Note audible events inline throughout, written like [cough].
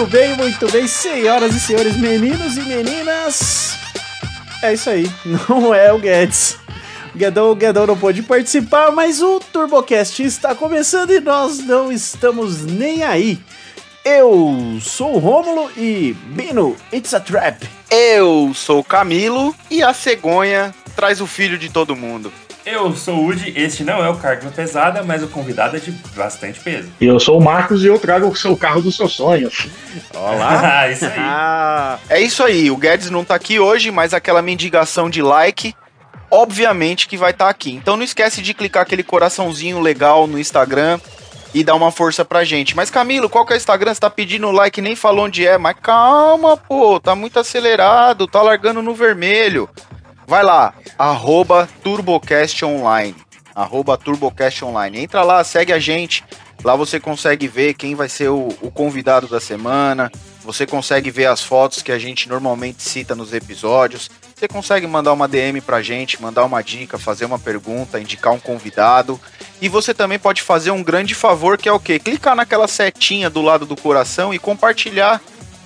Muito bem, muito bem, senhoras e senhores, meninos e meninas. É isso aí, [laughs] não é o Guedes. O Guedão, o Guedão não pôde participar, mas o TurboCast está começando e nós não estamos nem aí. Eu sou o Rômulo e Bino, it's a trap. Eu sou o Camilo e a cegonha traz o filho de todo mundo. Eu sou o Udi, este não é o cargo pesada, mas o convidado é de bastante peso. E eu sou o Marcos e eu trago o seu carro dos seus sonhos. Olá! [laughs] isso aí. Ah, é isso aí, o Guedes não tá aqui hoje, mas aquela mendigação de like, obviamente que vai estar tá aqui. Então não esquece de clicar aquele coraçãozinho legal no Instagram e dar uma força pra gente. Mas Camilo, qual que é o Instagram? Você tá pedindo like, nem falou onde é, mas calma, pô, tá muito acelerado, tá largando no vermelho. Vai lá, arroba TurboCast Online. Arroba TurboCast Online. Entra lá, segue a gente. Lá você consegue ver quem vai ser o, o, convidado da semana. Você consegue ver as fotos que a gente normalmente cita nos episódios. Você consegue mandar uma DM pra gente, mandar uma dica, fazer uma pergunta, indicar um convidado. E você também pode fazer um grande favor que é o quê? Clicar naquela setinha do lado do coração e compartilhar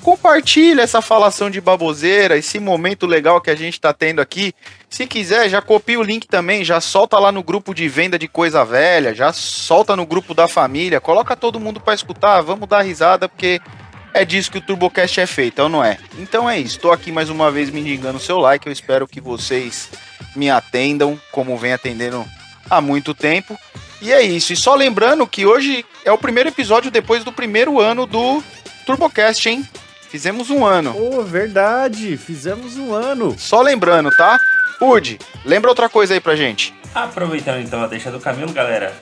compartilha essa falação de baboseira, esse momento legal que a gente tá tendo aqui. Se quiser, já copia o link também, já solta lá no grupo de venda de coisa velha, já solta no grupo da família, coloca todo mundo para escutar, vamos dar risada, porque é disso que o TurboCast é feito, ou não é? Então é isso, tô aqui mais uma vez me indicando o seu like, eu espero que vocês me atendam, como vem atendendo há muito tempo. E é isso, e só lembrando que hoje é o primeiro episódio depois do primeiro ano do TurboCast, hein? Fizemos um ano. Oh, verdade, fizemos um ano. Só lembrando, tá? Udi, lembra outra coisa aí pra gente. Aproveitando então a deixa do Camilo, galera,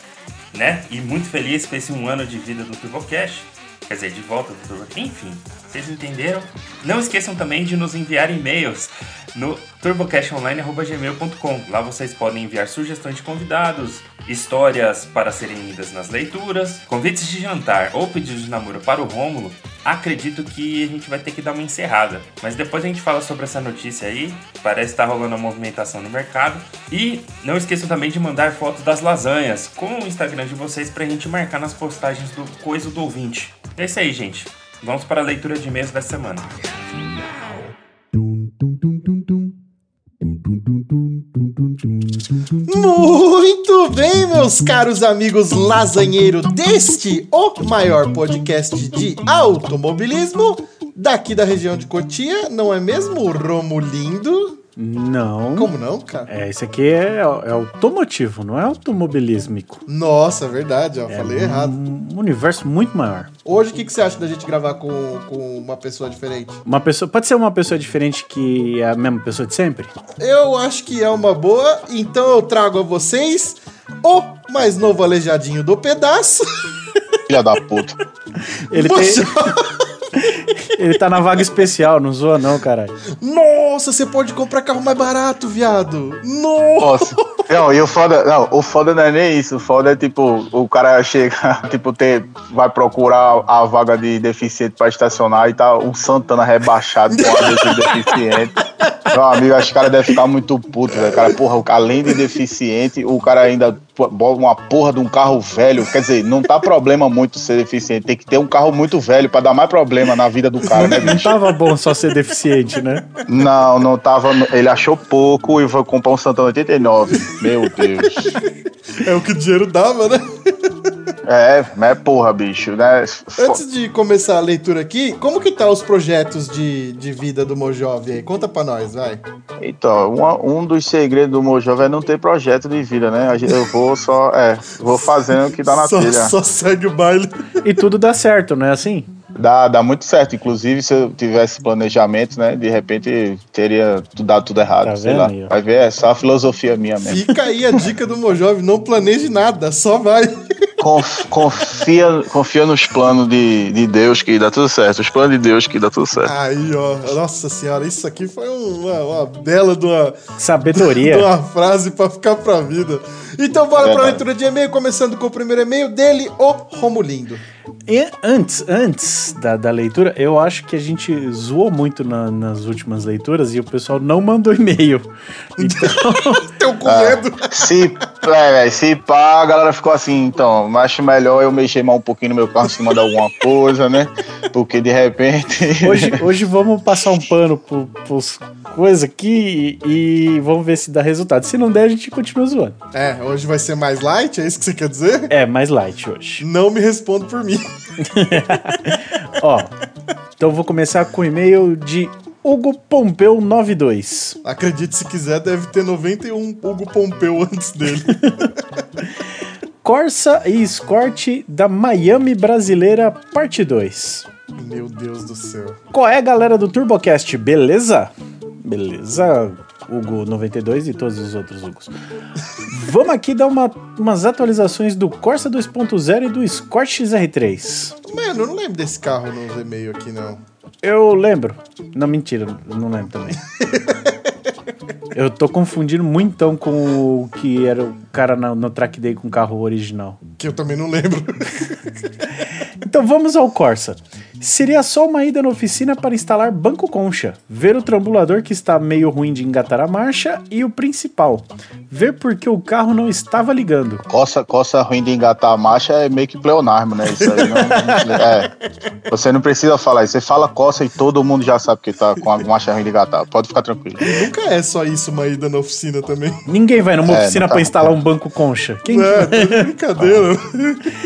né? E muito feliz com esse um ano de vida do TurboCast. Quer dizer, de volta do TurboCast. Enfim, vocês entenderam? Não esqueçam também de nos enviar e-mails no turbocastonline.gmail.com. Lá vocês podem enviar sugestões de convidados, histórias para serem lidas nas leituras, convites de jantar ou pedidos de namoro para o Rômulo acredito que a gente vai ter que dar uma encerrada. Mas depois a gente fala sobre essa notícia aí. Parece estar tá rolando uma movimentação no mercado. E não esqueçam também de mandar fotos das lasanhas com o Instagram de vocês pra gente marcar nas postagens do Coisa do Ouvinte. É isso aí, gente. Vamos para a leitura de e-mails dessa semana. Muito bem, meus caros amigos lasanheiros deste, o maior podcast de automobilismo daqui da região de Cotia, não é mesmo, Romulindo? Não. Como não, cara? É, esse aqui é, é automotivo, não é automobilísmico. Nossa, verdade, ó, é falei um, errado. Um universo muito maior. Hoje, o que, que você acha da gente gravar com, com uma pessoa diferente? Uma pessoa. Pode ser uma pessoa diferente que é a mesma pessoa de sempre? Eu acho que é uma boa, então eu trago a vocês o mais novo aleijadinho do pedaço. Filha da puta. Ele tem. Ele tá na vaga especial, não zoa não, caralho. Nossa, você pode comprar carro mais barato, viado. Nossa. Não, e o foda, não, o foda não é nem isso. O foda é tipo, o cara chega, [laughs] tipo, ter, vai procurar a vaga de deficiente pra estacionar e tá um Santana rebaixado com a de deficiente. Meu amigo, acho que o cara deve ficar muito puto, velho. Cara, porra, além de deficiente, o cara ainda bota uma porra de um carro velho. Quer dizer, não tá problema muito ser deficiente. Tem que ter um carro muito velho pra dar mais problema na vida do cara, né, bicho? Não tava bom só ser deficiente, né? Não, não tava. Ele achou pouco e foi comprar um Santana 89. Meu Deus. É o que o dinheiro dava, né? É, mas porra, bicho, né? Antes de começar a leitura aqui, como que tá os projetos de, de vida do Mojove aí? Conta pra nós, vai. Então, um, um dos segredos do Mojove é não ter projeto de vida, né? Eu vou só, é, vou fazendo o que dá na só, telha. Só segue o baile. E tudo dá certo, não é assim? Dá, dá muito certo. Inclusive, se eu tivesse planejamento, né? De repente teria dado tudo errado. Tá sei lá. Aí, vai ver, é só a filosofia minha mesmo. Fica aí a dica do Mojove, não planeje nada, só vai. Conf, confia, confia nos planos de, de Deus que dá tudo certo. Os planos de Deus que dá tudo certo. Aí, ó. Nossa senhora, isso aqui foi uma, uma bela de uma. Sabedoria. De uma frase pra ficar pra vida. Então, bora é pra leitura de e-mail, começando com o primeiro e-mail dele, o Romulindo. E antes, antes da, da leitura, eu acho que a gente zoou muito na- nas últimas leituras e o pessoal não mandou e-mail. Então, [laughs] Teu com medo. Se, é, se pá, a galera ficou assim, então, acho melhor eu mexer mais um pouquinho no meu carro em cima de alguma coisa, né? Porque de repente. [laughs] hoje, hoje vamos passar um pano pro, pros coisas aqui e, e vamos ver se dá resultado. Se não der, a gente continua zoando. É, hoje vai ser mais light, é isso que você quer dizer? É, mais light hoje. Não me responda por mim. [laughs] Ó, então eu vou começar com o e-mail de Hugo Pompeu 92. Acredite se quiser, deve ter 91 Hugo Pompeu antes dele. [laughs] Corsa e Escort da Miami Brasileira, parte 2. Meu Deus do céu. Qual é, galera do TurboCast? Beleza? Beleza, Hugo 92 e todos os outros Hugos. Vamos aqui dar uma- umas atualizações do Corsa 2.0 e do Escort XR3. Mano, eu não lembro desse carro nos e-mails aqui, não. Eu lembro. Não, mentira, não lembro também. [laughs] Eu tô confundindo muito com o que era o cara na- no track day com o carro original. Que eu também não lembro. Então vamos ao Corsa. Seria só uma ida na oficina para instalar banco concha, ver o trambulador que está meio ruim de engatar a marcha e o principal, ver porque o carro não estava ligando. Coça, coça ruim de engatar a marcha é meio que pleonarmo, né? Isso aí não, é. Você não precisa falar isso. Você fala coça e todo mundo já sabe que tá com a marcha ruim de engatar. Pode ficar tranquilo. Nunca é só isso uma ida na oficina também. Ninguém vai numa É, oficina tá- para instalar um banco concha. Quem É, de [laughs] brincadeira.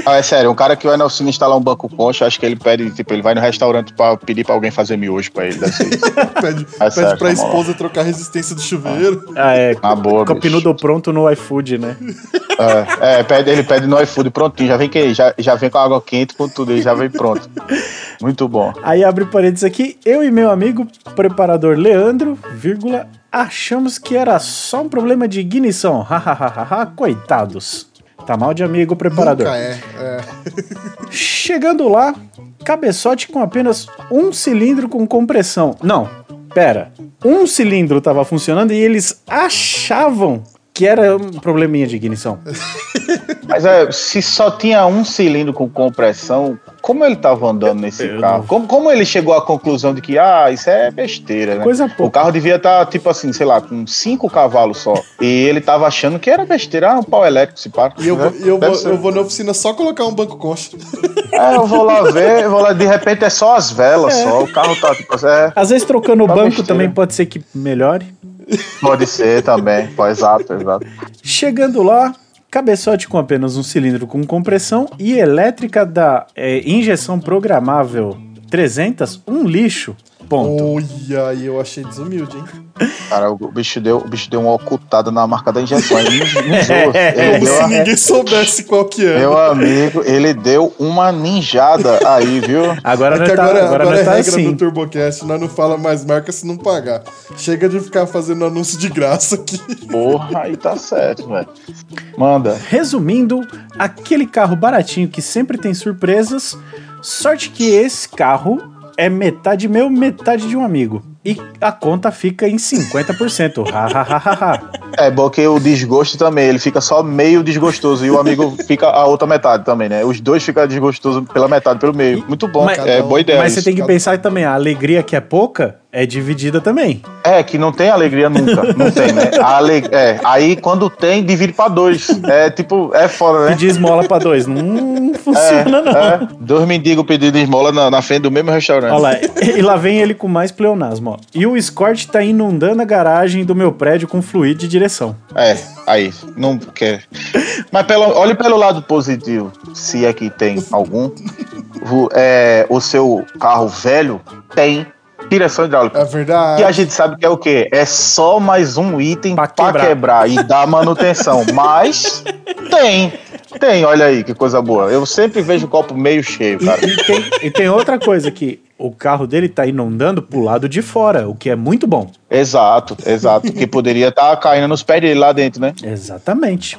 Ah, é sério, um cara que vai na oficina instalar um banco concha, acho que ele pede, tipo, ele vai no restaurante pra pedir pra alguém fazer miojo pra ele. [laughs] Pede, É pede certo, pra lá. esposa trocar a resistência do chuveiro. Ah, é. Ah, boa, noodle pronto no iFood, né? É, é, pede, ele pede no iFood prontinho, já vem, que, já, já vem com água quente, com tudo, ele já vem pronto. Muito bom. Aí abre parênteses aqui, eu e meu amigo preparador Leandro, vírgula, achamos que era só um problema de ignição. Hahaha, coitados. Tá mal de amigo preparador. Nunca é. é. Chegando lá, cabeçote com apenas um cilindro com compressão. Não, pera. Um cilindro tava funcionando e eles achavam que era um probleminha de ignição. Mas é, se só tinha um cilindro com compressão, como ele tava andando nesse Eu carro? não- Como, como ele chegou à conclusão de que, ah, isso é besteira, né? Coisa O pouca. carro devia estar, tipo assim, sei lá, com cinco cavalos só. E ele tava achando que era besteira, ah, um pau elétrico, se para. E eu, né? vou, eu, Deve vou, ser. eu vou na oficina só colocar um banco concha. É, eu vou lá ver, eu vou lá, de repente é só as velas só. O carro tá, tipo, é, Às vezes trocando o Tá banco besteira. também pode ser que melhore. pode ser também. Pô, exato, exato. Chegando lá, cabeçote com apenas um cilindro com compressão e elétrica da é, injeção programável 300, um lixo. Ponto. Olha, aí eu achei desumilde, hein? Cara, o bicho deu, o bicho deu uma ocultada na marca da injeção. Ele não, não usou. Ele Como deu se a- ninguém soubesse qual que é. Meu amigo, ele deu uma ninjada aí, viu? Agora É que tá, agora, agora agora é tá regra assim. do TurboCast, nós não fala mais marca se não pagar. Chega de ficar fazendo anúncio de graça aqui. Porra, aí tá certo, velho. Manda. Resumindo, aquele carro baratinho que sempre tem surpresas. Sorte que esse carro é metade meu, metade de um amigo. E a conta fica em 50%. Ha, ha, ha, ha, ha. É bom que o desgosto também, ele fica só meio desgostoso e o amigo fica a outra metade também, né? Os dois ficam desgostosos pela metade, pelo meio. Muito bom, Mas- é boa ideia. Mas você isso. tem que pensar também, a alegria que é pouca é dividida também. É, que não tem alegria nunca. Não tem, né? Ale... é, aí quando tem, divide pra dois. É tipo, é foda, né? Pedir esmola pra dois. Não funciona, não. É, dois mendigos pedindo esmola na, na frente do mesmo restaurante. Olha lá, e lá vem ele com mais pleonasmo, ó. E o Escort tá inundando a garagem do meu prédio com fluido de direção. É, aí, não quer. Mas pelo, olhe pelo lado positivo, se é que tem algum. O, é, o seu carro velho tem direção hidráulica. É Que verdade. a gente sabe que é o quê? É só mais um item Pra pra quebrar. quebrar. e dar manutenção. [laughs] Mas tem, tem, olha aí que coisa boa. Eu sempre vejo o copo meio cheio, cara. E tem, e tem outra coisa que o carro dele tá inundando pro lado de fora, o que é muito bom. Exato, exato. Que poderia estar caindo nos pés dele lá dentro, né? Exatamente.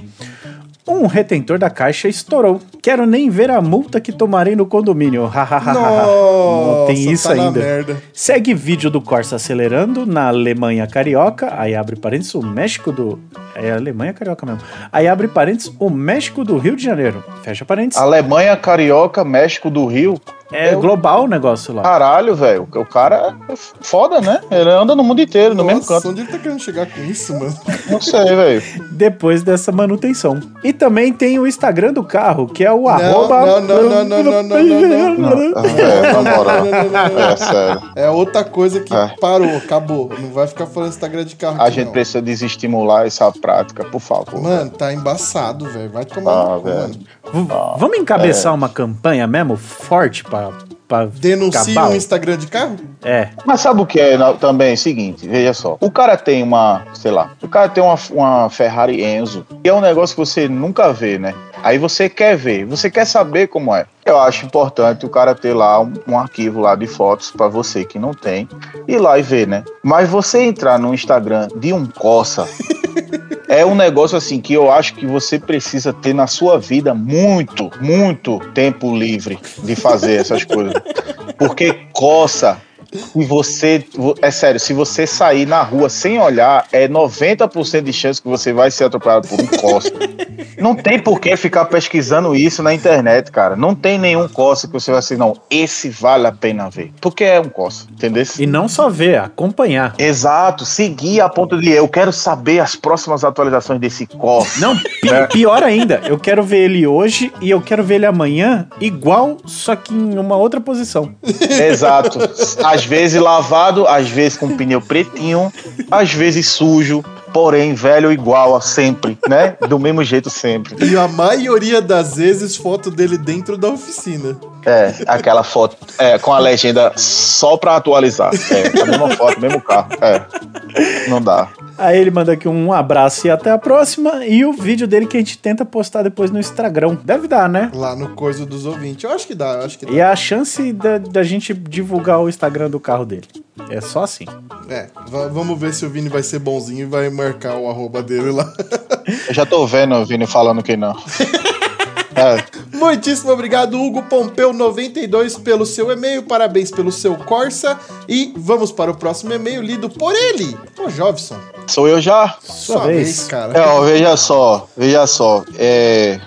Um retentor da caixa estourou, quero nem ver a multa que tomarei no condomínio. Hahaha. Nossa, tem isso tá ainda. merda. Segue vídeo do Corsa acelerando na Alemanha Carioca. Aí abre parênteses o México do. É Alemanha Carioca mesmo. Aí abre parênteses o México do Rio de Janeiro. Fecha parênteses. Alemanha, Carioca, México do Rio. É global o negócio lá. Caralho, velho. O cara é foda, né? Ele anda no mundo inteiro, no mesmo Nossa, canto. onde ele tá querendo chegar com isso, mano? Não sei, velho. Depois dessa manutenção. E também tem o Instagram do carro, que é o arroba. não, não, não, não, não, não, não, Não, é, na moral. É sério. É outra coisa que É. parou, acabou. Não vai ficar falando Instagram de carro A aqui, gente não. precisa desestimular essa prática, por favor. Mano, tá embaçado, velho. Vai tomar Ah, no cu, velho. mano. V- Vamos encabeçar uma campanha mesmo forte pra. pra Denuncia acabar? um Instagram de carro? É. Mas sabe o que é também? Seguinte, veja só. O cara tem uma, sei lá, o cara tem uma, uma Ferrari Enzo, que é um negócio que você nunca vê, né? Aí você quer ver, você quer saber como é. Eu acho importante o cara ter lá um, um arquivo lá de fotos pra você que não tem, ir lá e ver, né? Mas você entrar no Instagram de um Corsa é um negócio assim que eu acho que você precisa ter na sua vida muito, muito tempo livre de fazer essas coisas. Porque coça. E você, é sério, se você sair na rua sem olhar, é 90% de chance que você vai ser atropelado por um coça. Não tem por que ficar pesquisando isso na internet, cara. Não tem nenhum coça que você vai assim, não, esse vale a pena ver. Porque é um coça, entendeu? E não só ver, acompanhar. Exato, seguir a ponto de eu quero saber as próximas atualizações desse coça. Não, pi- É. pior ainda, eu quero ver ele hoje e eu quero ver ele amanhã igual, só que em uma outra posição. Exato. Às vezes lavado, às vezes com pneu pretinho, às vezes sujo, porém velho igual a sempre, né? Do mesmo jeito sempre. E a maioria das vezes, foto dele dentro da oficina. É, aquela foto é, com a legenda só pra atualizar. É, a mesma foto, mesmo carro. É. Não dá. Aí ele manda aqui um abraço e até a próxima. E o vídeo dele que a gente tenta postar depois no Instagram. Deve dar, né? Lá no coisa dos ouvintes. Eu acho que dá, eu acho que dá. E a chance da, da gente divulgar o Instagram do carro dele. É só assim. É, va- vamos ver se o Vini vai ser bonzinho e vai marcar o arroba dele lá. Eu já tô vendo o Vini falando que não. [laughs] [laughs] Muitíssimo obrigado, Hugo Pompeu92, pelo seu e-mail. Parabéns pelo seu Corsa. E vamos para o próximo e-mail lido por ele, o Jovson. sou eu já? Sua vez. vez, cara. É, ó, veja só, veja só. É,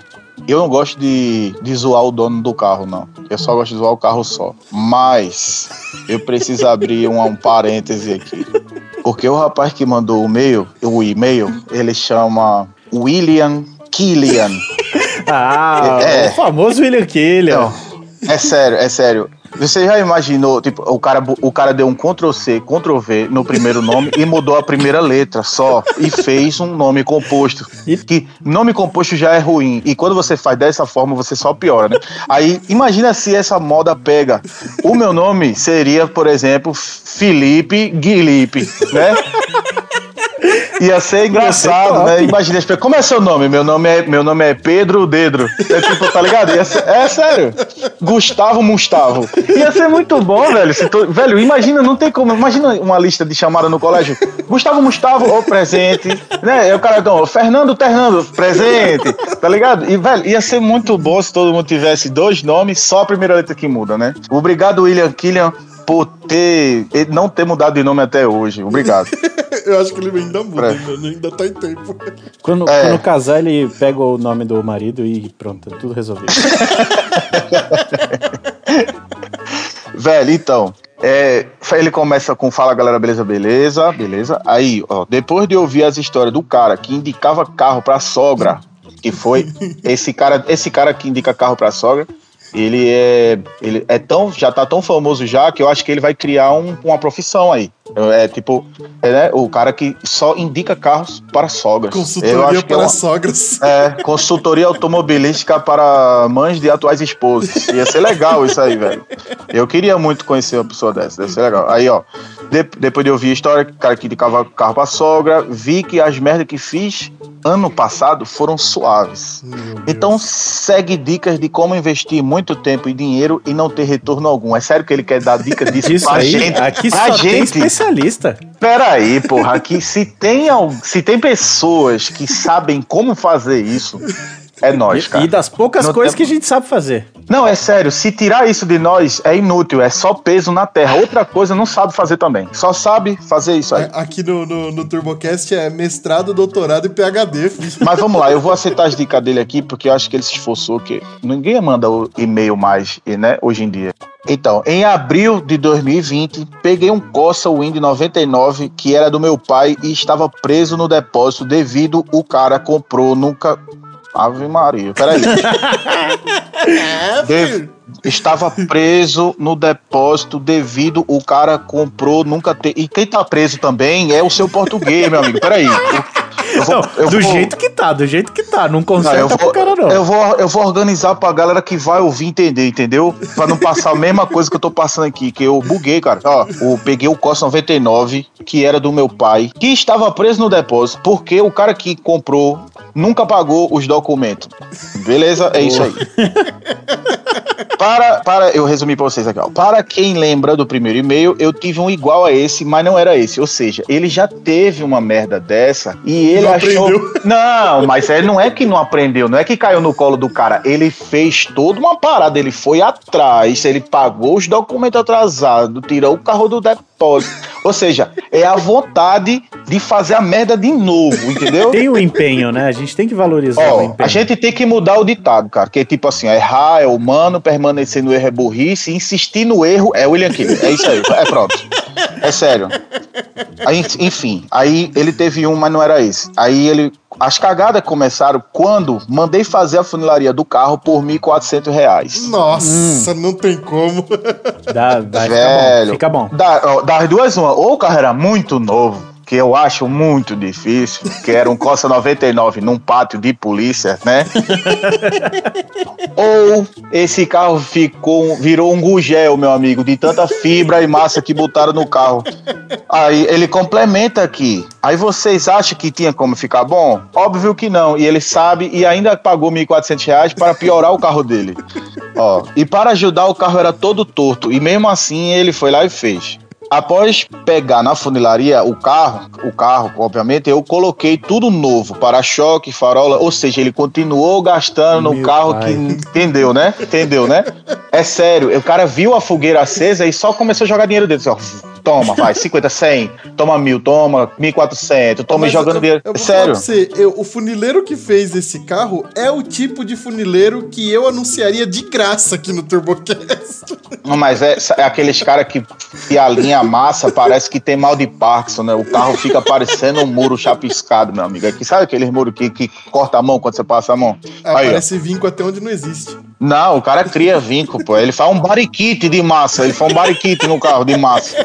eu não gosto de, de zoar o dono do carro, não. Eu só gosto de zoar o carro só. Mas eu preciso abrir um, um parêntese aqui. Porque o rapaz que mandou o e-mail, o e-mail, ele chama William Killian. Ah, É. o famoso William Killian. Não, é sério, é sério. Você já imaginou, tipo, o cara, o cara deu um Ctrl C, Ctrl V no primeiro nome e mudou a primeira letra só e fez um nome composto. Que nome composto já é ruim e quando você faz dessa forma você só piora, né? Aí imagina se essa moda pega. O meu nome seria, por exemplo, Felipe Guilipe, né? Ia ser engraçado, né? Imagina, como é seu nome? Meu nome é, meu nome é Pedro Dedro. É tipo, tá ligado? Ser- é sério. Gustavo Mustavo. Ia ser muito bom, velho. To- velho, imagina, não tem como. Imagina uma lista de chamada no colégio. Gustavo Mustavo, ô presente. Né? E o cara, então, Fernando Ternando, presente. Tá ligado? E, velho, ia ser muito bom se todo mundo tivesse dois nomes, só a primeira letra que muda, né? Obrigado, William Killian, por ter. não ter mudado de nome até hoje. Obrigado. [laughs] Eu acho que ele ainda muda, É. ainda, ainda tá em tempo. Quando, É. quando casar, ele pega o nome do marido e pronto, tudo resolvido. [laughs] Velho, então, é, ele começa com Fala galera, beleza, beleza, beleza. Aí, ó, depois de ouvir as histórias do cara que indicava carro pra sogra, que foi [laughs] esse cara, esse cara que indica carro pra sogra, ele é, ele é tão, já tá tão famoso já que eu acho que ele vai criar um- uma profissão aí. É tipo, é, né, o cara que só indica carros para sogras. Consultoria é para uma- sogras. é, consultoria automobilística para mães de atuais esposos. Ia ser legal isso aí, velho. Eu queria muito conhecer uma pessoa dessa, deve ser legal. Aí, ó, de- depois de ouvir a história, cara que indicava carro pra sogra, vi que as merdas que fiz ano passado foram suaves. Então segue dicas de como investir muito tempo e dinheiro e não ter retorno algum. É sério que ele quer dar dicas disso Isso pra aí, gente? aqui pra só tem gente. especialista. Peraí, porra, aqui se tem, se tem pessoas que sabem como fazer isso, É nós, cara. E das poucas Não coisas tem- que a gente sabe fazer. Não, é sério, se tirar isso de nós, é inútil, é só peso na terra. Outra coisa não sabe fazer também. Só sabe fazer isso aí. É, Aqui no, no, no TurboCast é mestrado, doutorado e PhD, filho. Mas vamos lá, eu vou aceitar as dicas dele aqui, porque eu acho que ele se esforçou, que ninguém manda o e-mail mais, né, hoje em dia. Então, em abril de 2020, peguei um Corsa Wind 99 que era do meu pai e estava preso no depósito devido o cara comprou nunca. Ave Maria, peraí. [laughs] É, De-. Estava preso no depósito devido o cara comprou nunca ter. E quem tá preso também é o seu português, meu amigo. Peraí. Eu vou- Não, eu do vou- jeito que tá, do jeito que tá. Não não, conserta eu, pro vou, cara, não. eu, vou, eu vou organizar pra galera que vai ouvir entender, entendeu? Pra não passar a mesma coisa que eu tô passando aqui, que eu buguei, cara. Ó, eu peguei o Corsa 99, que era do meu pai, que estava preso no depósito, porque o cara que comprou nunca pagou os documentos. Beleza? É isso aí. [laughs] Para, para, eu resumi pra vocês aqui, ó. Para quem lembra do primeiro e-mail, eu tive um igual a esse, mas não era esse. Ou seja, ele já teve uma merda dessa e ele Não achou. aprendeu. Não, mas é, não é que não aprendeu, não é que caiu no colo do cara. Ele fez toda uma parada, ele foi atrás, ele pagou os documentos atrasados, tirou o carro do depósito. Ou seja, é a vontade de fazer a merda de novo, entendeu? Tem o empenho, né? A gente tem que valorizar o Ó, empenho. a gente tem que mudar o ditado, cara. Que é tipo assim, errar é humano, permanecer no erro é burrice, insistir no erro é William King. É isso aí, é pronto. É sério. Aí, enfim, aí ele teve um, mas não era esse. Aí ele. As cagadas começaram quando mandei fazer a funilaria do carro por 1.400 reais. Nossa, não tem como. Dá, vai Velho. ficar bom. Fica bom. Da- ó, das duas, uma. Ou o carro era muito novo, que eu acho muito difícil, que era um Corsa 99 num pátio de polícia, né? [laughs] Ou esse carro ficou, virou um gugel, meu amigo, de tanta fibra e massa que botaram no carro. Aí ele complementa aqui. Aí vocês acham que tinha como ficar bom? Óbvio que não. E ele sabe e ainda pagou 1.400 reais para piorar o carro dele. Ó, e para ajudar, o carro era todo torto. E mesmo assim, ele foi lá e fez. Após pegar na funilaria o carro, o carro, obviamente, eu coloquei tudo novo, para-choque, farola, ou seja, ele continuou gastando no Meu carro pai. que entendeu, né? Entendeu, né? É sério, o cara viu a fogueira acesa e só começou a jogar dinheiro dele, assim, ó, toma, vai, 50, 100, toma mil, toma 1.400, toma Mas jogando eu- dinheiro. eu sério. você, eu- o funileiro que fez esse carro é o tipo de funileiro que eu anunciaria de graça aqui no TurboCast. Mas é, é aqueles caras que, que alinha a massa, parece que tem mal de Parkinson, né? O carro fica parecendo um muro chapiscado, meu amigo. Aqui, sabe aqueles muros que, que corta a mão quando você passa a mão? Ah, Aí, ó. parece vinco até onde não existe. Não, o cara cria vinco, pô. Ele faz um bariquite de massa. Ele faz um bariquite no carro de massa.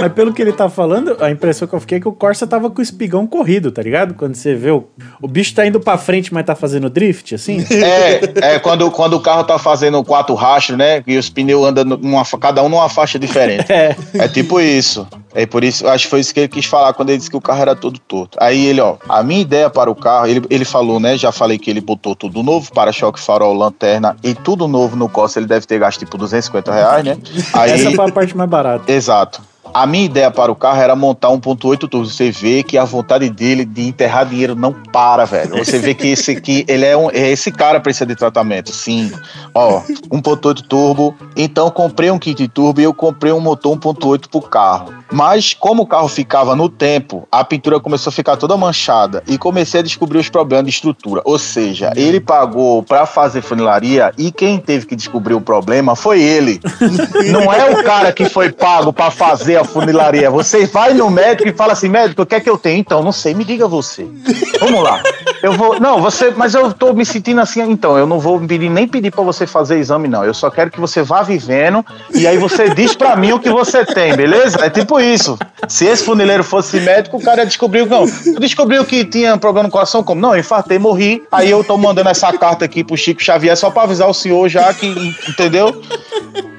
Mas pelo que ele tá falando, a impressão que eu fiquei é que o Corsa tava com o espigão corrido, tá ligado? Quando você vê o, o bicho tá indo pra frente, mas tá fazendo drift, assim. É, é quando, quando o carro tá fazendo quatro rastros, né? E os pneus andam numa, cada um numa faixa diferente. É. [laughs] É tipo isso. É por isso, acho que foi isso que ele quis falar quando ele disse que o carro era todo torto. Aí ele, ó, a minha ideia para o carro, ele, ele falou, né? Já falei que ele botou tudo novo, para-choque, farol, lanterna e tudo novo no Corsa. Ele deve ter gasto tipo 250 reais, né? Aí, Essa foi a parte mais barata. Exato. A minha ideia para o carro era montar um 1.8 turbo. Você vê que a vontade dele de enterrar dinheiro não para, velho. Você vê que esse aqui, ele é um. é Esse cara precisa de tratamento, sim. Ó, 1.8 turbo. Então comprei um kit turbo e eu comprei um motor 1.8 pro carro. Mas como o carro ficava no tempo, a pintura começou a ficar toda manchada e comecei a descobrir os problemas de estrutura. Ou seja, ele pagou para fazer funilaria e quem teve que descobrir o problema foi ele. [laughs] Não é o cara que foi pago para fazer a funilaria. Você vai no médico e fala assim: médico, o que é que eu tenho? Então, não sei, me diga você. Vamos lá. Eu vou. Não, você. Mas eu tô me sentindo assim. Então, eu não vou pedir, nem pedir para você fazer exame, não. Eu só quero que você vá vivendo e aí você diz para mim o que você tem, beleza? É tipo isso. Se esse funileiro fosse médico, o cara descobriu. Não, descobriu que tinha problema no coração, como? Não, eu infartei, morri. Aí eu tô mandando essa carta aqui pro Chico Xavier só para avisar o senhor já que. Entendeu?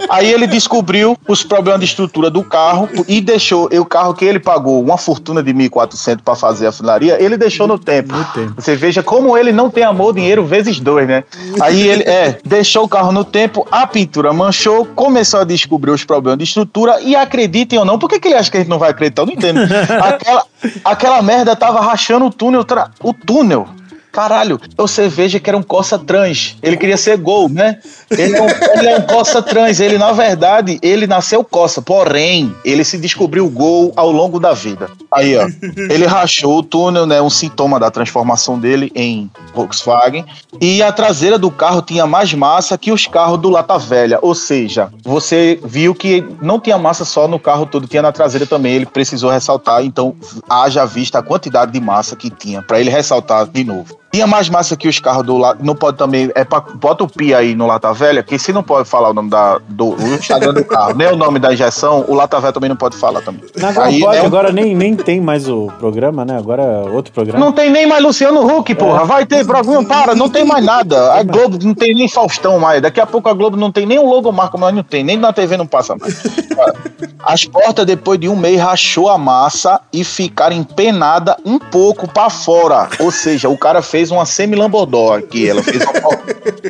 Aí ele descobriu os problemas de estrutura do carro e deixou e o carro que ele pagou uma fortuna de 1.400 para fazer a funilaria, ele deixou no tempo. Você veja como ele não tem amor, dinheiro vezes dois, né? Aí ele é, deixou o carro no tempo, a pintura manchou, começou a descobrir os problemas de estrutura e acreditem ou não, por que, ele acha que a gente não vai acreditar? Eu não entendo. [laughs] Aquela, aquela merda tava rachando o túnel, tra- o túnel caralho, você veja que era um Corsa trans. Ele queria ser gol, né? Ele um, ele é um Corsa trans. Ele, na verdade, ele nasceu Corsa. Porém, ele se descobriu gol ao longo da vida. Aí, ó. Ele rachou o túnel, né? Um sintoma da transformação dele em Volkswagen. E a traseira do carro tinha mais massa que os carros do Lata Velha. Ou seja, você viu que não tinha massa só no carro todo, tinha na traseira também. Ele precisou ressaltar, então haja vista a quantidade de massa que tinha, para ele ressaltar de novo. Tinha mais massa que os carros do lado. Não pode também. É pra, bota o Pi aí no Lata Velha, que se não pode falar o nome da, do o Instagram do carro, nem o nome da injeção, o Lata Velha também não pode falar também. Agora Aí, pode, né, agora nem, nem tem mais o programa, né? Agora é outro programa. Não tem nem mais Luciano Huck, porra. Vai ter programa, para, não tem mais nada. A Globo não tem nem Faustão mais. Daqui a pouco a Globo não tem nem um logomarca, mas não tem. Nem na TV não passa mais. Cara, As portas, depois de um mês, rachou a massa e ficaram empenadas um pouco pra fora. Ou seja, o cara fez uma semi-lambodó aqui. Ela fez uma...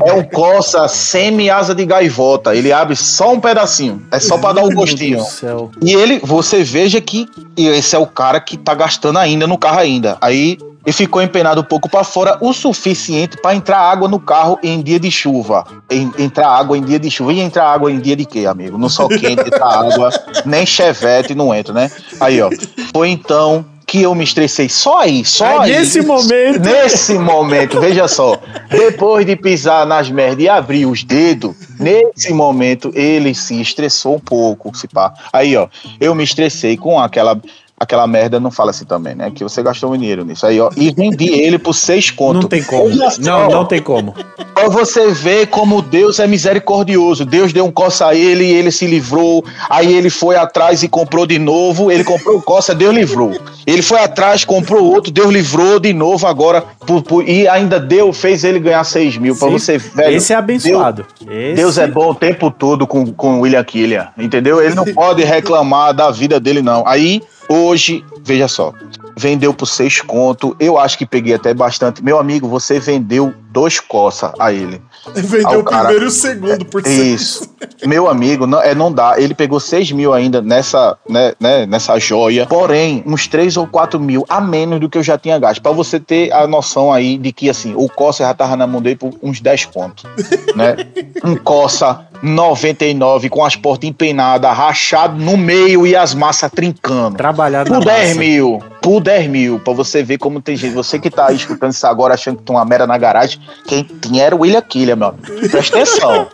É um Corsa semi-asa de gaivota. Ele abre só um pedacinho. É só pra dar um gostinho. E ele, você veja que esse é o cara que tá gastando ainda no carro ainda. Aí ele ficou empenado um pouco para fora, o suficiente para entrar água no carro em dia de chuva. Em- entrar água em dia de chuva. E entrar água em dia de quê, amigo? No sol quente, entrar água, nem chevette não entra, né? Aí, ó. Foi então que eu me estressei. Só aí, só Aí, aí. nesse momento. Nesse momento, veja só. Depois de pisar nas merdas e abrir os dedos, nesse momento ele se estressou um pouco, se pá. Aí, ó, eu me estressei com aquela. Aquela merda, não fala assim também, né? Que você gastou um dinheiro nisso. Aí, ó. E vendi ele por seis contos. Não tem como. Não, não tem como. Pra você ver como Deus é misericordioso. Deus deu um coça a ele e ele se livrou. Aí ele foi atrás e comprou de novo. Ele comprou o coça, Deus livrou. Ele foi atrás, comprou outro, Deus livrou de novo agora. por- por- e ainda deu, fez ele ganhar 6 mil. Pra Sim. você, velho. Esse é abençoado. Esse- Deus é bom o tempo todo com, com o William Killian, entendeu? Ele não pode reclamar da vida dele, não. Aí, hoje, veja só, vendeu por seis conto, eu acho que peguei até bastante. Meu amigo, você vendeu dois coça a ele. [laughs] Vendeu o cara- primeiro e o segundo por seis. Isso. Meu amigo, não, é, não dá. Ele pegou 6 mil ainda nessa, né, né, nessa joia. Porém, uns 3 ou 4 mil a menos do que eu já tinha gasto. Pra você ter a noção aí de que, assim, o Corsa já tava na mão dele por uns 10 pontos. né? [laughs] Um Corsa 99 com as portas empenadas, rachado no meio e as massas trincando. Trabalhado Por 10 massa. mil, por 10 mil, pra você ver como tem gente. Você que tá escutando isso agora achando que tem uma mera na garagem, quem tinha era o William Killian, meu amigo. Presta atenção,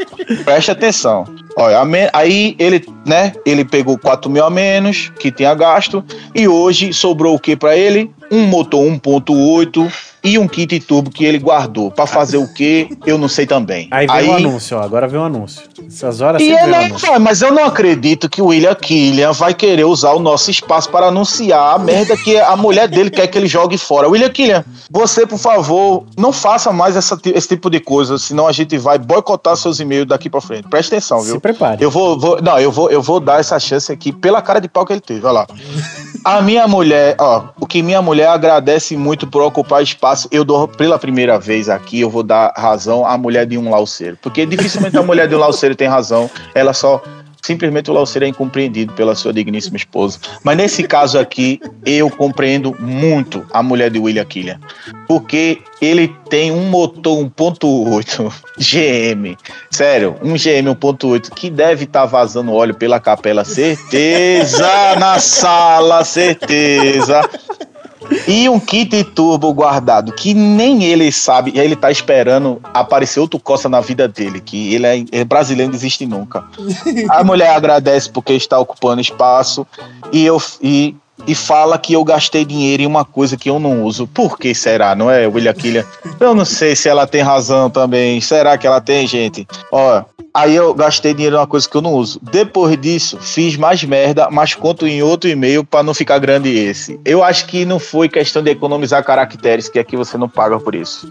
presta atenção. Olha, aí ele, né, ele pegou 4 mil a menos que tinha gasto e hoje sobrou o que pra ele? Um motor 1.8 e um kit turbo que ele guardou. Pra fazer o que? Eu não sei também. Aí vem o anúncio, ó. Agora vem o anúncio. Essas horas E anúncio. vai, mas eu não acredito que o William Killian vai querer usar o nosso espaço para anunciar a merda que a mulher dele quer que ele jogue fora. William Killian, você, por favor, não faça mais essa esse tipo de coisa, senão a gente vai boicotar seus e-mails daqui pra frente. Presta atenção, Se viu? prepare. Eu vou, vou- não, eu vou, eu vou dar essa chance aqui pela cara de pau que ele teve. Olha lá. A minha mulher, ó, o que minha mulher agradece muito por ocupar espaço, eu dou pela primeira vez aqui, eu vou dar razão à mulher de um lauceiro. Porque dificilmente a mulher de um lauceiro tem razão, ela só. Simplesmente o lauceiro é incompreendido pela sua digníssima esposa. Mas nesse caso aqui, eu compreendo muito a mulher de William Killian. Porque ele tem um motor 1.8 [laughs] GM. Sério, um GM 1.8 que deve estar vazando óleo pela capela, certeza, na sala, certeza. E um kit turbo guardado, que nem ele sabe, e ele tá esperando aparecer outro Costa na vida dele, que ele é, é brasileiro, não desiste nunca. A mulher agradece porque está ocupando espaço e eu e, e fala que eu gastei dinheiro em uma coisa que eu não uso. Por que será, não é, William Killian? Eu não sei se ela tem razão também. Será que ela tem, gente? Ó, aí eu gastei dinheiro em uma coisa que eu não uso. Depois disso, fiz mais merda, mas conto em outro e-mail para não ficar grande esse. Eu acho que não foi questão de economizar caracteres, que aqui você não paga por isso.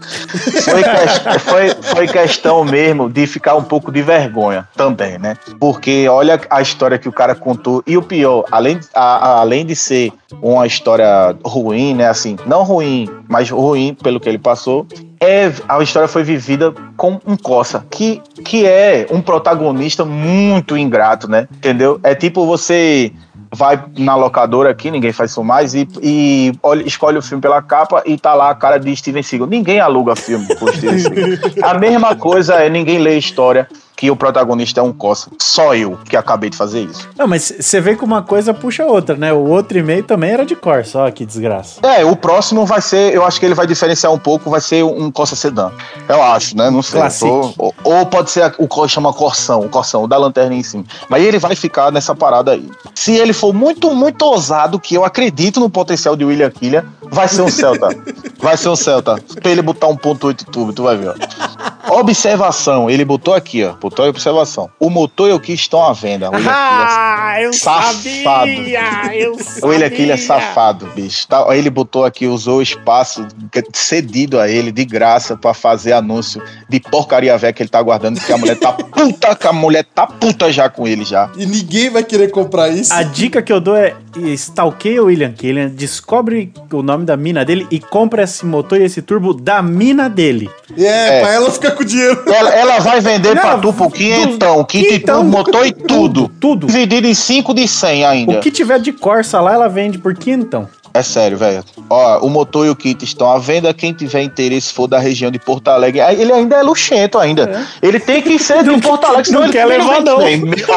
Foi, ques- foi, foi questão mesmo de ficar um pouco de vergonha também, né? Porque olha a história que o cara contou. E o pior, além, a- a- além de ser uma história ruim, né? Assim, não ruim, mas ruim pelo que ele passou. É, a história foi vivida com um Coça, que, que é um protagonista muito ingrato, né? Entendeu? É tipo você vai na locadora aqui, ninguém faz isso mais, e, e olha, escolhe o filme pela capa e tá lá a cara de Steven Seagal. Ninguém aluga filme por Steven Seagal. [laughs] A mesma coisa é ninguém lê história que o protagonista é um Costa. Só eu que acabei de fazer isso. Não, mas você vê que uma coisa puxa a outra, né? O outro e-mail também era de Corsa, ó, que desgraça. É, o próximo vai ser, eu acho que ele vai diferenciar um pouco, vai ser um Corsa Sedan. Eu acho, né? Não sei. Tô- ou, ou pode ser o que chama Corsão, o Corsão, o da lanterna em cima. Mas ele vai ficar nessa parada aí. Se ele for muito, muito ousado, que eu acredito no potencial de William Killian, vai ser um Celta. [laughs] vai ser um Celta. Pra ele botar um ponto oito tubo, tu vai ver, ó. Observação, ele botou aqui, ó. Botou aí observação. O motor e o que estão à venda. Killian Ah, eu Safado. sabia! Eu sabia! o William Killian é safado, bicho. Tá, ele botou aqui, usou o espaço cedido a ele de graça pra fazer anúncio de porcaria velha que ele tá guardando, porque a mulher tá [laughs] puta, que a mulher tá puta já com ele já. E ninguém vai querer comprar isso. A dica que eu dou é stalkeia o William Killian, descobre o nome da mina dele e compra esse motor e esse turbo da mina dele. É, É. pra ela ficar com dinheiro. Ela, ela vai vender Não, pra tu por quinhentão, kit tudo, motor e tudo. tudo. Dividido em 5 de 100 ainda. O que tiver de Corsa lá, ela vende por quinhentão. É sério, velho. Ó, o motor e o kit estão à venda. Quem tiver interesse for da região de Porto Alegre. Ele ainda é luxento ainda. Ele tem que ser de Porto Alegre, senão não ele quer levar, não.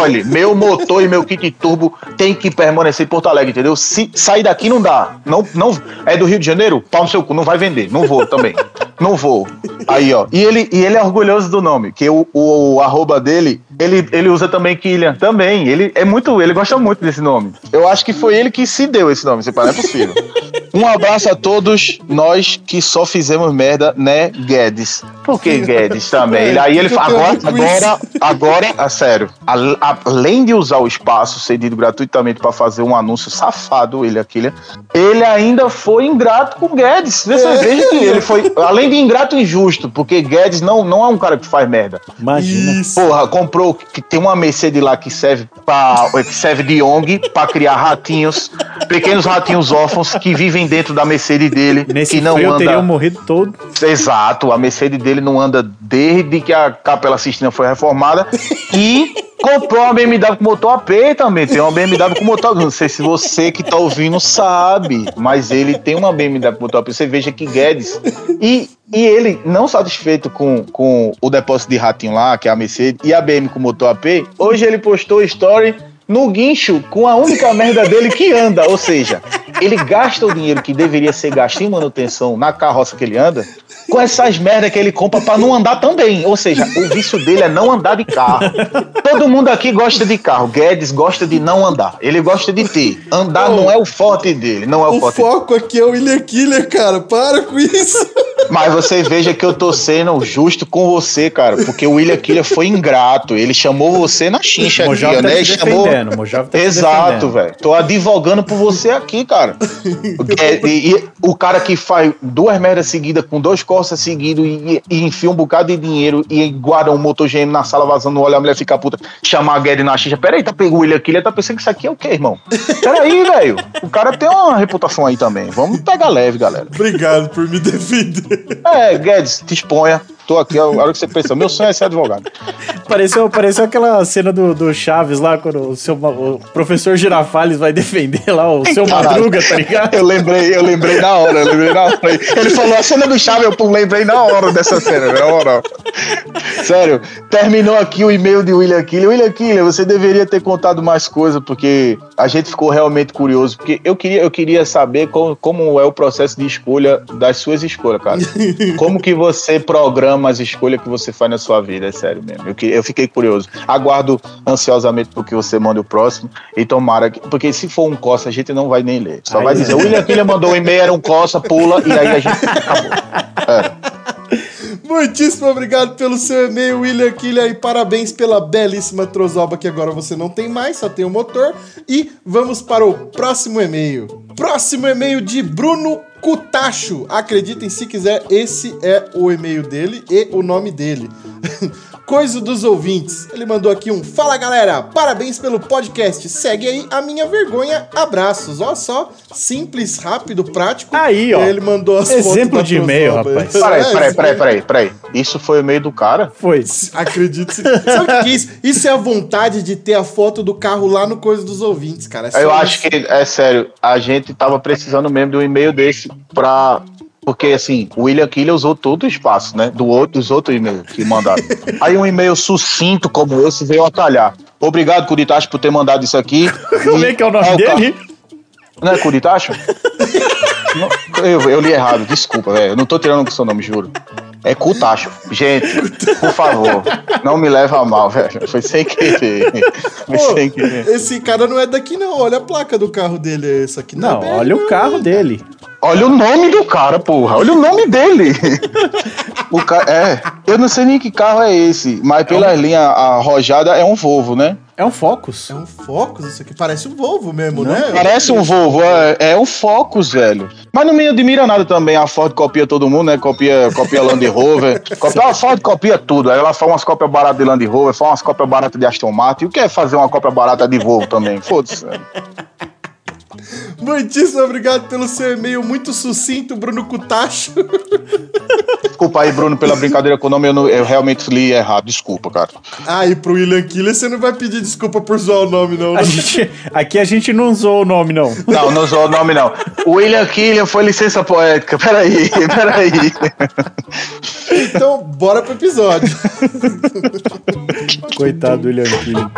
Olha, meu motor e meu kit turbo tem que permanecer em Porto Alegre, entendeu? Se sair daqui não dá. Não, não, é do Rio de Janeiro? Pau no seu cu, não vai vender. Não vou também. Não vou. Aí, ó. E ele, e ele é orgulhoso do nome, que o, o, arroba dele, ele, ele usa também Killian. Também. Ele é muito, ele gosta muito desse nome. Eu acho que foi ele que se deu esse nome, se pá, não é. Um abraço a todos nós que só fizemos merda, né, Guedes? Por que Guedes também? Ele, aí ele fala, agora, agora, agora, a sério, a- a- além de usar o espaço cedido gratuitamente pra fazer um anúncio safado, ele aquele, ele ainda foi ingrato com o Guedes. Você É. veja que ele foi, além de ingrato e injusto, porque Guedes não, não é um cara que faz merda. Imagina. Isso. Porra, comprou que tem uma Mercedes lá que serve para que serve de ONG para criar ratinhos, pequenos ratinhos órfãos que vivem dentro da Mercedes dele, Nesse que não frio anda. teriam morrido todo. Exato, a Mercedes dele não anda desde que a Capela Sistina foi reformada e comprou uma BMW com motor AP também. Tem uma BMW com motor. Não sei se você que tá ouvindo sabe, mas ele tem uma BMW com motor AP. Você veja que Guedes. E, e ele, não satisfeito com, com o depósito de ratinho lá, que é a Mercedes, e a BM com motor AP, hoje ele postou story no guincho com a única merda dele que anda. Ou seja, ele gasta o dinheiro que deveria ser gasto em manutenção na carroça que ele anda com essas merdas que ele compra pra não andar também. Ou seja, o vício dele é não andar de carro. Todo mundo aqui gosta de carro. Guedes gosta de não andar. Ele gosta de ter. Andar não é o forte dele. Não é o, O forte dele. foco aqui é o William Killer, cara. Para com isso. Mas você veja que eu tô sendo justo com você, cara. Porque o William Killer foi ingrato. Ele chamou você na chincha aqui, tá né? chamou. tá Exato, velho. Tô advogando por você aqui, cara. [laughs] É, e, e o cara que faz duas merdas seguidas com dois costas seguidos e, e enfia um bocado de dinheiro e guarda um motor GM na sala vazando o olho, a mulher fica puta, chamar a Guedes na xixa. Peraí, tá pegando o William Killer, tá pensando que isso aqui é o quê, irmão? Peraí, velho. O cara tem uma reputação aí também. Vamos pegar leve, galera. Obrigado por me defender. É, Guedes, te exponha. Tô aqui, a hora que você pensa, meu sonho é ser advogado. Pareceu, pareceu aquela cena do, do Chaves lá, quando o, seu, o professor Girafales vai defender lá o seu Caralho. Madruga, tá ligado? Eu lembrei, eu lembrei na hora, eu lembrei na hora. Ele falou a cena do Chave, eu lembrei na hora dessa cena, na hora. Sério, terminou aqui o e-mail de William Killer. William Killer, você deveria ter contado mais coisas, porque a gente ficou realmente curioso. Porque eu queria, eu queria saber como, como é o processo de escolha das suas escolhas, cara. Como que você programa as escolhas que você faz na sua vida, é sério mesmo. Eu, que- eu fiquei curioso. Aguardo ansiosamente porque você manda o próximo e tomara que. Porque se for um Costa, a gente não vai nem ler. Só Aí vai é. dizer, o William Killer mandou um e-mail, era um Costa, pula, e aí a gente acabou. [laughs] Muitíssimo obrigado pelo seu e-mail, William Killer, e parabéns pela belíssima trozoba que agora você não tem mais, só tem o motor. E vamos para o próximo e-mail. Próximo e-mail de Bruno Cutacho. Acreditem se quiser, esse é o e-mail dele e o nome dele. [laughs] Coisa dos ouvintes. Ele mandou aqui um Fala galera, parabéns pelo podcast. Segue aí a minha vergonha. Abraços. Olha só, simples, rápido, prático. Aí, ó. Ele mandou as Exemplo de e-mail, rapaz. Peraí, peraí, peraí, peraí, peraí. Isso foi o e-mail do cara? Foi. Acredito. Sabe o que é isso? Isso é a vontade de ter a foto do carro lá no Coisa dos Ouvintes, cara. É Eu isso. acho que, é sério, a gente tava precisando mesmo de um e-mail desse pra. Porque assim, o William Killer usou todo o espaço, né? Do outro, dos outros e-mails que mandaram. Aí um e-mail sucinto como esse veio a calhar. Obrigado, Curitacho, por ter mandado isso aqui. [laughs] Como é que é o nome ca- dele? Não é Curitacho? [laughs] Não, eu, eu li errado, desculpa, velho. Eu não tô tirando o seu nome, juro. É Cutacho. Gente, por favor, não me leva a mal, velho. Foi sem querer. Foi Pô, sem querer. esse cara não é daqui, não. Olha a placa do carro dele. é Essa aqui Não, é olha o carro não. dele. Olha o nome do cara, porra. Olha o nome dele. O ca... É, eu não sei nem que carro é esse, mas pela linha arrojada é um Volvo, né? É um Focus. É um Focus, isso aqui parece um Volvo mesmo, né? Parece um Volvo, é, é um Focus, velho. Mas não me admira nada também, a Ford copia todo mundo, né? Copia, copia Land Rover. [laughs] Copia, a Ford copia tudo. Aí ela faz umas cópias baratas de Land Rover, faz umas cópias baratas de Aston Martin. E o que é fazer uma cópia barata de Volvo também? Foda-se. velho. Muitíssimo obrigado pelo seu e-mail muito sucinto, Bruno Cutacho. Desculpa aí, Bruno, pela brincadeira com o nome, eu, não- eu realmente li errado. Desculpa, cara. Ah, e pro William Killer você não vai pedir desculpa por zoar o nome, não. né? A gente, aqui a gente não usou o nome, não. Não, não usou o nome, não. William Killian foi licença poética. Peraí, peraí. Então, bora pro episódio. Coitado do William Killing.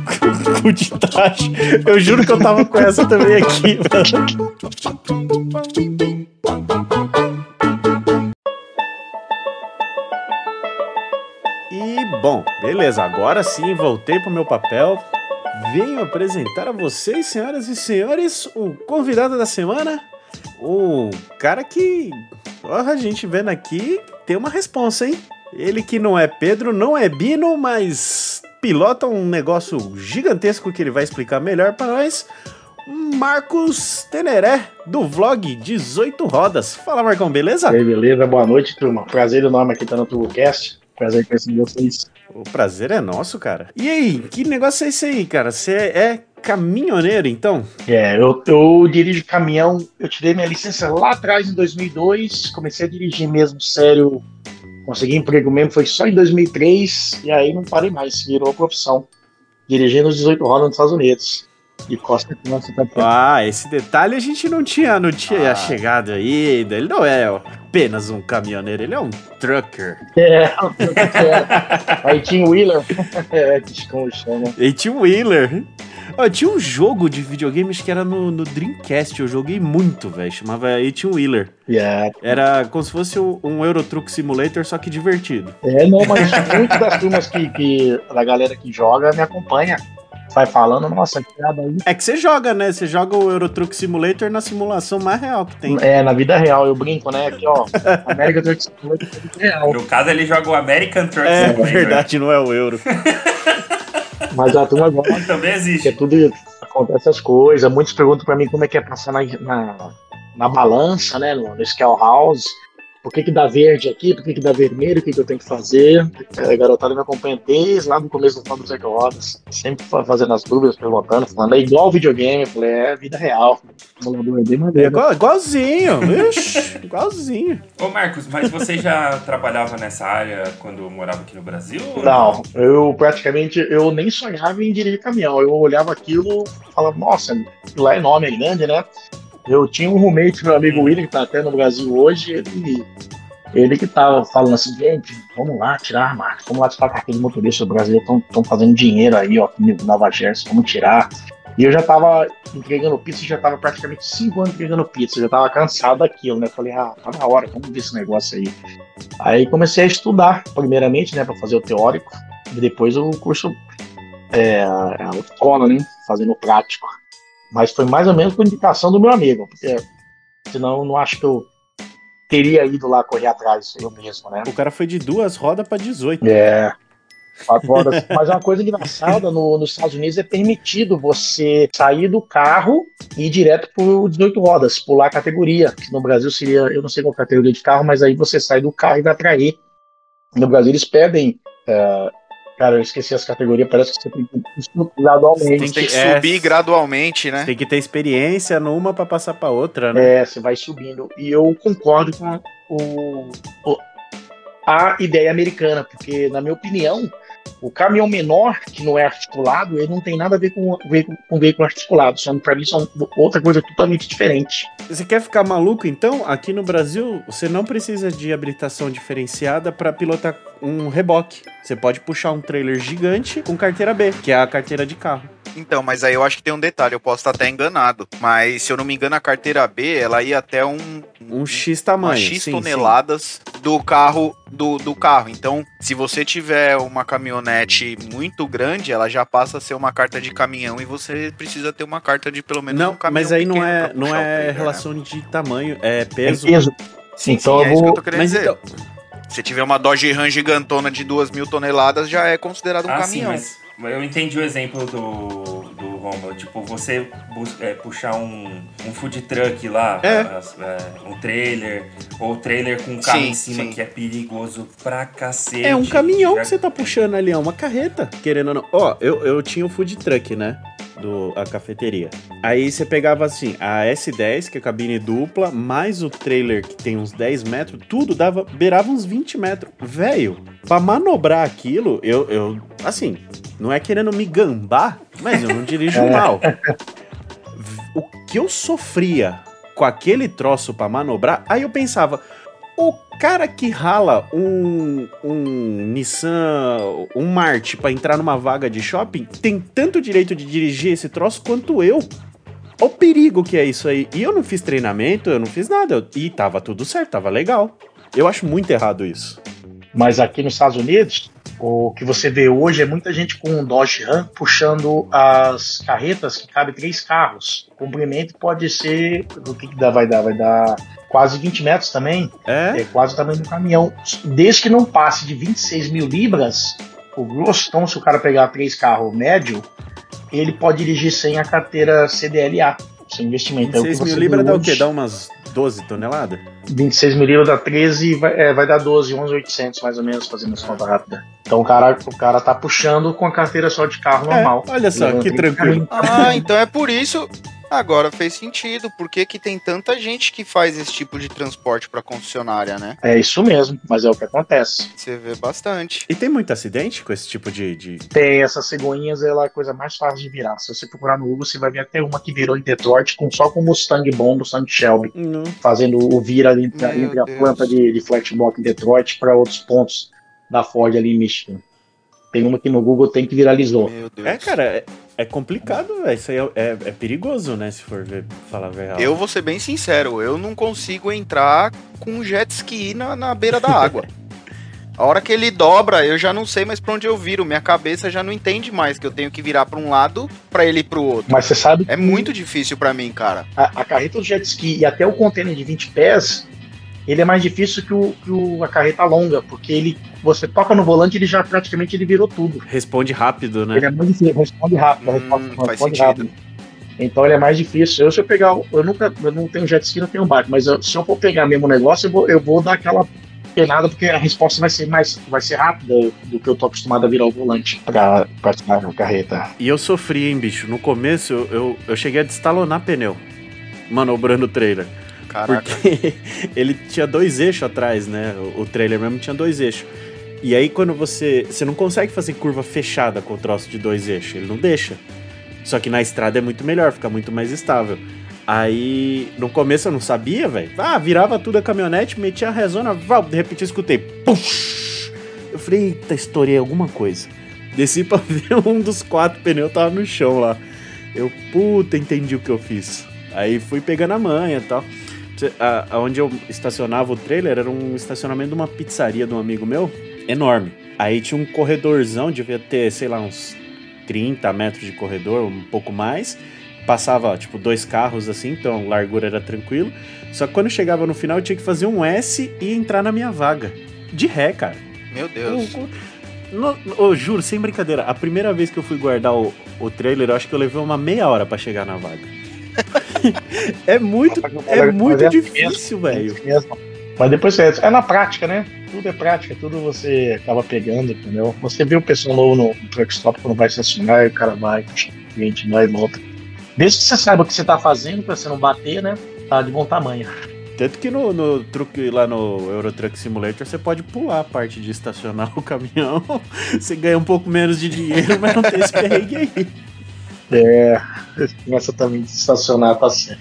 [laughs] Putitacho. Eu juro que eu tava com essa também aqui, mano. [laughs] E, bom, beleza. Agora sim, voltei pro meu papel. Venho apresentar a vocês, senhoras e senhores, o convidado da semana. O cara que, a gente vendo aqui, tem uma responsa, hein? Ele que não é Pedro, não é Bino, mas pilota um negócio gigantesco que ele vai explicar melhor para nós. Marcos Teneré, do vlog 18 Rodas. Fala, Marcão, beleza? E aí, beleza? Boa noite, turma. Prazer enorme aqui estar no TurboCast. Prazer conhecer vocês. O prazer é nosso, cara. E aí, que negócio é esse aí, cara? Você é caminhoneiro, então? É, eu, eu dirijo caminhão. Eu tirei minha licença lá atrás, em 2002. Comecei a dirigir mesmo, sério. Consegui emprego mesmo, foi só em 2003. E aí não parei mais, virou profissão. Dirigindo os 18 rodas nos Estados Unidos. De costa a costa pra cá. Ah, esse detalhe a gente não tinha, não tinha Ah. chegado ainda. Ele não é apenas um caminhoneiro, ele é um trucker. É, é. Aí tinha o Wheeler. [laughs] É, que chama. E tinha o Wheeler. Ó, tinha um jogo de videogames que era no, no Dreamcast, eu joguei muito, velho. Chamava E o Wheeler. Yeah. Era como se fosse um um Euro Truck Simulator, só que divertido. É, não, mas muitas das turmas que, que da galera que joga me acompanha. Vai falando, nossa, que piada aí. É que você joga, né? Você joga o Euro Truck Simulator na simulação mais real que tem. É, na vida real, eu brinco, né? Aqui, ó, América Truck Simulator é vida real. No caso, ele joga o American Truck É Simulator. verdade, não é o Euro. [laughs] Mas a turma gosta, também porque existe. tudo acontece as coisas. Muitos perguntam pra mim como é que é passar na, na, na balança, né? No, no Scale House. Por que, que dá verde aqui? Por que, que dá vermelho? O que, que eu tenho que fazer? É, a garotada me acompanha desde lá no começo do Fábio Zé Rodas. Sempre fa- fazendo as dúvidas, perguntando, falando, é igual videogame. Eu falei, é vida real. É bem É igual, igualzinho. Ixi, [laughs] igualzinho. Ô, Marcos, mas você já trabalhava nessa área quando morava aqui no Brasil? ou Não, eu praticamente eu nem sonhava em dirigir caminhão. Eu olhava aquilo e falava, nossa, lá é enorme, é grande, né? Eu tinha um roommate, meu amigo William, que tá até no Brasil hoje, ele, ele que tava falando assim, gente, vamos lá tirar, Marcos, vamos lá tirar a carteira de motorista do Brasil, estão fazendo dinheiro aí, ó, Nova Jersey, vamos tirar. E eu já tava entregando pizza, já tava praticamente cinco anos entregando pizza, já tava cansado daquilo, né? Falei, ah, tá na hora, vamos ver esse negócio aí. Aí comecei a estudar, primeiramente, né, para fazer o teórico, e depois o curso, é, escola, né, fazendo o prático. Mas foi mais ou menos por indicação do meu amigo, porque senão eu não acho que eu teria ido lá correr atrás eu mesmo, né? O cara foi de duas rodas pra 18. É. Horas. [laughs] Mas uma coisa engraçada, no, nos Estados Unidos é permitido você sair do carro e ir direto por 18 rodas, pular a categoria. Que no Brasil seria, eu não sei qual categoria de carro, mas aí você sai do carro e vai pra aí. No Brasil eles pedem. é, cara, eu esqueci as categorias, parece que você tem que ir gradualmente. Tem que É. subir gradualmente, né? Tem que ter experiência numa pra passar pra outra, né? É, você vai subindo. E eu concordo com o, o, a ideia americana, porque, na minha opinião, o caminhão menor, que não é articulado, ele não tem nada a ver com, veículo, com veículo articulado. São, pra mim, são outra coisa totalmente diferente. Você quer ficar maluco, então? Aqui no Brasil, você não precisa de habilitação diferenciada para pilotar um reboque. Você pode puxar um trailer gigante com carteira B, que é a carteira de carro. Então, mas aí eu acho que tem um detalhe, eu posso estar até enganado. Mas se eu não me engano, a carteira B, ela ia até um. Um X tamanho. Uma X sim, toneladas do carro do, do carro. Então, se você tiver uma caminhonete muito grande, ela já passa a ser uma carta de caminhão e você precisa ter uma carta de pelo sim. menos Não, um caminhão. mas aí não é, não é trailer, né? relação de tamanho, é peso. Tem peso. Sim, então sim, eu é isso que eu vou. tô querendo Mas dizer. então, Se tiver uma Dodge Ram gigantona de 2 mil toneladas, já é considerado um ah, sim, caminhão. mas eu entendi o exemplo do, do Romulo. Tipo, você é, puxar um, um food truck lá, É. é, um trailer, ou trailer com um carro Sim, em cima sim. que é perigoso pra cacete. É um caminhão Já- que você tá puxando ali, é uma carreta, querendo ou não. Ó, eu, eu tinha o food truck, né? Do, a cafeteria. Aí você pegava assim, a S10, que é cabine dupla, mais o trailer que tem uns 10 metros, tudo dava, beirava uns 20 metros. Velho, pra manobrar aquilo, eu, eu, assim, não é querendo me gambar, mas eu não dirijo [laughs] mal. O que eu sofria com aquele troço pra manobrar, aí eu pensava, o cara que rala um, um Nissan, um Marte pra entrar numa vaga de shopping tem tanto direito de dirigir esse troço quanto eu. Olha o perigo que é isso aí. E eu não fiz treinamento, eu não fiz nada. E tava tudo certo, tava legal. Eu acho muito errado isso. Mas aqui nos Estados Unidos, o que você vê hoje é muita gente com um Dodge Ram puxando as carretas que cabem três carros. O comprimento pode ser. O que, que dá? Vai dar? Vai dar quase 20 metros também. É? É quase o tamanho do caminhão. Desde que não passe de 26 mil libras, o grosso, então se o cara pegar três carros médio, ele pode dirigir sem a carteira CDLA, sem investimento. É o que 26 mil você libras dá o quê? Dá umas 12 toneladas? 26 mil libras dá 13, vai, é, vai dar 12, 11,800 mais ou menos, fazendo as contas rápidas. Então o cara, o cara tá puxando com a carteira só de carro normal. É, olha só, que 30 tranquilo. Ah, então é por isso. Agora fez sentido. Por que, que tem tanta gente que faz esse tipo de transporte pra concessionária, né? É isso mesmo, mas é o que acontece. Você vê bastante. E tem muito acidente com esse tipo de. de... Tem essas cegonhas, ela é a coisa mais fácil de virar. Se você procurar no Google, você vai ver até uma que virou em Detroit com, só com Mustang bom, Mustang Shelby, Não. fazendo o vira ali entre, entre a planta de, de Flatbox em Detroit para outros pontos da Ford ali em Michigan. Tem uma que no Google tem que viralizou. Meu Deus. É, cara, é, complicado, velho. Isso aí é, é, é perigoso, né? Se for ver, falar a verdade. Eu vou ser bem sincero, eu não consigo entrar com um jet ski na, na beira da água. A hora que ele dobra, eu já não sei mais pra onde eu viro. Minha cabeça já não entende mais que eu tenho que virar pra um lado pra ele ir pro outro. Mas você sabe É que muito difícil pra mim, cara. a, a carreta do jet ski e até o container de 20 pés, ele é mais difícil que, o, que o- a carreta longa, porque ele você toca no volante ele já praticamente ele virou tudo. Responde rápido, né? Ele é muito difícil, responde rápido, Hum, responde, faz responde rápido. Então ele é mais difícil. Eu se eu pegar, o- eu nunca, eu não tenho jet ski, não tenho barco, mas eu- se eu for pegar mesmo o negócio, eu vou, eu vou dar aquela penada porque a resposta vai ser mais, vai ser rápida do que eu tô acostumado a virar o volante pra participar da carreta. E eu sofri, hein, bicho. No começo, eu, eu, eu cheguei a destalonar pneu. Manobrando o trailer. Caraca. Porque [laughs] ele tinha dois eixos atrás, né? O, trailer mesmo tinha dois eixos. E aí, quando você. Você não consegue fazer curva fechada com o troço de dois eixos. Ele não deixa. Só que na estrada é muito melhor, fica muito mais estável. Aí, no começo eu não sabia, velho. Ah, virava tudo a caminhonete, metia a rezona, val, de repente eu escutei. Push! Eu falei, eita, estourei alguma coisa. Desci pra [laughs] ver um dos quatro pneus tava no chão lá. Eu, puta, entendi o que eu fiz. Aí fui pegando a manha e tal. A- Aonde eu estacionava o trailer era um estacionamento de uma pizzaria de um amigo meu, enorme. Aí tinha um corredorzão, devia ter, sei lá, uns 30 metros de corredor, um pouco mais. Passava, tipo, dois carros assim, então a largura era tranquilo. Só que quando chegava no final eu tinha que fazer um S e entrar na minha vaga. De ré, cara. Meu Deus. Eu, no- eu juro, sem brincadeira, a primeira vez que eu fui guardar o, o trailer, eu acho que eu levei uma meia hora pra chegar na vaga. É muito, é muito difícil, velho. Mesmo. Mas depois você. É na prática, né? Tudo é prática, tudo você acaba pegando, entendeu? Você vê o pessoal novo no truck stop quando vai estacionar, e o cara vai, o cliente vai e volta. Desde que você saiba o que você tá fazendo pra você não bater, né? Tá de bom tamanho. Tanto que no, no truque lá no Euro Truck Simulator você pode pular a parte de estacionar [laughs] o caminhão. Você ganha um pouco menos de dinheiro, mas não tem esse perrengue aí. É, [laughs] essa também de estacionar tá certo.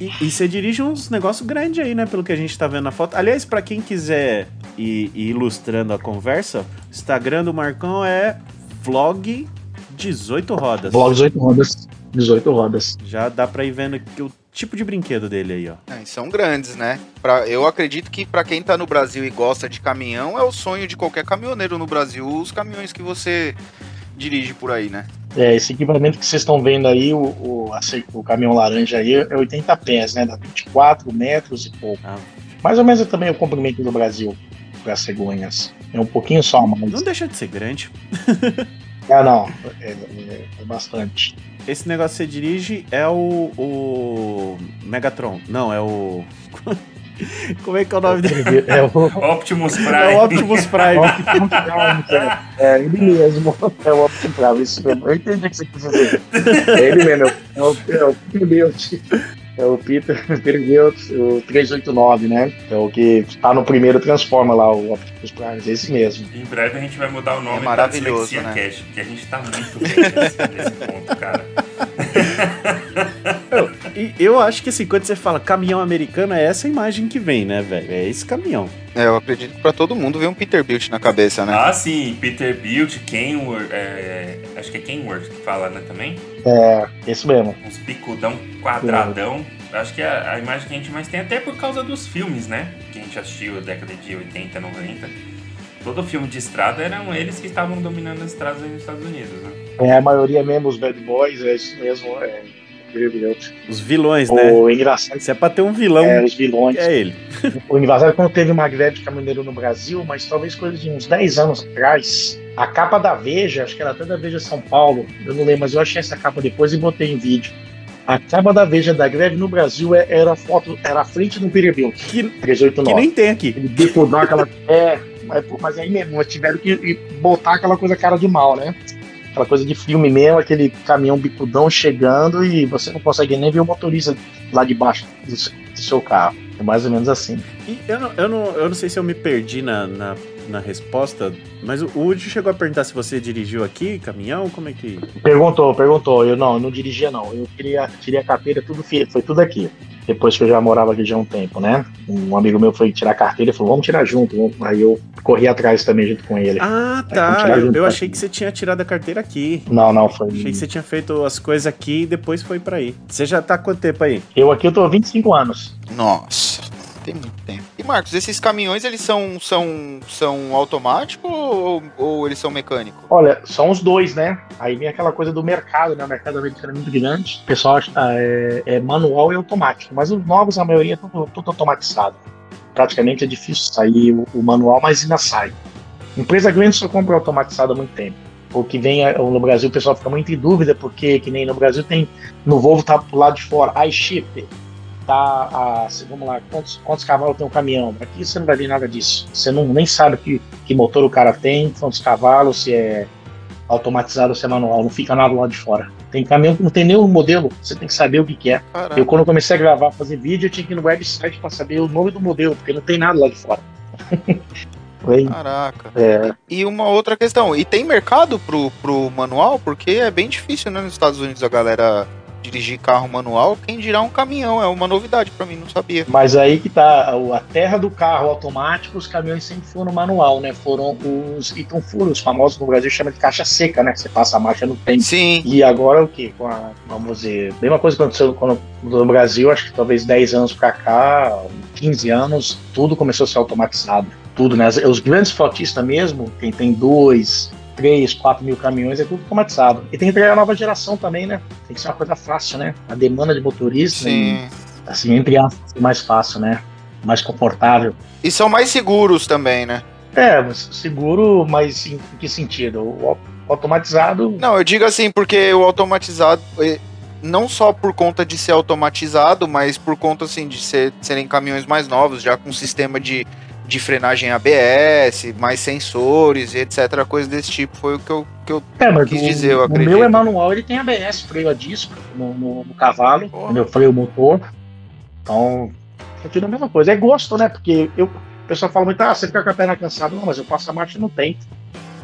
E, e você dirige uns negócios grandes aí, né? Pelo que a gente tá vendo na foto. Aliás, pra quem quiser ir, ir ilustrando a conversa, o Instagram do Marcão é vlog 18 rodas. Vlog 18 rodas. 18 rodas. Já dá pra ir vendo que o tipo de brinquedo dele aí, ó. É, são grandes, né? Pra, eu acredito que pra quem tá no Brasil e gosta de caminhão, é o sonho de qualquer caminhoneiro no Brasil, os caminhões que você dirige por aí, né? É, esse equipamento que vocês estão vendo aí, o, o, o caminhão laranja aí, é 80 pés, né? Dá 24 metros e pouco. Ah. Mais ou menos é também o comprimento do Brasil para as cegonhas. É um pouquinho só a mais. Não deixa de ser grande. [laughs] Ah, não. É, é- é bastante. Esse negócio que você dirige é o, o Megatron. Não, é o. [laughs] [laughs] Como é que é o nome dele? É o. [laughs] Optimus Prime. É o Optimus Prime. Optimus Prime, é, é ele mesmo. É o Optimus Prime, isso mesmo. Eu entendi o que você quis dizer. É ele mesmo. É o, é o Peter Belt. É o Peter, Belt, o 389, [laughs] né? É o que tá no primeiro Transforma lá, o Optimus Prime. É esse mesmo. Em breve a gente vai mudar o nome É maravilhoso, da Dislexia né? Cash, porque a gente tá muito bem nesse, nesse ponto, cara. E eu acho que assim, quando você fala caminhão americano, é essa imagem que vem, né, velho? É esse caminhão. É, eu acredito que pra todo mundo vem um Peterbilt na cabeça, né? Ah, sim, Peter Built, Kenworth, é, acho que é Kenworth que fala, né, também? É, esse mesmo. Uns picudão quadradão. Acho que é a, imagem que a gente mais tem, até por causa dos filmes, né? Que a gente assistiu na década de 80, 90. Todo filme de estrada eram eles que estavam dominando as estradas aí nos Estados Unidos, né? É a maioria mesmo, os bad boys, é isso mesmo. É. Os vilões, né? O engraçado Se é pra ter um vilão, é os vilões. é ele. O engraçado é quando teve uma greve de caminhoneiro no Brasil, mas talvez coisa de uns 10 anos atrás, a capa da Veja, acho que era até da Veja São Paulo, eu não lembro, mas eu achei essa capa depois e botei em vídeo. A capa da Veja da greve no Brasil é- era a foto, era a frente do Peterbilt, Que, que 389. nem tem aqui. Ele bicudou aquela. [laughs] É, mas, mas aí mesmo, tiveram que botar aquela coisa cara de mal, né? Aquela coisa de filme mesmo, aquele caminhão bicudão chegando e você não consegue nem ver o motorista lá de baixo do seu- do seu carro. É mais ou menos assim. E eu não, eu não, eu não sei se eu me perdi na, na, na resposta, mas o Woody chegou a perguntar se você dirigiu aqui, caminhão, como é que. Perguntou, perguntou. Eu não, eu não dirigia não. Eu queria, tirei a carteira, tudo foi tudo aqui. Depois que eu já morava aqui já há um tempo, né? Um amigo meu foi tirar a carteira e falou, vamos tirar junto. vamos. Aí eu corri atrás também junto com ele. Ah, tá. Eu, junto eu pra achei que você tinha tirado a carteira aqui. Não, não, foi. Achei que você tinha feito as coisas aqui e depois foi pra aí. Você já tá há quanto tempo aí? Eu aqui eu tô há 25 anos. Nossa, tem muito tempo. E Marcos, esses caminhões, eles são, são, são automáticos ou, ou eles são mecânicos? Olha, são os dois, né? Aí vem aquela coisa do mercado, né? O mercado americano é muito grande. O pessoal acha ah, é, é manual e automático. Mas os novos, a maioria, é tudo, tudo automatizado. Praticamente é difícil sair o, o manual, mas ainda sai. Empresa grande só compra automatizado há muito tempo. O que vem é- no Brasil, o pessoal fica muito em dúvida, porque que nem no Brasil tem. No Volvo tá pro lado de fora, iShip. Tá a, vamos lá, quantos, quantos cavalos tem um caminhão? Aqui você não vai ver nada disso. Você não, nem sabe que, que motor o cara tem, quantos cavalos, se é automatizado ou se é manual, não fica nada lá de fora. Tem caminhão que não tem nenhum modelo, você tem que saber o que, que é. Caraca. Eu, quando eu comecei a gravar, fazer vídeo, eu tinha que ir no website para saber o nome do modelo, porque não tem nada lá de fora. [laughs] Caraca. é, E uma outra questão, e tem mercado pro, pro manual? Porque é bem difícil, né, nos Estados Unidos a galera dirigir carro manual. Quem dirá um caminhão, é uma novidade pra mim, não sabia. Mas aí que tá, a terra do carro automático, os caminhões sempre foram manual, né? Foram os Iton Furo, os famosos no Brasil chama de caixa seca, né? Você passa a marcha no tempo. Sim, E agora o que? Com a, vamos dizer, mesma coisa que aconteceu quando, no Brasil, acho que talvez 10 anos pra cá, 15 anos, tudo começou a ser automatizado. Tudo, né? Os grandes frotistas mesmo, quem tem dois, três, quatro mil caminhões, é tudo automatizado. E tem que pegar a nova geração também, né? Tem que ser uma coisa fácil, né? A demanda de motorista, sim. assim, entre aspas, mais fácil, né? Mais confortável. E são mais seguros também, né? É, mas seguro, mas em que sentido? O au- automatizado Não, eu digo assim, porque o automatizado, eh, não só por conta de ser automatizado, mas por conta assim de ser- serem caminhões mais novos, já com sistema de, de frenagem ABS, mais sensores e etc. Coisa desse tipo. Foi o que eu, que eu É, quis o, dizer, eu o acredito. meu é manual, ele tem ABS, freio a disco no, no- no cavalo, Porra. meu freio motor. Então, Continua a mesma coisa. É gosto, né? Porque eu, o pessoal fala muito, ah, você fica com a perna cansada. Não, mas eu passo a marcha no tempo.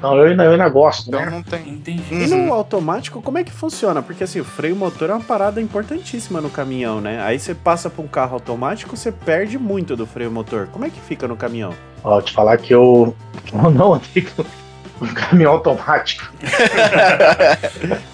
Então eu ainda, eu ainda gosto, Então né? não tem. Entendi. E no automático, como é que funciona? Porque assim, o freio motor é uma parada importantíssima no caminhão, né? Aí você passa pra um carro automático, você perde muito do freio motor. Como é que fica no caminhão? Ó, te falar que eu, eu [laughs] não andei um caminhão automático. [laughs]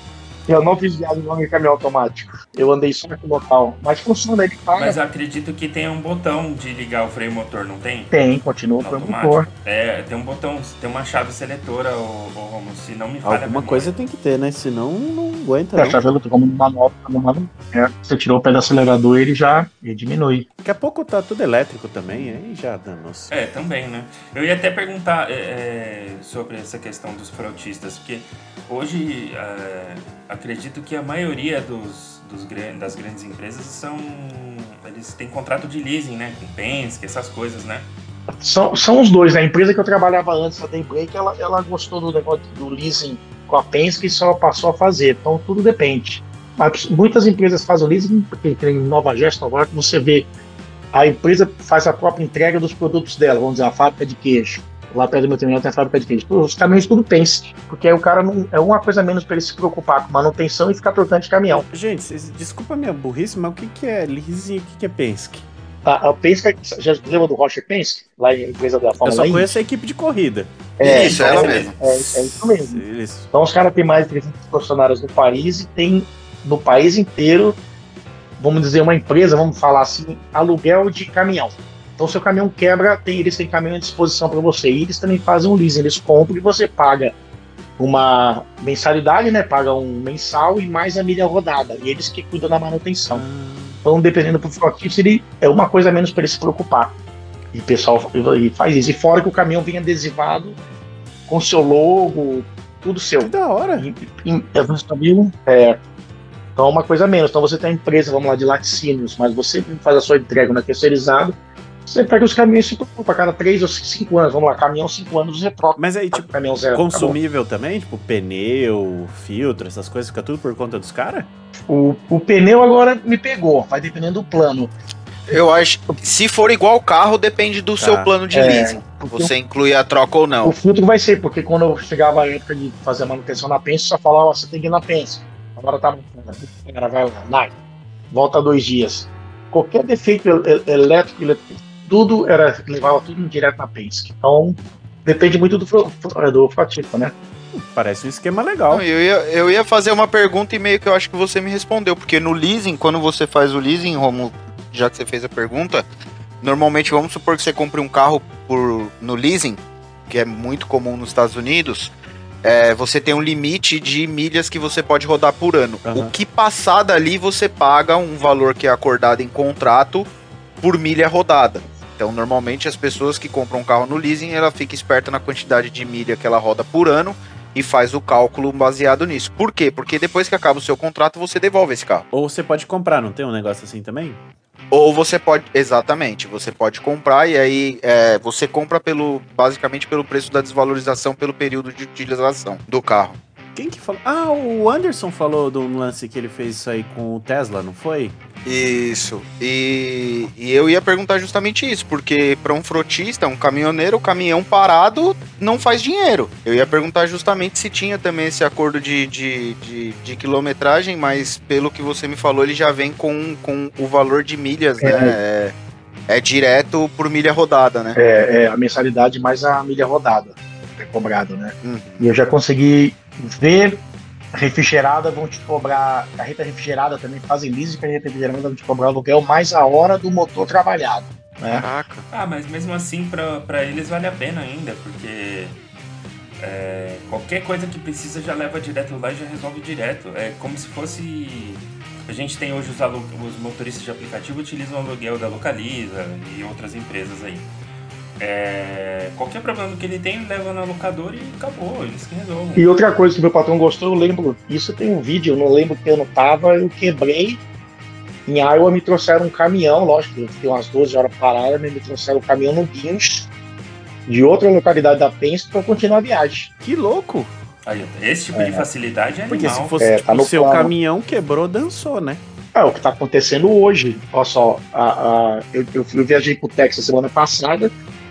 eu não fiz viagem longa em caminhão automático. Eu andei só com local. Mas funciona, ele paga. Mas acredito que tem um botão de ligar o freio motor, não tem? Tem, continua o Automático. motor. É, tem um botão, tem uma chave seletora, ô, ô Romulo, se não me falha a Alguma coisa tem que ter, né? Senão não aguenta, É, a chave ela como no manual, no manual. É, você tirou o pé do acelerador, ele já ele diminui. Daqui a pouco tá tudo elétrico também, aí já danou-se. É, também, né? Eu ia até perguntar é, é, sobre essa questão dos frotistas, porque hoje é, acredito que a maioria dos, dos das grandes empresas são. Eles têm contrato de leasing, né? Com Penske, essas coisas, né? São, são os dois, né? A empresa que eu trabalhava antes, a Daybreak, ela, ela gostou do negócio do leasing com a Penske e só passou a fazer. Então tudo depende. Mas muitas empresas fazem o leasing, porque tem Nova Gesta, Nova York, você vê a empresa faz a própria entrega dos produtos dela, vamos dizer, a fábrica de queijo. Lá perto do meu terminal tem a fábrica de queijo. Os caminhões tudo Penske, porque aí o cara não é uma coisa menos para ele se preocupar com manutenção e ficar trocando de caminhão. Gente, cês- desculpa a minha burrice, mas o que, que é leasing e o que, que é Penske? A, a Penske, já lembra do Roger Penske? Lá em empresa da Eu Fórmula só 1? conheço a equipe de corrida. É, Isso, então, ela é, mesma. É, é isso mesmo. Eles... Então os caras têm mais de 300 funcionários no país e tem no país inteiro, vamos dizer, uma empresa, vamos falar assim, aluguel de caminhão. Então seu caminhão quebra, tem, eles têm caminhão à disposição para você. E eles também fazem um leasing, eles compram e você paga uma mensalidade, né? Paga um mensal e mais a milha rodada. E eles que cuidam da manutenção. Então, dependendo do frotista, ele é uma coisa a menos para ele se preocupar. E o pessoal e faz isso. E fora que o caminhão vem adesivado com seu logo, tudo seu. Que da hora. Em- em- é, tá? É. Então é uma coisa a menos. Então você tem a empresa, vamos lá, de laticínios, mas você faz a sua entrega na terceirizado, você pega os caminhões e se preocupa. Cada 3 ou 5 anos, vamos lá, caminhão 5 anos você troca. Mas aí, tipo, o caminhão zero. acabou. consumível também? Tipo, pneu, filtro, essas coisas, fica tudo por conta dos caras? O, o pneu agora me pegou, vai dependendo do plano. Eu acho. Se for igual o carro, depende do Tá. seu plano de É, leasing. Você inclui a troca ou O não. filtro vai ser, porque quando eu chegava a época de fazer a manutenção na Pense, só falava, ó, você tem que ir na Pense. Agora tá o cara vai lá, vai. Volta dois dias. Qualquer defeito el- el- elétrico, elétrico, tudo era, levava tudo direto na Pense. Então, depende muito do, fro- do frotista, né? Parece um esquema legal. Não, eu, ia, eu ia fazer uma pergunta e meio que eu acho que você me respondeu. Porque no leasing, quando você faz o leasing, Romulo, já que você fez a pergunta, normalmente vamos supor que você compre um carro por, no leasing, que é muito comum nos Estados Unidos. é, você tem um limite de milhas que você pode rodar por ano. Aham. O que passar dali, você paga um valor que é acordado em contrato por milha rodada. Então, normalmente, as pessoas que compram um carro no leasing, ela fica esperta na quantidade de milha que ela roda por ano e faz o cálculo baseado nisso. Por quê? Porque depois que acaba o seu contrato, você devolve esse carro. Ou você pode comprar, não tem um negócio assim também? Ou você pode, exatamente, você pode comprar e aí é, você compra pelo, basicamente pelo preço da desvalorização pelo período de utilização do carro. Quem que falou? Ah, o Anderson falou de um lance que ele fez isso aí com o Tesla, não foi? Isso. E, e eu ia perguntar justamente isso, porque para um frotista, um caminhoneiro, o caminhão parado não faz dinheiro. Eu ia perguntar justamente se tinha também esse acordo de, de, de, de quilometragem, mas pelo que você me falou, ele já vem com, com o valor de milhas, né? É, é direto por milha rodada, né? É, é a mensalidade mais a milha rodada é cobrado, né? Uhum. E eu já consegui ver refrigerada vão te cobrar, carreta refrigerada também fazem leasing, carreta refrigerada vão te cobrar aluguel mais a hora do motor trabalhado, né? Caraca. Ah, mas mesmo assim, pra, pra eles vale a pena ainda, porque é, qualquer coisa que precisa já leva direto lá e já resolve direto. É como se fosse. A gente tem hoje os, os motoristas de aplicativo utilizam o aluguel da Localiza e outras empresas aí. É, qualquer problema que ele tem, ele leva na locadora e acabou, eles que resolvem. E outra coisa que meu patrão gostou, eu lembro, isso tem um vídeo, eu não lembro que ano tava, eu quebrei. Em Iowa me trouxeram um caminhão, lógico, eu fiquei umas 12 horas parada, me trouxeram um caminhão no guincho de outra localidade da Penske para continuar a viagem. Que louco! Aí, esse tipo de facilidade é Porque animal. se fosse É, tipo, tá o seu plano. caminhão quebrou, dançou, né? É o que está acontecendo hoje. Olha só, a, a, eu, eu, eu viajei para o Texas semana passada,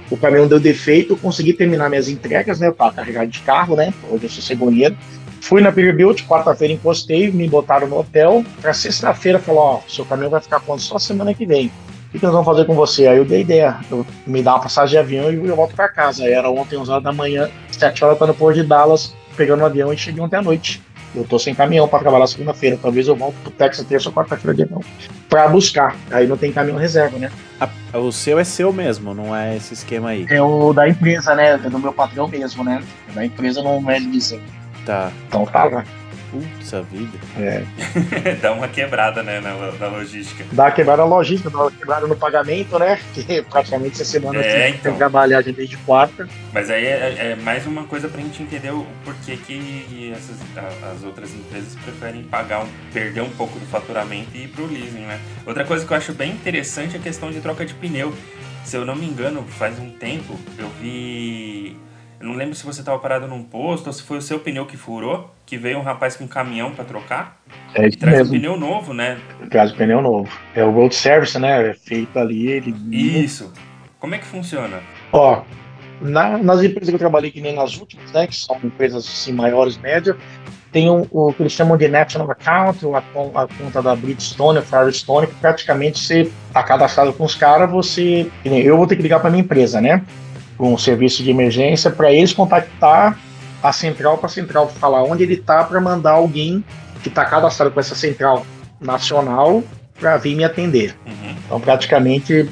o caminhão deu defeito, consegui terminar minhas entregas, né? Eu tava carregado de carro, né? Hoje eu sou cegonheiro. Fui na Peterbilt, quarta-feira encostei, me botaram no hotel. Pra sexta-feira, falou: Ó, seu caminhão vai ficar pronto só semana que vem. O que, nós vamos fazer com você? Aí eu dei ideia, eu, me dá uma passagem de avião e eu volto para casa. Aí era ontem, 11 horas da manhã, 7 horas, eu no Porto de Dallas, pegando o um avião e cheguei ontem à noite. Eu tô sem caminhão para trabalhar segunda-feira. Talvez eu volte pro Texas terça ou quarta-feira de avião para buscar. Aí não tem caminhão reserva, né? A, o seu é seu mesmo, não é esse esquema aí. É o da empresa, né? É do meu patrão mesmo, né? Da empresa não é dizer. Tá. Então tá lá. Putz, a vida. É. [laughs] dá uma quebrada, né, na, na logística. Dá uma quebrada na logística, dá uma quebrada no pagamento, né? Que praticamente essa semana é, então. tem que trabalhar desde quarta. Mas aí é, é, mais uma coisa pra gente entender o porquê que essas, as outras empresas preferem pagar um, perder um pouco do faturamento e ir pro leasing, né? Outra coisa que eu acho bem interessante é a questão de troca de pneu. Se eu não me engano, faz um tempo eu vi eu não lembro se você estava parado num posto ou se foi o seu pneu que furou, que veio um rapaz com um caminhão para trocar. É e traz mesmo. um pneu novo, né? Traz um pneu novo. É o road service, né? É feito ali. Ele... Isso. Como é que funciona? Ó, na, nas empresas que eu trabalhei, que nem nas últimas, né? Que são empresas assim, maiores, médias, tem um, o que eles chamam de National Account, a, a conta da Bridgestone, a Firestone, que praticamente você tá cadastrado com os caras, você. Eu vou ter que ligar para minha empresa, né? Um serviço de emergência para eles contactar a central para a central falar onde ele está para mandar alguém que está cadastrado com essa central nacional para vir me atender. Uhum. Então, praticamente,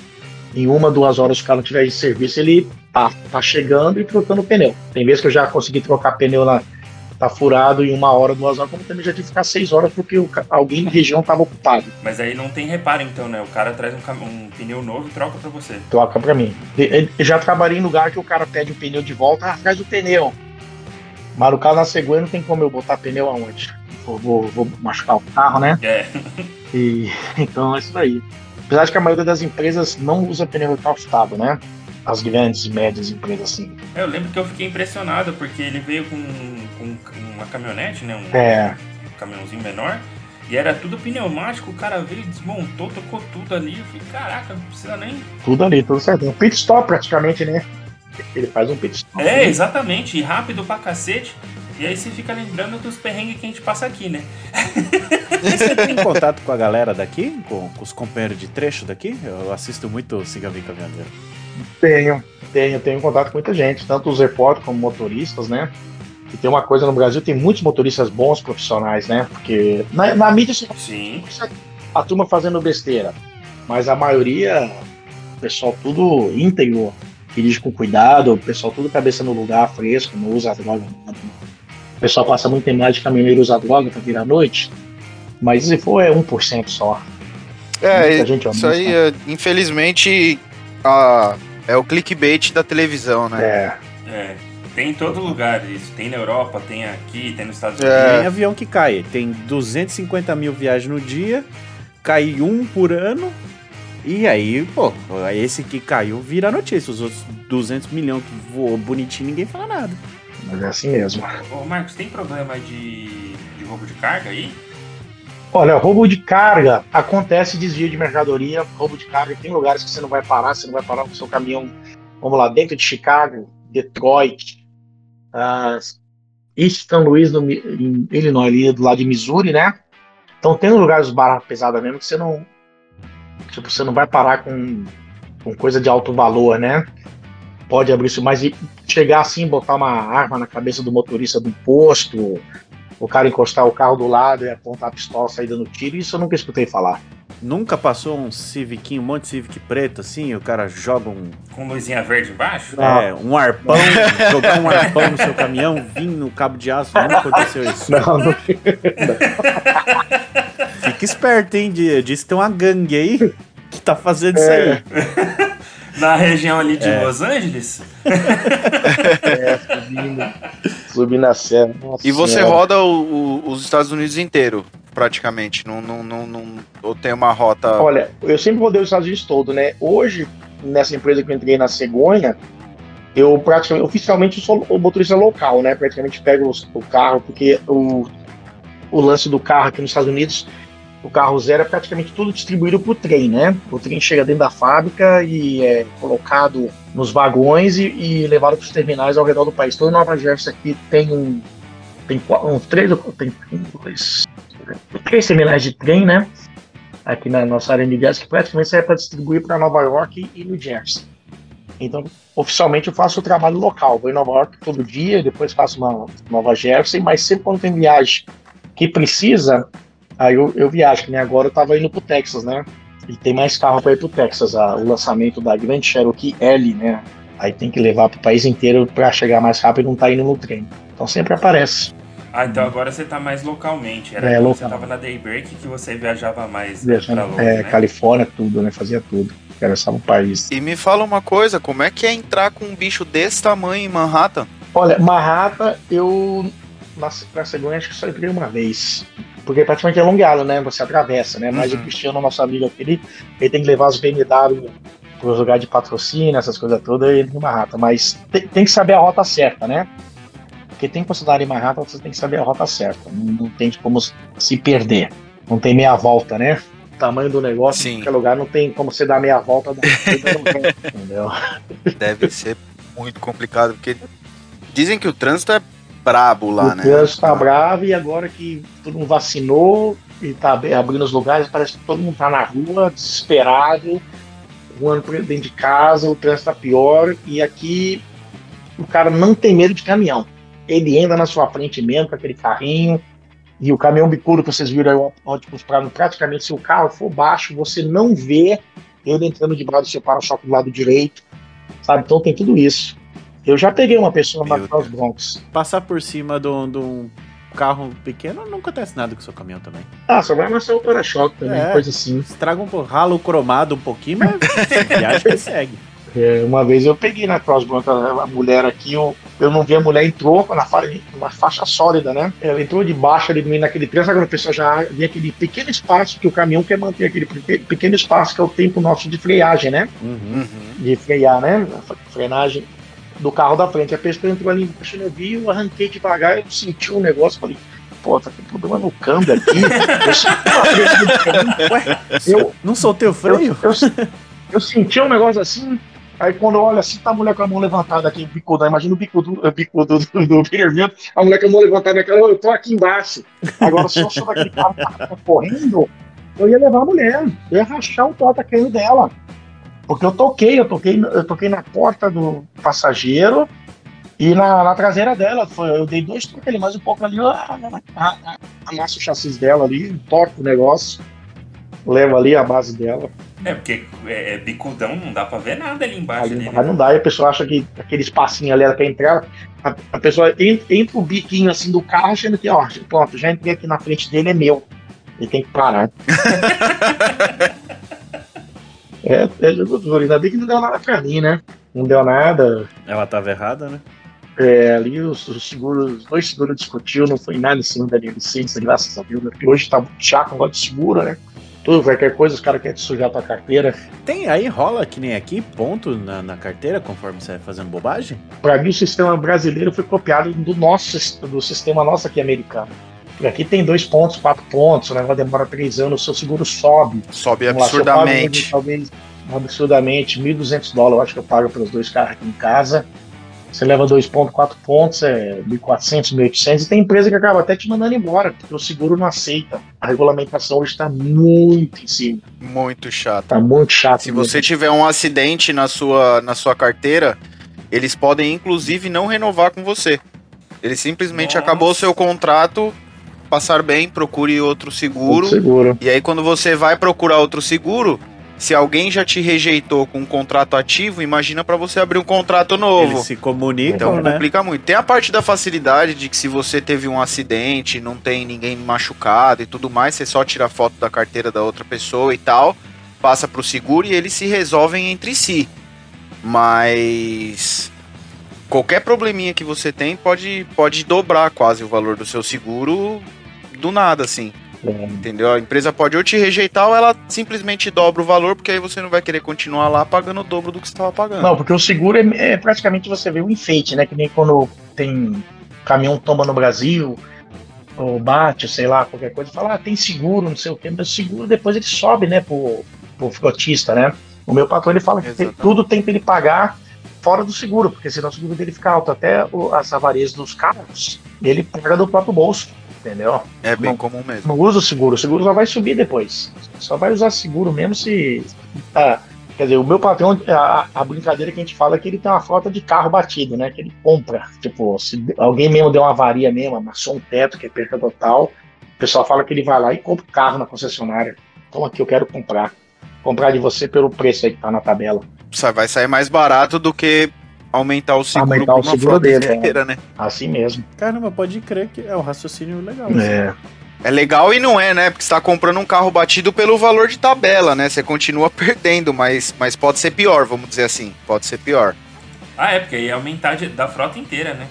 em uma, duas horas, se o cara não tiver de serviço, ele tá, tá chegando e trocando pneu. Tem vezes que eu já consegui trocar pneu na, tá furado em uma hora, duas horas, como também já tive que ficar seis horas porque o, alguém na região estava ocupado. Mas aí não tem reparo então, né? O cara traz um, um pneu novo e troca para você. Troca para mim. Eu já trabalhei em lugar que o cara pede o pneu de volta, ah, traz o pneu. Mas no caso na segunda não tem como eu botar pneu aonde. Vou, vou, vou machucar o carro, né? É. E, [laughs] então é isso aí. Apesar de que a maioria das empresas não usa pneu recalcitrado, né? as grandes e médias empresas assim. É, eu lembro que eu fiquei impressionado porque ele veio com, com uma caminhonete, né? Um, é. um caminhãozinho menor. E era tudo pneumático, o cara veio, desmontou, tocou tudo ali. Eu falei, caraca, não precisa nem. Tudo ali, tudo certo. Um pit stop praticamente, né? Ele faz um pit stop. É, exatamente, e rápido pra cacete. E aí você fica lembrando dos perrengues que a gente passa aqui, né? você tem contato com a galera daqui? Com, com os companheiros de trecho daqui? Eu assisto muito o Siga Vem Caminhoneiro. Tenho, tenho, tenho contato com muita gente, tanto os repórteres como motoristas, né? E tem uma coisa no Brasil, tem muitos motoristas bons profissionais, né? Porque na, na mídia Sim. a turma fazendo besteira, mas a maioria, o pessoal tudo íntegro, dirige com cuidado, o pessoal tudo cabeça no lugar, fresco, não usa droga. O pessoal passa muito tempo de caminhoneiro usar droga para virar noite, mas se for é 1% só. É, isso aí, é, infelizmente, a, é o clickbait da televisão, né? É. É. Tem em todo lugar isso. Tem na Europa, tem aqui, tem nos Estados é. Unidos. É. Tem avião que cai. Tem 250 mil viagens no dia, cai um por ano. E aí, pô, esse que caiu vira notícia. Os outros 200 milhões que voou bonitinho, ninguém fala nada. Mas é assim mesmo. Ô, Marcos, tem problema de, de roubo de carga aí? Olha, roubo de carga acontece desvio de mercadoria, roubo de carga. Tem lugares que você não vai parar, você não vai parar com o seu caminhão, vamos lá, dentro de Chicago, Detroit, uh, East St. Louis, no, em Illinois, ali do lado de Missouri, né? Então tem lugares barra pesada mesmo que você não, tipo, você não vai parar com, com coisa de alto valor, né? Pode abrir isso, mas chegar assim, botar uma arma na cabeça do motorista do posto, o cara encostar o carro do lado e apontar a pistola, sair dando tiro, isso eu nunca escutei falar. Nunca passou um Civic, um monte de Civic preto assim, o cara joga um. Com luzinha verde embaixo? É, um arpão, [laughs] jogar um arpão no seu caminhão, vir no cabo de aço, nunca aconteceu isso. Não, não. [laughs] Fica esperto, hein? Diz que tem uma gangue aí que tá fazendo é. isso aí. [laughs] Na região ali de é. Los Angeles? é, subindo, subindo a serra. Nossa e você senhora. roda o, o, os Estados Unidos inteiro, praticamente? Não, não, não, não, ou tem uma rota. Olha, eu sempre rodei os Estados Unidos todo, né? Hoje, nessa empresa que eu entrei na cegonha, eu praticamente, oficialmente sou o motorista local, né? Praticamente pego o carro, porque o, o lance do carro aqui nos Estados Unidos o carro zero é praticamente tudo distribuído por trem, né? O trem chega dentro da fábrica e é colocado nos vagões e, e levado para os terminais ao redor do país. Toda Nova Jersey aqui tem um tem um, três, tem um, dois, três terminais de trem, né? Aqui na nossa área de gás que praticamente serve para distribuir para Nova York e New Jersey. Então, oficialmente eu faço o trabalho local. Vou em Nova York todo dia, depois faço uma Nova Jersey, mas sempre quando tem viagem que precisa, Aí eu, eu viajo, nem agora eu tava indo pro Texas, né? E tem mais carro para ir pro Texas. A, o lançamento da grande Cherokee L, né? Aí tem que levar pro país inteiro para chegar mais rápido e não tá indo no trem. Então sempre aparece. Ah, então agora você tá mais localmente. Era É, quando local. você tava na Daybreak que você viajava mais Viajando, pra longe, é, né? Califórnia, tudo, né? Fazia tudo. Atravessava o país. E me fala uma coisa, como é que é entrar com um bicho desse tamanho em Manhattan? Olha, Manhattan, eu na, na segunda acho que só entrei uma vez. Porque praticamente é alongado, né? Você atravessa, né? Mas Uhum. o Cristiano, nosso amigo aqui, ele, ele tem que levar os BMW para os lugares de patrocínio, essas coisas todas, ele em Manhattan. Mas tem, tem que saber a rota certa, né? Porque tem possibilidade em Manhattan, você tem que saber a rota certa. Não, não tem como se perder. Não tem meia volta, né? O tamanho do negócio Sim. em qualquer lugar não tem como você dar meia volta da [laughs] entendeu? Deve ser muito complicado, porque dizem que o trânsito é brabo lá, o né? trânsito tá bravo e agora que todo mundo vacinou e tá ab- abrindo os lugares, parece que todo mundo tá na rua, desesperado, voando por dentro de casa, o trânsito tá pior e aqui o cara não tem medo de caminhão. Ele anda na sua frente mesmo com aquele carrinho e o caminhão bicudo que vocês viram aí, o ótimo pra- praticamente se o carro for baixo, você não vê ele entrando debaixo do seu para-choque do lado direito, sabe? Então tem tudo isso. Eu já peguei uma pessoa na Cross Bronx. Passar por cima de um, de carro pequeno não acontece nada com o seu caminhão também. Ah, só vai amassar o para-choque também, É. coisa assim. Estraga um pouco, rala o cromado um pouquinho, mas [laughs] viagem que segue. É, uma vez eu peguei na Cross Bronx a mulher aqui, eu, eu não vi a mulher, entrou na fa uma faixa sólida, né? Ela entrou de baixo ali no meio naquele trânsito, agora a pessoa já vê aquele pequeno espaço que o caminhão quer manter, aquele peque- pequeno espaço que é o tempo nosso de freagem, né? Uhum. De frear, né? Frenagem do carro da frente. A pessoa entrou ali embaixo, eu vi, eu arranquei devagar, eu senti um negócio, falei, pô, tá com problema no câmbio aqui. [laughs] eu eu, Não soltei o freio? eu, eu, eu senti um negócio assim, aí quando eu olho assim, tá a mulher com a mão levantada aqui, o bicudo, imagina o bicudo, o bicudo do, do Peter a mulher com a mão levantada naquela, eu tô aqui embaixo. Agora, se eu sou daquele cara tá correndo, eu ia levar a mulher, eu ia rachar o porta-cano dela. Porque eu toquei, eu toquei, eu toquei na porta do passageiro e na, na traseira dela. Foi, eu dei dois toques ali, mais um pouco ali, ah, ah, ah, amasso o chassi dela ali, torco o negócio, levo ali a base dela. É, porque é, é bicudão, não dá pra ver nada ali embaixo. Ali, ali, mas né? não dá, e a pessoa acha que aquele espacinho ali ela quer entrar. A, a pessoa entra, entra o biquinho assim do carro, achando que, ó, pronto, já entrei aqui na frente dele, é meu. Ele tem que parar. [laughs] é, é jogo duro, ainda bem que não deu nada pra mim, né? Não deu nada. Ela tava errada, né? É, ali os, os seguros, os dois seguros discutiu, não foi nada em cima da minha licença, graças a Deus, né? Porque hoje tá muito chato o negócio de seguro, né? Tudo, qualquer coisa, os caras querem te sujar tua carteira. Tem aí, rola que nem aqui, ponto na, na carteira, conforme você vai fazendo bobagem? Para mim, o sistema brasileiro foi copiado do nosso do sistema nosso aqui americano. Porque aqui tem dois pontos, quatro pontos, o negócio demora três anos, o seu seguro sobe. Sobe Vamos lá, absurdamente. talvez absurdamente, 1.200 dólares, eu acho que eu pago pelos dois carros aqui em casa. Você leva dois pontos, quatro pontos, é 1.400, 1.800, e tem empresa que acaba até te mandando embora, porque o seguro não aceita. A regulamentação hoje está muito em cima, Muito chato. está muito chato. Se mesmo. você tiver um acidente na sua, na sua carteira, eles podem inclusive não renovar com você. Ele simplesmente Nossa. acabou o seu contrato, passar bem, procure outro seguro. seguro. E aí quando você vai procurar outro seguro, se alguém já te rejeitou com um contrato ativo, imagina pra você abrir um contrato novo. Eles se comunicam, Então né? complica muito. Tem a parte da facilidade de que se você teve um acidente, não tem ninguém machucado e tudo mais, você só tira foto da carteira da outra pessoa e tal, passa pro seguro e eles se resolvem entre si. Mas qualquer probleminha que você tem pode, pode dobrar quase o valor do seu seguro do nada, assim. É. Entendeu? A empresa pode ou te rejeitar ou ela simplesmente dobra o valor, porque aí você não vai querer continuar lá pagando o dobro do que você estava pagando. Não, porque o seguro é, é praticamente você vê um enfeite, né? Que nem quando tem caminhão tomba no Brasil, ou bate, sei lá, qualquer coisa, fala, ah, tem seguro, não sei o quê, mas o seguro depois ele sobe, né, pro, pro frotista, né? O meu patrão ele fala que tem, tudo tem que ele pagar fora do seguro, porque senão o seguro dele fica alto. Até o, as avarias dos carros, ele paga do próprio bolso, entendeu? É bem não, comum mesmo. Não usa o seguro, o seguro só vai subir depois. Só vai usar seguro mesmo se. Ah, quer dizer, o meu patrão, a, a, brincadeira que a gente fala é que ele tem uma frota de carro batido, né? Que ele compra. Tipo, se alguém mesmo deu uma avaria mesmo, amassou um teto, que é perca total, o pessoal fala que ele vai lá e compra o carro na concessionária. Então aqui eu quero comprar. Comprar de você pelo preço aí que tá na tabela vai sair mais barato do que aumentar o seguro aumentar o seguro dele, inteira, é. né? Assim mesmo. Caramba, pode crer que é um raciocínio legal. É. Assim. É legal e não é, né? Porque você tá comprando um carro batido pelo valor de tabela, né? Você continua [laughs] perdendo, mas, mas pode ser pior, vamos dizer assim. Pode ser pior. Ah, é, porque aí é aumentar de, da frota inteira, né?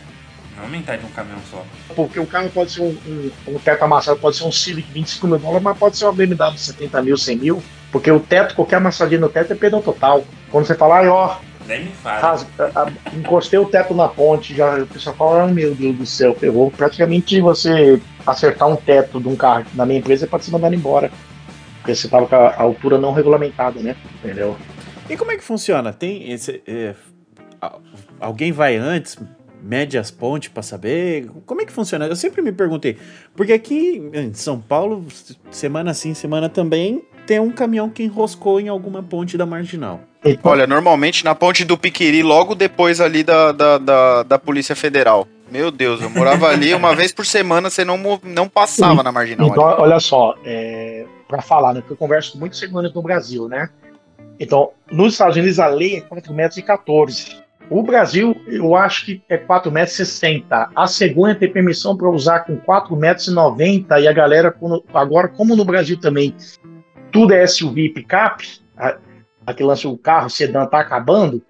Não aumentar de um caminhão só. Porque o carro pode ser um, um, um teto amassado, pode ser um Civic 25 mil dólares, mas pode ser uma BMW 70 mil, 100 mil. Porque o teto, qualquer amassadinha no teto é perdão total. Quando você fala, ai, ó, nem me fala. encostei o teto na ponte, já o pessoal fala, oh, meu Deus do céu, ferrou. Praticamente você acertar um teto de um carro na minha empresa é para se mandar embora. Porque você tava com a altura não regulamentada, né? Entendeu? E como é que funciona? Tem esse, é, alguém vai antes, mede as pontes para saber? Como é que funciona? Eu sempre me perguntei. Porque aqui em São Paulo, semana sim, semana também, tem um caminhão que enroscou em alguma ponte da marginal. Olha, normalmente na ponte do Piquiri, logo depois ali da, da, da, da Polícia Federal. Meu Deus, eu morava ali uma vez por semana, você não, não passava na marginal. Então, ali. olha só, é, para falar, né, porque eu converso com muitos seguranças no Brasil, né? Então, nos Estados Unidos a lei é 4,14 metros. O Brasil, eu acho que é 4,60 metros. A segunda tem permissão para usar com 4,90 metros e a galera, agora, como no Brasil também, tudo é SUV e picape, aquele lance, o carro sedã tá acabando,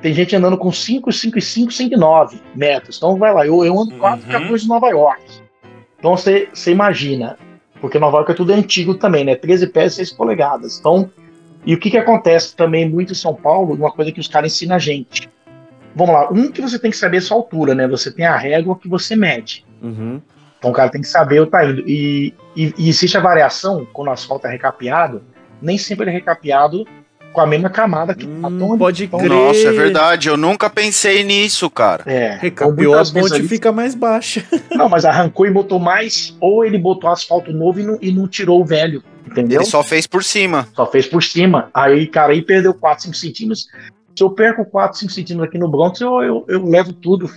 tem gente andando com 5, 5 e 5, 5 e 9 metros. Então vai lá, eu, eu ando 4 uhum. 14 de Nova York. Então você, você imagina, porque Nova York é tudo antigo também, né? 13 pés e 6 polegadas. Então, e o que, que acontece também muito em São Paulo, uma coisa que os caras ensinam a gente. Vamos lá, um que você tem que saber a sua altura, né? Você tem a régua que você mede. Uhum. Então o cara tem que saber o tá indo. E, e, e existe a variação quando o asfalto é recapeado, nem sempre ele é recapeado com a mesma camada que tá hum, Pode crer. Nossa, é verdade. Eu nunca pensei nisso, cara. É. Recapeou, a ponte ali... fica mais baixa. [laughs] Não, mas arrancou e botou mais, ou ele botou asfalto novo e não, e não tirou o velho. Entendeu? Ele só fez por cima. Só fez por cima. Aí, cara, aí perdeu 4, 5 centímetros. Se eu perco 4, 5 centímetros aqui no Bronx, eu, eu, eu levo tudo.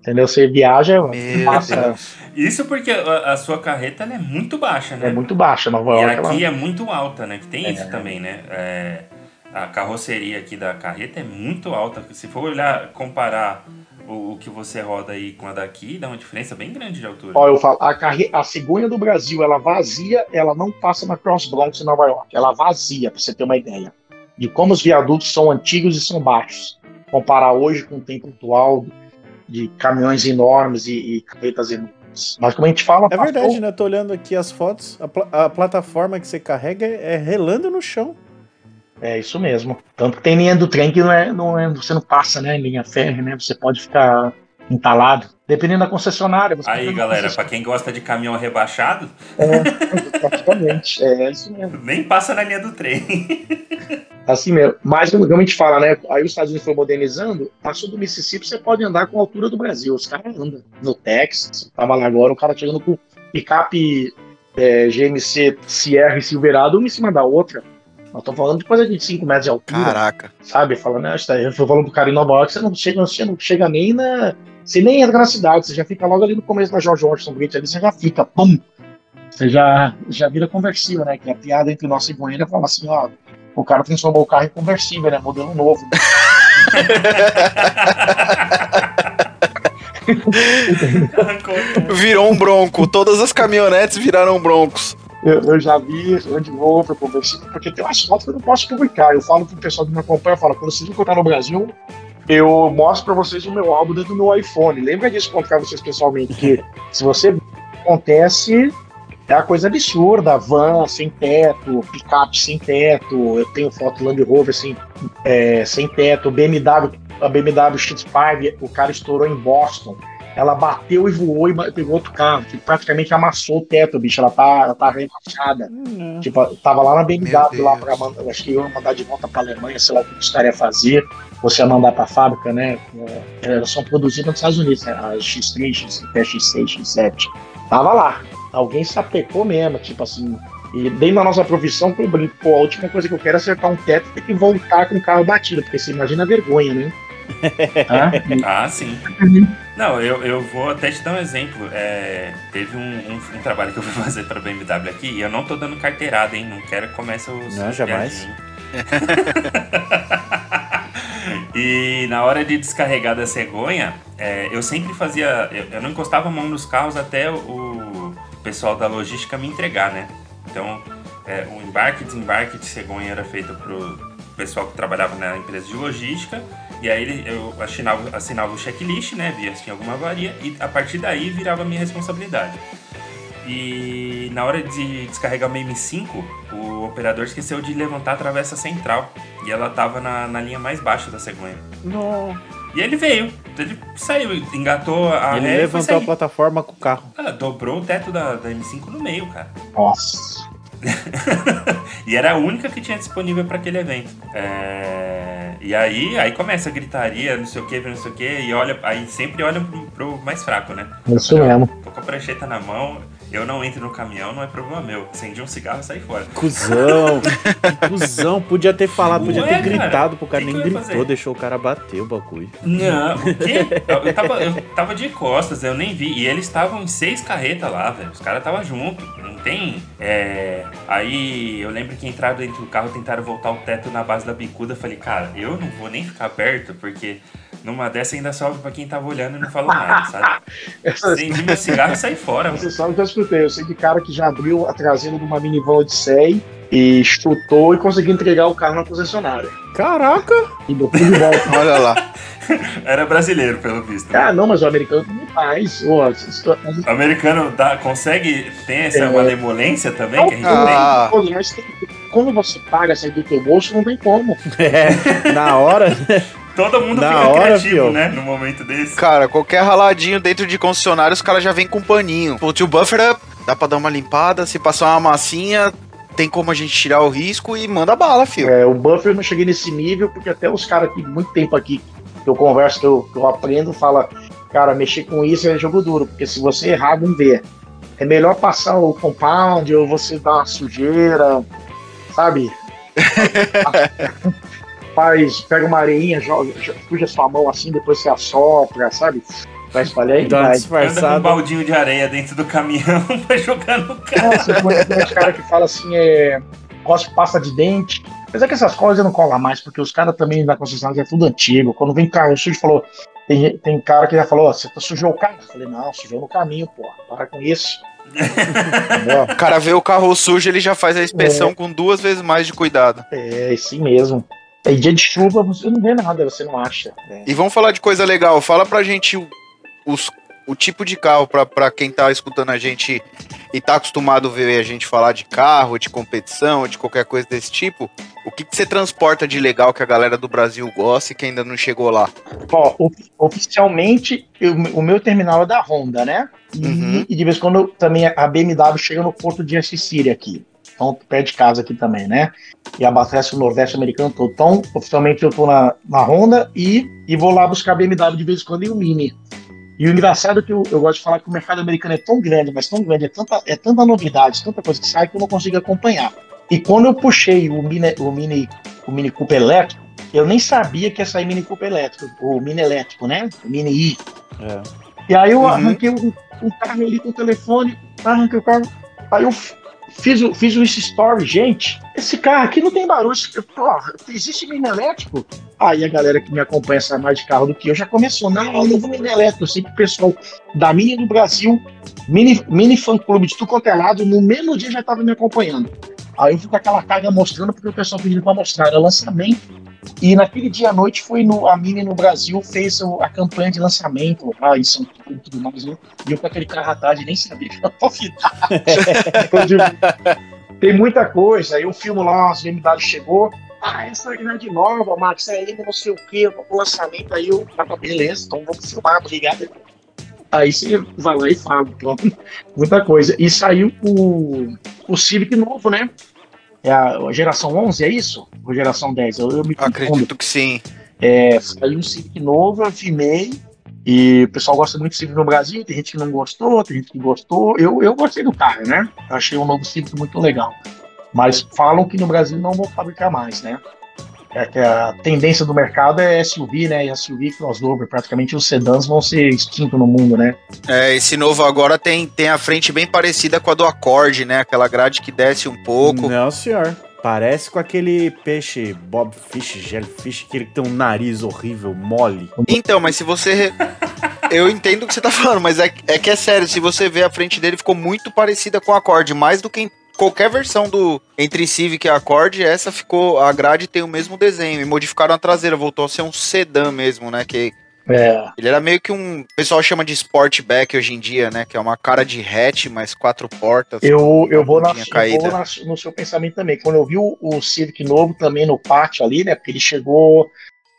Entendeu? Você viaja, passa. Isso porque a, a, sua carreta é muito baixa, né? É muito baixa, Nova York. E aqui ela... é muito alta, né? Que tem é. isso também, né? É, a carroceria aqui da carreta é muito alta. Se for olhar, comparar o, o, que você roda aí com a daqui, dá uma diferença bem grande de altura. Ó, eu falo, a, carre... a cegonha do Brasil, ela vazia, ela não passa na Cross Bronx em Nova York. Ela vazia, pra você ter uma ideia. De como os viadutos são antigos e são baixos. Comparar hoje com o tempo atual de caminhões enormes e, e carretas enormes. Mas como a gente fala. É verdade, né? Tô olhando aqui as fotos. A, pl a, plataforma que você carrega é relando no chão. É isso mesmo. Tanto que tem linha do trem que não é, não é, você não passa, né? Em linha férrea, né? Você pode ficar entalado. Dependendo da concessionária. Aí, galera, para quem gosta de caminhão rebaixado. É, praticamente. É isso mesmo. [laughs] Nem passa na linha do trem. Assim mesmo. Mas, como a gente fala, né? Aí os Estados Unidos foi modernizando, passou do Mississippi, você pode andar com a altura do Brasil. Os caras andam. No Texas, tava lá agora, o cara chegando com picape é, GMC Sierra e Silverado, uma em cima da outra. Nós estamos falando de coisa de 5 metros de altura. Caraca. Sabe? Falando, né, eu fui falando pro cara em Nova York, você não chega, você não chega nem na. Você nem entra na cidade, você já fica logo ali no começo da George Washington Bridge, ali você já fica, pum! Você já, já vira conversível, né? Que a piada entre nós e Goiânia fala assim, ó, o cara transformou o carro em conversível, né? Modelo novo. [laughs] Virou um bronco. Todas as caminhonetes viraram broncos. Eu, eu já vi Land Rover conversível, porque tem umas fotos que eu não posso publicar. Eu falo pro pessoal que me acompanha, eu falo, quando vocês encontrar no Brasil, eu mostro para vocês o meu álbum dentro do meu iPhone. Lembra disso contar vocês pessoalmente, que [laughs] se você acontece, é uma coisa absurda, van sem teto, picape sem teto, eu tenho foto Land Rover sem, é, sem teto, BMW, a BMW X5, o cara estourou em Boston. Ela bateu e voou e pegou outro carro, que praticamente amassou o teto, bicho. Ela tá, ela tá rebaixada. Tipo, tava lá na BMW, lá pra mandar, acho que eu ia mandar de volta pra Alemanha, sei lá o que gostaria de fazer. Você ia mandar pra fábrica, né? É, Elas são produzidas nos Estados Unidos, né? A X3, X, X6, X7. Tava lá. Alguém sapecou mesmo, tipo assim. E dentro da nossa profissão, eu brinco, pô, a última coisa que eu quero é acertar um teto e ter que voltar com o carro batido, porque você imagina a vergonha, né? Ah, sim. Não, eu, eu vou até te dar um exemplo. É, teve um, um- um trabalho que eu fui [laughs] fazer para BMW aqui e eu não tô dando carteirada, hein? Não quero que comece os. Não, jamais. [laughs] e na hora de descarregar da cegonha, é, eu sempre fazia. Eu, eu não encostava a mão nos carros até o, o pessoal da logística me entregar, né? Então, é, o embarque e desembarque de cegonha era feito pro pessoal que trabalhava na empresa de logística. E aí ele- eu assinava, assinava o checklist, né? Via se tinha alguma avaria. E a partir daí virava minha responsabilidade. E na hora de descarregar o M5, o operador esqueceu de levantar a travessa central. E ela tava na, na linha mais baixa da cegonha. Não. E ele veio, ele saiu, engatou a Ele ré e foi levantou a plataforma com o carro. Ah, dobrou o teto da, da M5 no meio, cara. Nossa. [laughs] E era a única que tinha disponível para aquele evento. É, E aí, aí começa a gritaria, não sei o que, não sei o que, e olha, aí sempre olham pro, pro mais fraco, né? Isso mesmo. Tô com a prancheta na mão, eu não entro no caminhão, não é problema meu. Acendi um cigarro e saí fora. Cusão. que cuzão. Podia ter falado, podia Ué, ter cara, gritado pro cara. que que Nem ia gritou, fazer? deixou o cara bater o bagulho. Não, o quê? Eu, tava, eu tava de costas, eu nem vi. E eles estavam em seis carretas lá, velho. Os caras estavam junto. Não tem. é, Aí eu lembro que entraram dentro do carro, tentaram voltar o teto na base da bicuda. Falei, cara, eu não vou nem ficar perto, porque numa dessa ainda sobe pra quem tava olhando e não falou nada, sabe? [laughs] Acendi meu cigarro e saí fora, mano. Você sabe que eu escutei. Eu sei de cara que já abriu a traseira de uma minivan Odyssey e chutou e conseguiu entregar o carro na concessionária. Caraca! E botou de volta. [laughs] Olha lá. Era brasileiro, pelo visto. ah, não, mas o americano também faz. O americano dá, consegue. Tem essa É. malemolência também que a gente Ah. Pô, mas tem- quando você paga sair do teu bolso, não tem como. [laughs] É, na hora. [laughs] Todo mundo Na fica hora, criativo, fio. né? No momento desse. Cara, qualquer raladinho dentro de concessionário, os caras já vêm com paninho. O tio Buffer é- dá pra dar uma limpada, se passar uma massinha, tem como a gente tirar o risco e manda bala, filho. É, o buffer eu não cheguei nesse nível, porque até os caras que muito tempo aqui que eu converso, que eu, que eu aprendo, fala, cara, mexer com isso é jogo duro, porque se você errar, vão ver. É melhor passar o compound ou você dar uma sujeira, sabe? [laughs] Faz, pega uma areinha, joga, jo- suja sua mão assim, depois você assopra, sabe? Vai espalhar e Dá uma vai. Anda com um baldinho de areia dentro do caminhão [laughs] pra jogar no carro. Nossa, tem tem uns caras que falam assim, é. Cospe pasta de dente. Apesar que essas coisas não colam mais, porque os caras também da concessionária é tudo antigo. Quando vem carro sujo, falou. Tem, tem cara que já falou, ó, você tá sujou o carro? Eu falei, não, sujou no caminho, pô. Para com isso. [laughs] O cara vê o carro sujo, ele já faz a inspeção com duas vezes mais de cuidado. É, assim mesmo. E dia de chuva você não vê nada, você não acha. É. E vamos falar de coisa legal. Fala pra gente o, os- o tipo de carro, pra, pra quem tá escutando a gente e tá acostumado a ver a gente falar de carro, de competição, de qualquer coisa desse tipo. O que, que você transporta de legal que a galera do Brasil gosta e que ainda não chegou lá? Ó, of- oficialmente, eu- o meu terminal é da Honda, né? E, Uhum. e de vez em quando também a BMW chega no porto de Sicília aqui. Então, perto de casa aqui também, né? E abastece o Nordeste americano todo. Então, oficialmente eu tô na, na Honda e, e vou lá buscar BMW de vez em quando e o Mini. E o engraçado é que eu, eu gosto de falar que o mercado americano é tão grande, mas tão grande, é tanta, é tanta novidade, tanta coisa que sai que eu não consigo acompanhar. E quando eu puxei o Mini, o Mini, o Mini Cooper elétrico, eu nem sabia que ia sair Mini Cooper elétrico, o Mini elétrico, né? O Mini I. É. E aí eu Uhum. arranquei o, o carro ali com o telefone, arranquei o carro, aí eu fiz, fiz o story, gente, esse carro aqui não tem barulho, porra, existe mini elétrico? Aí a galera que me acompanha sabe mais de carro do que eu já começou, não, eu não vou mini elétrico, eu sei que o pessoal da Mini do Brasil, mini, mini fã clube de tudo quanto é lado, no mesmo dia já estava me acompanhando. Aí eu fui com aquela carga mostrando, porque o pessoal pediu para mostrar, era lançamento, e naquele dia à noite foi no, a Mini no Brasil, fez o- a campanha de lançamento lá em São Paulo e tudo mais, né? E eu com aquele carro atrás nem sabia que. Eu [laughs] Tem muita coisa, aí eu filmo lá, as BMW chegou, ah, essa é de nova, Max, é ainda não sei o que, o lançamento, aí eu, ah, beleza, então vamos filmar, obrigado. Aí você vai lá e fala, pronto. [laughs] Muita coisa. E saiu o, o Civic novo, né? É a geração 11, é isso? Ou geração 10? Eu, eu me confundo. Acredito que sim. É, saiu um Civic novo, eu filmei. E o pessoal gosta muito do Civic no Brasil, tem gente que não gostou, tem gente que gostou. Eu, eu gostei do carro, né? Eu achei o novo Civic muito legal. Mas falam que no Brasil não vão fabricar mais, né? É que a tendência do mercado é SUV, né? E SUV crossover. Praticamente os sedãs vão ser extintos no mundo, né? É, esse novo agora tem, tem a frente bem parecida com a do Accord, né? Aquela grade que desce um pouco. Não, senhor. Parece com aquele peixe Bob Fish, Jellyfish, aquele que tem um nariz horrível, mole. Então, mas se você. [laughs] Eu entendo o que você tá falando, mas é, é que é sério, se você ver a frente dele, ficou muito parecida com a Accord, mais do que em qualquer versão do entre Civic e Accord, essa ficou. A grade tem o mesmo desenho. E modificaram a traseira, voltou a ser um sedã mesmo, né? Que É. ele era meio que um. O pessoal chama de Sportback hoje em dia, né? Que é uma cara de hatch, mais quatro portas. Eu, eu vou, na, eu vou na- no seu pensamento também. Quando eu vi o, o Civic novo também no pátio ali, né? Porque ele chegou,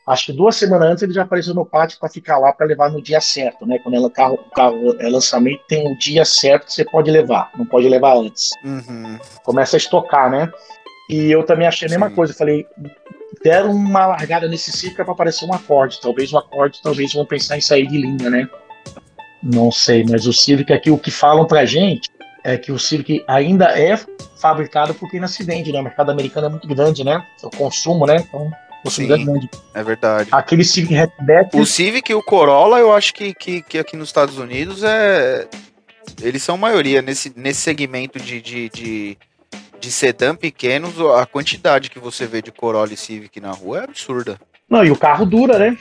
acho que duas semanas antes ele já apareceu no pátio para ficar lá para levar no dia certo, né? Quando ela, carro, o carro é lançamento, tem um dia certo que você pode levar, não pode levar antes. Uhum. Começa a estocar, né? E eu também achei a mesma Sim. coisa. Falei, deram uma largada nesse Civic para aparecer um acorde. Talvez o acorde, talvez vão pensar em sair de linha, né? Não sei, mas o Civic aqui, o que falam pra gente é que o Civic ainda é fabricado porque ainda se vende, né? O mercado americano é muito grande, né? O consumo, né? Então, o consumo é Sim. grande. É verdade. Aquele Civic hatchback, O Civic e o Corolla, eu acho que, que, que aqui nos Estados Unidos é. Eles são maioria nesse, nesse segmento de, de, de, de sedã pequenos. A quantidade que você vê de Corolla e Civic na rua é absurda. Não, e o carro dura, né?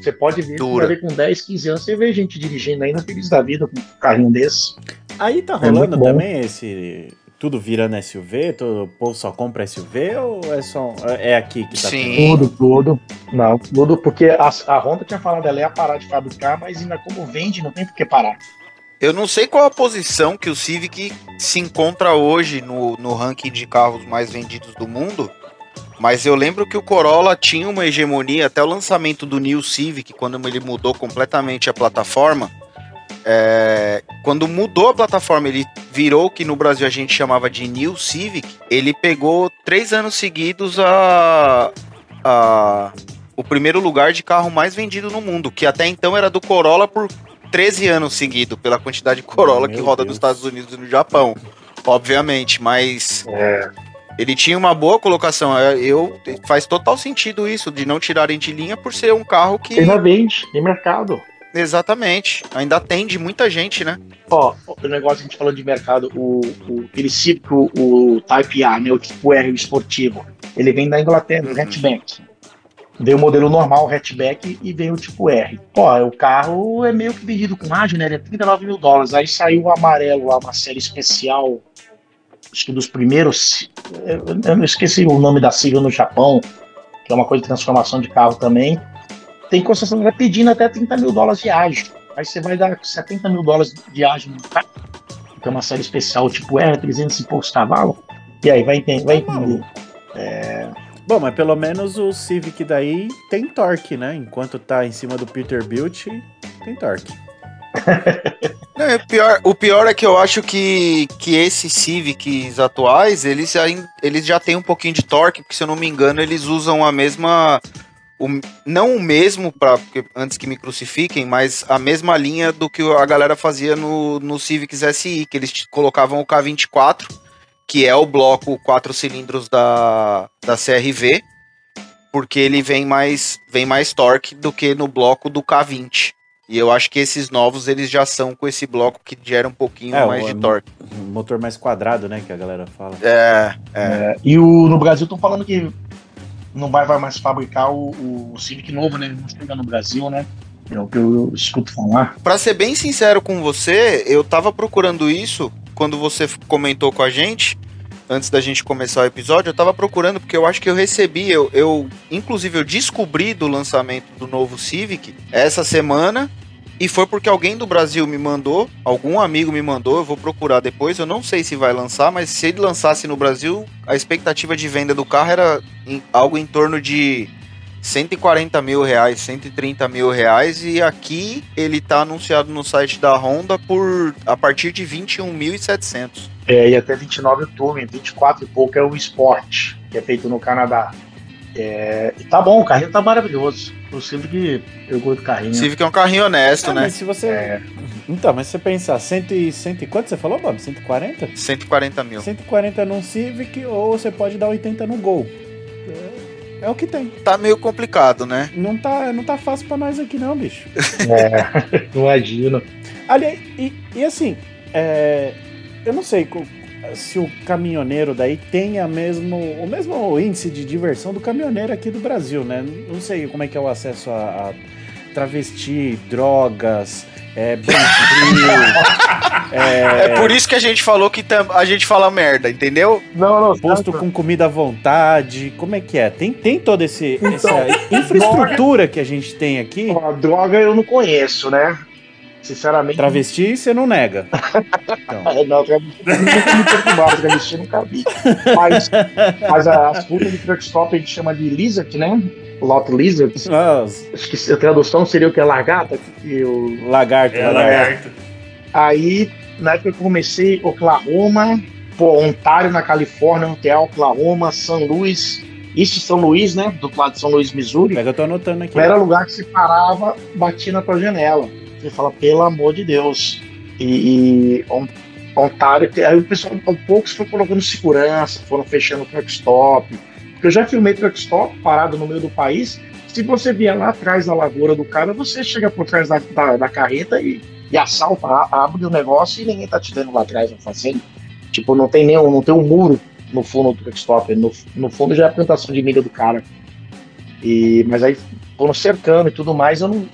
Você pode ver, Dura. ver com 10, 15 anos, você vê gente dirigindo ainda feliz da vida com um carrinho desse. Aí tá É rolando bom. também esse. Tudo virando SUV? Todo, o povo só compra SUV ou é só. É aqui que tá Sim. Tudo, tudo. Não, tudo, porque a, a Honda tinha falado ela ia parar de fabricar, mas ainda como vende, não tem por que parar. Eu não sei qual a posição que o Civic se encontra hoje no, no ranking de carros mais vendidos do mundo. Mas eu lembro que o Corolla tinha uma hegemonia até o lançamento do New Civic, quando ele mudou completamente a plataforma. É, quando mudou a plataforma, ele virou o que no Brasil a gente chamava de New Civic. Ele pegou três anos seguidos a, a- o primeiro lugar de carro mais vendido no mundo, que até então era do Corolla por 13 anos seguido, pela quantidade de Corolla Meu que roda Deus. nos Estados Unidos e no Japão. Obviamente, mas É. ele tinha uma boa colocação. É, Eu faz total sentido isso de não tirarem de linha por ser um carro que Ainda vende, tem mercado. Exatamente ainda atende muita gente, né? Ó, o negócio que a gente falando de mercado, o, o, Civic, o, Type A, né, o tipo R o esportivo, ele vem da Inglaterra, o Uhum. hatchback. Veio o modelo normal, o hatchback, e veio o tipo R. Ó, o carro é meio que vendido com ágio, né? Ele é 39 mil dólares. Aí saiu o amarelo lá, uma série especial, acho que dos primeiros. Eu, eu não esqueci o nome da sigla no Japão, que é uma coisa de transformação de carro também. Tem concessionária pedindo até 30 mil dólares de ágio. Aí você vai dar 70 mil dólares de ágio no carro, que é uma série especial, tipo R, 300 e poucos cavalos. E aí, vai entender. Vai entender. Bom, mas pelo menos o Civic daí tem torque, né? Enquanto tá em cima do Peterbilt, tem torque. [laughs] Não, é pior, o pior é que eu acho que, que esses Civics atuais, eles, ainda, eles já têm um pouquinho de torque, porque se eu não me engano, eles usam a mesma. O- não o mesmo, pra, porque- antes que me crucifiquem, mas a mesma linha do que a galera fazia no, no Civics SI, que eles colocavam o K24, que é o bloco quatro cilindros da, da CRV, porque ele vem mais, vem mais torque do que no bloco do K20. E eu acho que esses novos eles já são com esse bloco que gera um pouquinho É, mais o- de torque. Um motor mais quadrado, né? Que a galera fala. É, é. E o, no Brasil estão falando que não vai, vai mais fabricar o, o Civic novo, né? Não chega no Brasil, né? É o que eu escuto falar. Pra ser bem sincero com você, eu tava procurando isso quando você comentou com a gente, antes da gente começar o episódio, eu tava procurando porque eu acho que eu recebi, eu, eu inclusive eu descobri do lançamento do novo Civic essa semana. E foi porque alguém do Brasil me mandou, algum amigo me mandou, eu vou procurar depois, eu não sei se vai lançar, mas se ele lançasse no Brasil, a expectativa de venda do carro era em- algo em torno de 140 mil reais, 130 mil reais e aqui ele tá anunciado no site da Honda por a partir de 21.700. É, e até 29 o Touring, 24 e pouco é o Sport, que é feito no Canadá. É, e tá bom, o carrinho tá maravilhoso. O Civic, eu gosto do carrinho. Civic é um carrinho honesto, Ah, né? mas se você. É, Então, mas se você pensar, 100 e, 100 e quanto você falou, Bob? 140? 140 mil. 140 num Civic ou você pode dar 80 no Gol. É, é o que tem. Tá meio complicado, né? Não tá, não tá fácil pra nós aqui não, bicho. [laughs] é, [laughs] imagino. Aliás, e, e assim, é, eu não sei se o caminhoneiro daí tem a mesmo, o mesmo índice de diversão do caminhoneiro aqui do Brasil, né? Não sei como é que é o acesso a, a travesti, drogas, é, [laughs] frio, É por isso que a gente falou que tam- a gente fala merda, entendeu? Não, não, posto com comida à vontade. Como é que é? Tem, tem toda esse, Então, essa [laughs] infraestrutura que a gente tem aqui. A droga eu não conheço, né? Sinceramente. Travesti, você não nega. Então, [laughs] É, Não, travesti nunca me travesti nunca vi. Mas, mas as frutas de truck stop a gente chama de lizard, né? Lot lizard. nossa, Acho que a tradução seria o que? Lagarta? Que o... lagarto, É, lagarto. lagarto. Aí, na época que eu comecei, Oklahoma, pô, Ontário na Califórnia, Ontario, Oklahoma, São Luís, East São Luís, né? Do lado de São Luís, Missouri. Pega, eu tô anotando aqui. Não era lugar que se parava, batia na tua janela. Você fala, pelo amor de Deus. E, e On- Ontário, aí o pessoal, aos poucos, foi colocando segurança, foram fechando truck stop. Porque eu já filmei truck stop parado no meio do país. Se você vier lá atrás da lavoura do cara, você chega por trás da, da, da carreta e, e assalta, abre o negócio e ninguém tá te vendo lá atrás na fazenda. Tipo, não tem nenhum, não tem um muro no fundo do truck stop. No, no fundo já é a plantação de milho do cara. E, mas aí foram cercando e tudo mais, eu não,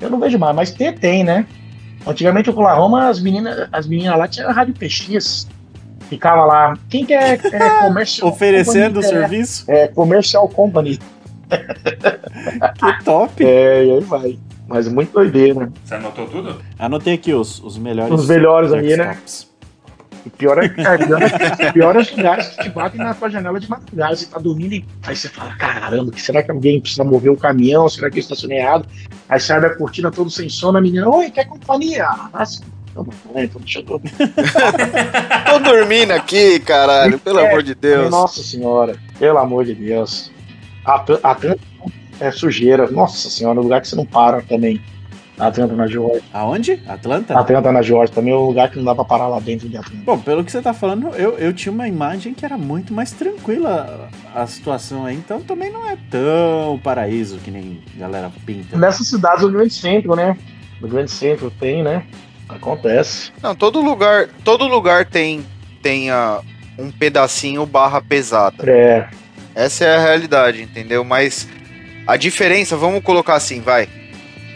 eu não vejo mais. Mas tem, tem, né? Antigamente, o Oklahoma, as meninas, as meninas lá tinham rádio PX. Ficava lá. Quem quer é, [laughs] comercial Oferecendo o serviço? É, é, comercial company. Que top. [laughs] É, e aí vai. Mas muito doideira. Você anotou tudo? Anotei aqui os, os melhores. Os melhores aí, né? O pior é, é, pior é, pior é os lugares que te batem na tua janela de madrugada. Você tá dormindo e aí você fala: caramba, que será que alguém precisa mover o caminhão? Será que eu estacionei errado? Aí você abre a cortina todo sem sono, a menina: Oi, quer companhia? Nossa, então, então deixa eu dormir. [laughs] Tô dormindo aqui, caralho, pelo É, amor de Deus. Nossa senhora, pelo amor de Deus. Atl- Atlanta é sujeira. Nossa senhora, é um lugar que você não para também. Atlanta na Georgia. Aonde? Atlanta? Atlanta na Georgia também é um lugar que não dá pra parar lá dentro de Atlanta. Bom, pelo que você tá falando, eu, eu tinha uma imagem que era muito mais tranquila a situação aí, então também não é tão paraíso que nem a galera pinta. Nessas cidades do grande centro, né? No grande centro tem, né? Acontece. Não, todo lugar, todo lugar tem tem ah, um pedacinho barra pesada. É. Essa é a realidade, entendeu? Mas a diferença, vamos colocar assim, vai.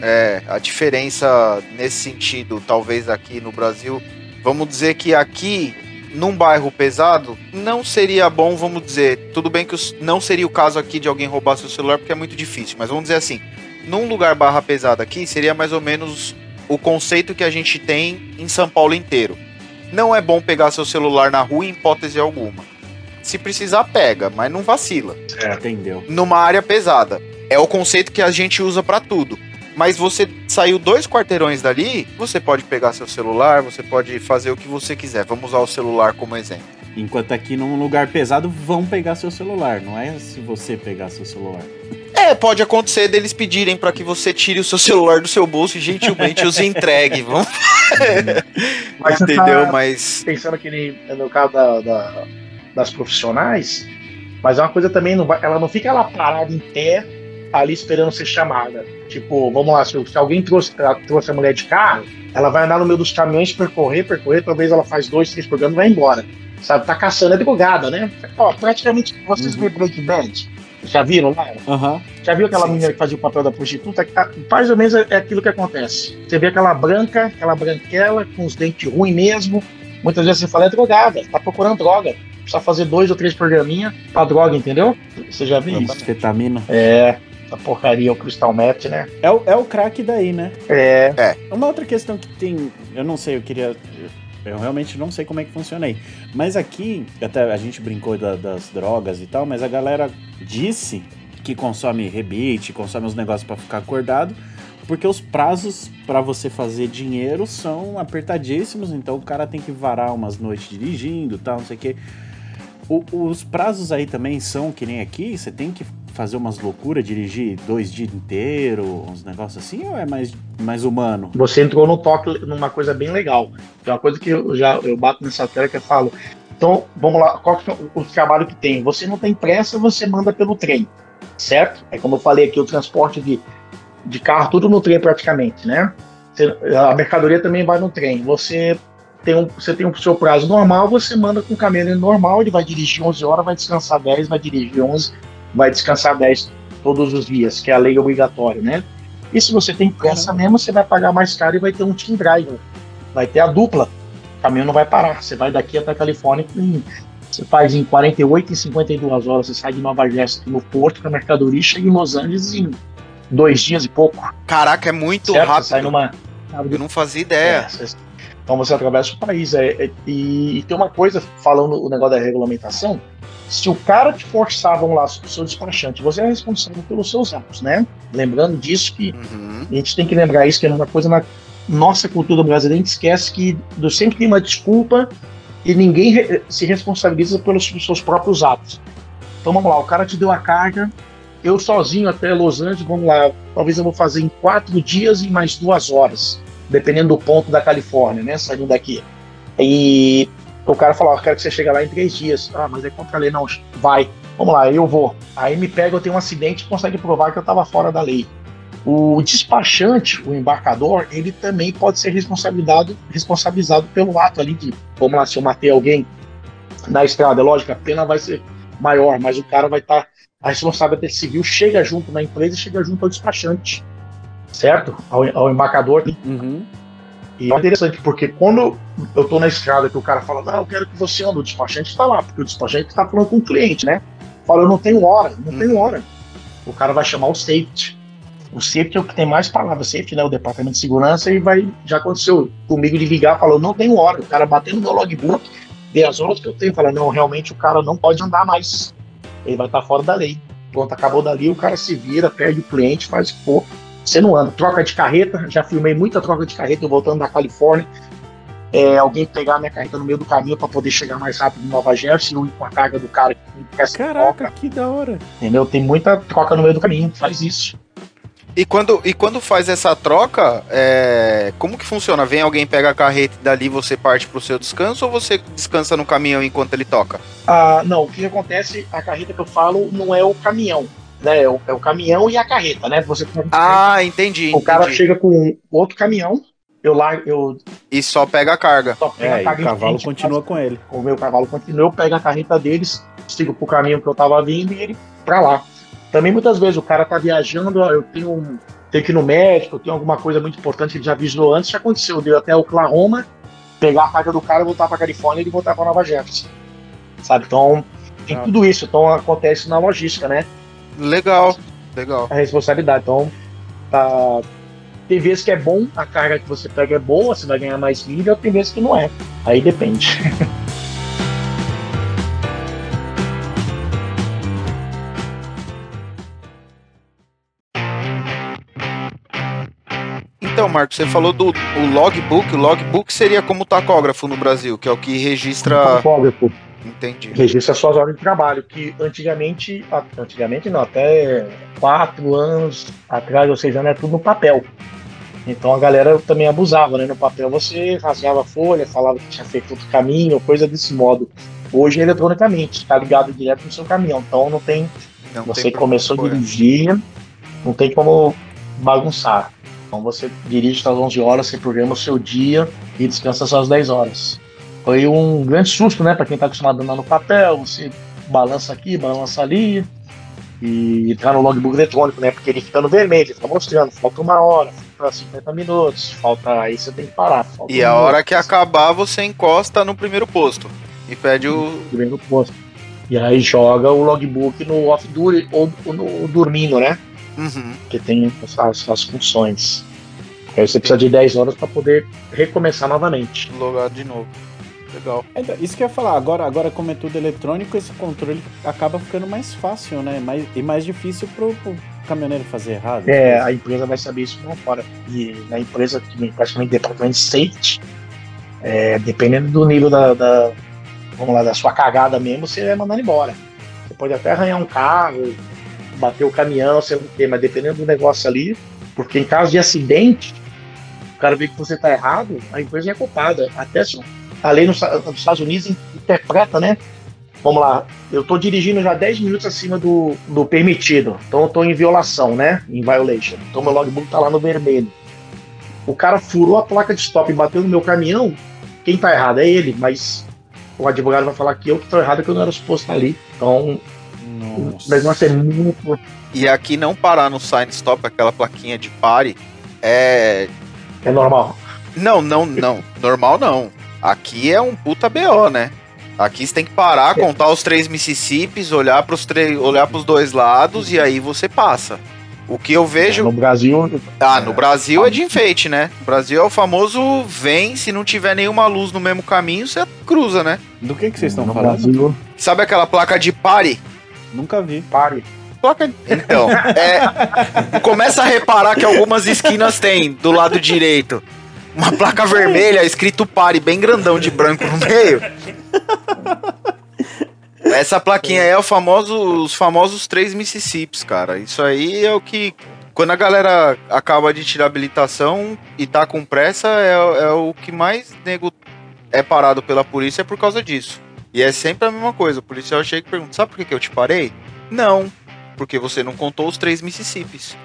É, a diferença nesse sentido, talvez aqui no Brasil, vamos dizer que aqui, num bairro pesado, não seria bom, vamos dizer, tudo bem que os- não seria o caso aqui de alguém roubar seu celular, porque é muito difícil, mas vamos dizer assim, num lugar barra pesada aqui, seria mais ou menos o conceito que a gente tem em São Paulo inteiro. Não é bom pegar seu celular na rua em hipótese alguma. Se precisar, pega, mas não vacila Entendeu? numa área pesada. É o conceito que a gente usa pra tudo. Mas você saiu dois quarteirões dali, você pode pegar seu celular, você pode fazer o que você quiser. Vamos usar o celular como exemplo. Enquanto aqui num lugar pesado vão pegar seu celular, não é se você pegar seu celular. É, pode acontecer deles pedirem pra que você tire o seu celular do seu bolso e gentilmente os entregue. [laughs] Vamos... [laughs] Mas Entendeu? tá Mas pensando que nem no caso da, da- das profissionais, mas é uma coisa também, não vai- ela não fica lá parada em pé, ali esperando ser chamada. Tipo, vamos lá, se, se alguém trouxe, trouxe a mulher de carro, ela vai andar no meio dos caminhões, percorrer, percorrer, talvez ela faz dois, três programas e vai embora. Sabe, tá caçando a drogada, né? Ó, praticamente, vocês viram Breaking Bad? Já viram lá? Aham. Já viu aquela Sim, menina que fazia o papel da prostituta? Ah, Mais ou menos é é aquilo que acontece. Você vê aquela branca, aquela branquela, com os dentes ruins mesmo. Muitas vezes você fala, é drogada, tá procurando droga. Precisa fazer dois ou três programinha pra droga, entendeu? Você já viu isso? Fetamina. É, essa porcaria, o Crystal Meth, né? É o, é o crack daí, né? É, Uma outra questão que tem, eu não sei, eu queria, eu realmente não sei como é que funciona aí. Mas aqui, até a gente brincou da- das drogas e tal, mas a galera disse que consome rebite, consome os negócios para ficar acordado, porque os prazos para você fazer dinheiro são apertadíssimos, então o cara tem que varar umas noites dirigindo, tal, não sei o quê. O, os prazos aí também são que nem aqui, você tem que fazer umas loucuras, dirigir dois dias inteiros, uns negócios assim, ou é mais, mais humano? Você entrou no toque numa coisa bem legal. É uma coisa que eu já eu bato nessa tela que eu falo. Então, vamos lá, qual que é o, trabalho que tem? Você não tem pressa, você manda pelo trem, certo? É como eu falei aqui, o transporte de, de carro, tudo no trem praticamente, né? A mercadoria também vai no trem. Você tem um, você tem o seu prazo normal, você manda com o camelo normal, ele vai dirigir 11 horas, vai descansar 10, vai dirigir 11, vai descansar 10 todos os dias, que é a lei obrigatória, né? E se você tem pressa mesmo, você vai pagar mais caro e vai ter um team driver. Vai ter a dupla. O caminhão não vai parar. Você vai daqui até a Califórnia em, você faz em 48 e 52 horas. Você sai de Nova Jersey no porto com a mercadoria chega em Los Angeles em dois dias e pouco. Caraca, é muito certo? rápido. Você sai numa. Eu não fazia ideia. É, então você atravessa o país. É, é, e, e, tem uma coisa, falando o negócio da regulamentação, se o cara te forçar, vamos lá, o seu despachante, você é responsável pelos seus atos, né? Lembrando disso que Uhum. a gente tem que lembrar isso, que é uma coisa na nossa cultura brasileira, a gente esquece que do- sempre tem uma desculpa e ninguém se responsabiliza pelos seus próprios atos. Então vamos lá, o cara te deu a carga, eu sozinho até Los Angeles, vamos lá, talvez eu vou fazer em quatro dias e mais duas horas, dependendo do ponto da Califórnia, né, saindo daqui. E o cara falou, ó, quero que você chegue lá em três dias. Ah, mas é contra a lei, não, vai. Vamos lá, eu vou. Aí me pega, eu tenho um acidente e consegue provar que eu estava fora da lei. O despachante, o embarcador, ele também pode ser responsabilizado, responsabilizado pelo ato ali de, vamos lá, se eu matei alguém na estrada, é lógico, a pena vai ser maior, mas o cara vai estar, a responsabilidade civil chega junto na empresa chega junto ao despachante, certo? Ao, ao embarcador. Uhum. E é interessante, porque quando eu tô na estrada que o cara fala, não, eu quero que você ande, o despachante está lá, porque o despachante está falando com o cliente, né? Fala, eu não tenho hora, não tenho hora. O cara vai chamar o safety. O safety é o que tem mais palavras, safety, né? O departamento de segurança, e vai. Já aconteceu comigo de ligar, falou, não tenho hora. O cara batendo no meu logbook, vê as horas que eu tenho, fala, não, realmente o cara não pode andar mais. Ele vai estar fora da lei. Pronto, acabou dali, o cara se vira, perde o cliente, faz o que for. Você não anda. Troca de carreta, já filmei muita troca de carreta, eu voltando da Califórnia. É, alguém pegar a minha carreta no meio do caminho para poder chegar mais rápido em Nova Jersey, ou ir com a carga do cara que quer Caraca, troca, que da hora. entendeu? Tem muita troca no meio do caminho, faz isso. E quando, e quando faz essa troca, é, como que funciona? Vem alguém, pega a carreta e dali você parte pro seu descanso ou você descansa no caminhão enquanto ele toca? Ah, não, o que acontece, a carreta que eu falo não é o caminhão, né? É o, é o caminhão e a carreta, né? Você Ah, entendi. o cara entendi. chega com outro caminhão, eu lá, eu E só pega a carga. só pego É, a e carga o em cavalo frente, continua com ele. o meu cavalo continua, eu pego a carreta deles, sigo pro caminho que eu tava vindo e ele pra lá. Também muitas vezes o cara tá viajando, ó, eu tenho, um- tenho que ir no médico, eu tenho alguma coisa muito importante que ele já avisou antes, já aconteceu, deu até Oklahoma, pegar a carga do cara, voltar pra Califórnia e ele voltar pra Nova Jersey. Sabe? Então, tem Ah. tudo isso, então acontece na logística, né? Legal, legal. A responsabilidade. Então, tá. Tem vezes que é bom, a carga que você pega é boa, você vai ganhar mais milha, tem vezes que não é. Aí depende. [laughs] Então, Marcos, você falou do o logbook. O logbook seria como o tacógrafo no Brasil, que é o que registra. Fotógrafo. Entendi. registra suas horas de trabalho, que antigamente, antigamente não, até quatro anos atrás, ou seis anos, era tudo no papel. Então a galera também abusava, né? No papel você rasgava a folha, falava que tinha feito outro caminho, coisa desse modo. Hoje é eletronicamente, está ligado direto no seu caminhão, então não tem. Não você tem começou a dirigir, não tem como bagunçar. Então você dirige às 11 horas, você programa o seu dia e descansa só às 10 horas. Foi um grande susto, né, para quem tá acostumado a andar no papel, você balança aqui, balança ali e entrar no logbook eletrônico, né, porque ele fica no vermelho, ele fica mostrando, falta uma hora, falta 50 minutos, falta aí você tem que parar. E um a minuto, hora que acabar, você encosta no primeiro posto. E pede o. primeiro posto. E aí joga o logbook no off-duty ou no dormindo, né? Uhum. que tem as, as funções. Aí você precisa de 10 horas para poder recomeçar novamente. Logado de novo. Legal. Então, isso que eu ia falar, agora, agora como é tudo eletrônico, esse controle acaba ficando mais fácil, né? Mais, e mais difícil pro, pro caminhoneiro fazer errado. É, a empresa vai saber isso não fora. E na empresa, que praticamente departamento de safety, é, dependendo do nível da, da- vamos lá, da sua cagada mesmo, você é mandado embora. Você pode até arranhar um carro, bater o caminhão, sei o quê, mas dependendo do negócio ali, porque em caso de acidente, o cara vê que você tá errado, a empresa é culpada. Até se a lei nos, nos Estados Unidos interpreta, né? Vamos lá, eu tô dirigindo já 10 minutos acima do, do permitido, então eu tô em violação, né? Em violation. Então meu logbook tá lá no vermelho. O cara furou a placa de stop e bateu no meu caminhão, quem tá errado é ele, mas o advogado vai falar que eu que tô errado, que eu não era suposto estar ali. Então, o Nossa. negócio é muito. E aqui não parar no sign stop, aquela plaquinha de pare, é. É normal. Não, não, não. Normal não. Aqui é um puta BO, né? Aqui você tem que parar, contar os três Mississippis, olhar pros, três, olhar pros dois lados e aí você passa. O que eu vejo. No Brasil, Ah, no Brasil é de enfeite, né? No Brasil é o famoso vem, se não tiver nenhuma luz no mesmo caminho, você cruza, né? Do que, que vocês estão no falando? Brasil, Sabe aquela placa de pare? Nunca vi. pare. Placa. Então, é. Começa a reparar que algumas esquinas tem do lado direito. Uma placa vermelha escrito pare, bem grandão de branco no meio. Essa plaquinha aí é o famoso, os famosos três Mississippis, cara. Isso aí é o que. Quando a galera acaba de tirar habilitação e tá com pressa, é, é o que mais nego é parado pela polícia é por causa disso. E é sempre a mesma coisa. O policial chega e pergunta: sabe por que, que eu te parei? Não, porque você não contou os três Mississippis.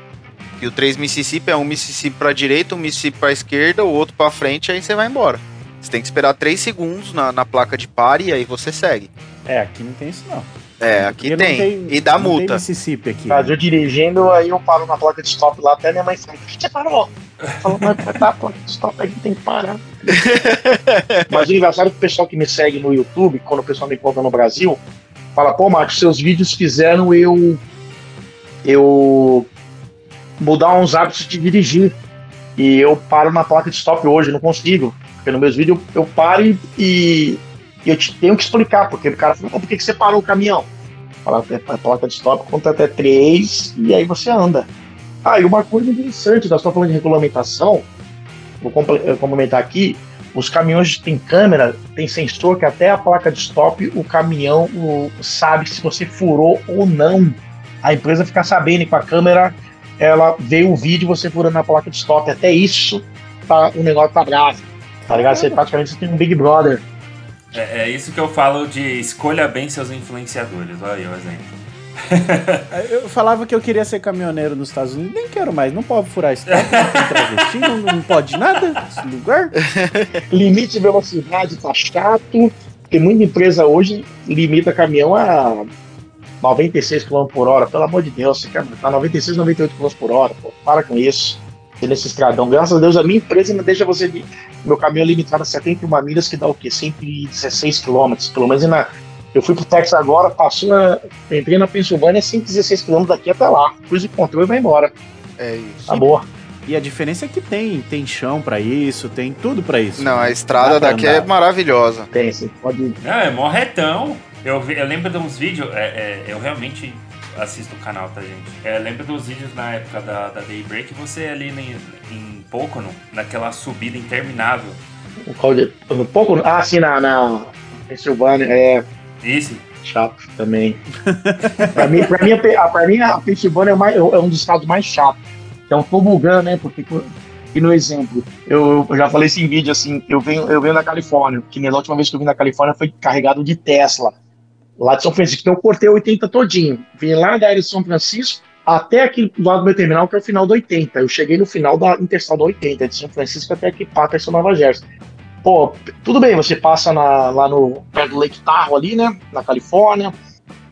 E o três Mississippi é um Mississippi pra direita, um Mississippi pra esquerda, o outro pra frente, aí você vai embora. Você tem que esperar três segundos na, na placa de pare e aí você segue. É, aqui não tem isso não. É, aqui não tem. E dá não Tem multa. Mississippi aqui. Brasil dirigindo, aí eu paro na placa de stop lá, até minha mãe fala, por que você parou? Falou, mas tá a placa de stop aí tem que parar. [laughs] mas o engraçado é que o pessoal que me segue no YouTube, quando o pessoal me encontra no Brasil, fala, pô, Marcos, seus vídeos fizeram eu. eu. Mudar uns hábitos de dirigir. E eu paro na placa de stop hoje, não consigo. Porque nos meus vídeos eu, paro e, e eu te tenho que explicar, porque o cara fala, "Pô, por que, que você parou o caminhão? Fala, "É, a placa de stop conta até três e aí você anda. Ah, e uma coisa interessante, nós estamos falando de regulamentação, vou eh, complementar aqui, os caminhões têm câmera, tem sensor que até a placa de stop o caminhão o- sabe se você furou ou não. A empresa fica sabendo com a câmera ela vê o vídeo você furando na placa de stop. Até isso tá, o negócio tá grave. Tá ligado? Você praticamente tem um Big Brother. É, é isso que eu falo de escolha bem seus influenciadores. Olha aí o exemplo. [laughs] Eu falava que eu queria ser caminhoneiro nos Estados Unidos, nem quero mais. Não pode furar stop, não não, não pode nada nesse lugar. [laughs] Limite de velocidade tá chato, porque muita empresa hoje limita caminhão a 96 km por hora. Pelo amor de Deus, você quer tá 96, 98 km por hora. Pô, para com isso. Nesse estradão. Graças a Deus, a minha empresa ainda deixa você. de- Meu caminhão é limitado a 71 milhas, que dá o quê? 116 km. Pelo menos na. Eu fui pro Texas agora, passou na, entrei na Pensilvânia, 116 km daqui até lá. Cruz de controle e vai embora. É isso. Tá boa. E a diferença é que tem, tem chão pra isso, tem tudo pra isso. Não, a estrada daqui é maravilhosa. Tem, você pode. Não, é mó retão. Eu, vi- eu lembro de uns vídeos, é, é, eu realmente assisto o canal, tá, gente? É, lembro dos vídeos na época da, da Daybreak, você ali em, em Pocono, naquela subida interminável. Um qual de- pouco. Ah, sim, na, na Pensilvânia. É. Isso. Chato também. [laughs] pra, mim, pra, mim, a pra mim, a Pensilvânia é, o mais- é um dos estados mais chatos. É um tobogã, né? Porque, e no exemplo, eu, eu já falei isso em vídeo, assim, eu venho, eu venho da Califórnia, que na última vez que eu vim da Califórnia foi carregado de Tesla, lá de São Francisco. Então eu cortei o 80 todinho. Vim lá da área de São Francisco até aqui do lado do meu terminal, que é o final do 80. Eu cheguei no final da Interstal do 80, de São Francisco até aqui, Patterson, Nova Jersey. Pô, tudo bem, você passa na- lá no perto do Lake Tahoe ali, né? Na Califórnia,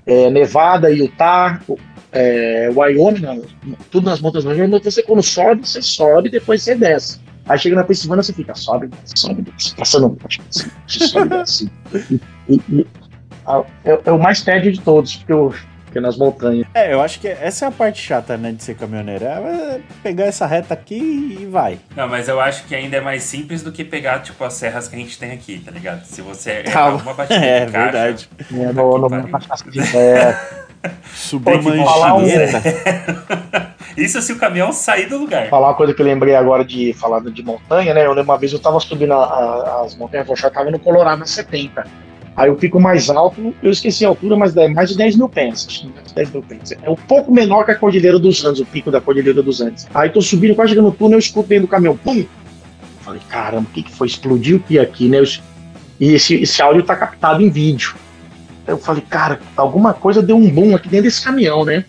é, Nevada, Utah, é, Wyoming, né, tudo nas montanhas mas você quando sobe, você sobe, depois você desce. Aí chega na Pensilvânia, você fica, sobe, sobe, passando, assim, sobe, desce. E, e- é, é o mais tédio de todos, porque eu, que é nas montanhas. É, eu acho que essa é a parte chata, né, de ser caminhoneiro. É pegar essa reta aqui e vai. Não, mas eu acho que ainda é mais simples do que pegar, tipo, as serras que a gente tem aqui, tá ligado? Se você Calma. uma batida [laughs] É, de caixa, verdade. É, no, no, pariu. na cachaça de é, Subir Pode falar um- mancheta. [laughs] Isso se o caminhão sair do lugar. falar uma coisa que eu lembrei agora de falar de montanha, né? Eu lembro uma vez eu tava subindo a- a- as montanhas rochosas, tava no Colorado na 70. Aí o pico mais alto, eu esqueci a altura, mas é mais de 10 mil pés. acho que mais de 10 mil pés. É um pouco menor que a Cordilheira dos Andes, o pico da Cordilheira dos Andes. Aí tô subindo, quase chegando no túnel, eu escuto dentro do caminhão. Pum! Falei, caramba, o que, que foi? Explodiu o que aqui, né? Eu- E esse, esse áudio tá captado em vídeo. Eu falei, cara, alguma coisa deu um boom aqui dentro desse caminhão, né?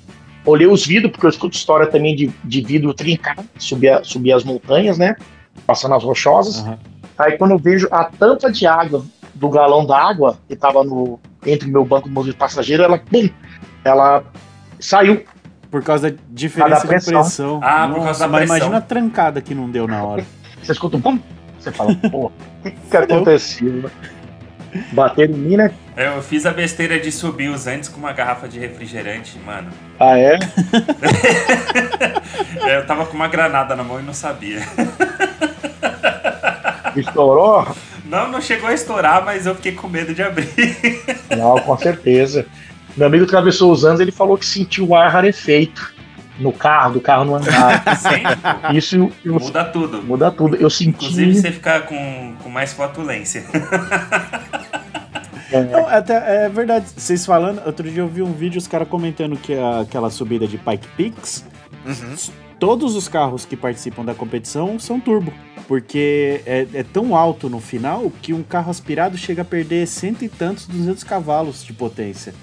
Olhei os vidros, porque eu escuto história também de, de vidro trincado, subir, subir as montanhas, né? Passando as rochosas. Aham. Aí quando eu vejo a tampa de água do galão d'água que tava no, entre o meu banco de passageiro, ela, pum, ela saiu. Por causa da diferença da de pressão. pressão. Ah, por causa da mas pressão. imagina a trancada que não deu na hora. [laughs] Você escuta um pum, você fala, [laughs] pô, o que, que aconteceu? Bateram em mim, né? Eu fiz a besteira de subir os antes com uma garrafa de refrigerante, mano. Ah, é? [laughs] Eu tava com uma granada na mão e não sabia. Estourou? Não, não chegou a estourar, mas eu fiquei com medo de abrir. [laughs] Não, com certeza. Meu amigo atravessou os anos, ele falou que sentiu o ar rarefeito no carro, do carro no andar. [laughs] Sim, Isso eu- muda tudo. muda tudo. Eu senti. Inclusive você ficar com, com mais flatulência. [laughs] Não, até, é verdade. Vocês falando, outro dia eu vi um vídeo, os caras comentando que a- aquela subida de Pike Peaks, Uhum. Todos os carros que participam da competição são turbo. Porque é, é tão alto no final que um carro aspirado chega a perder cento e tantos, 200 cavalos de potência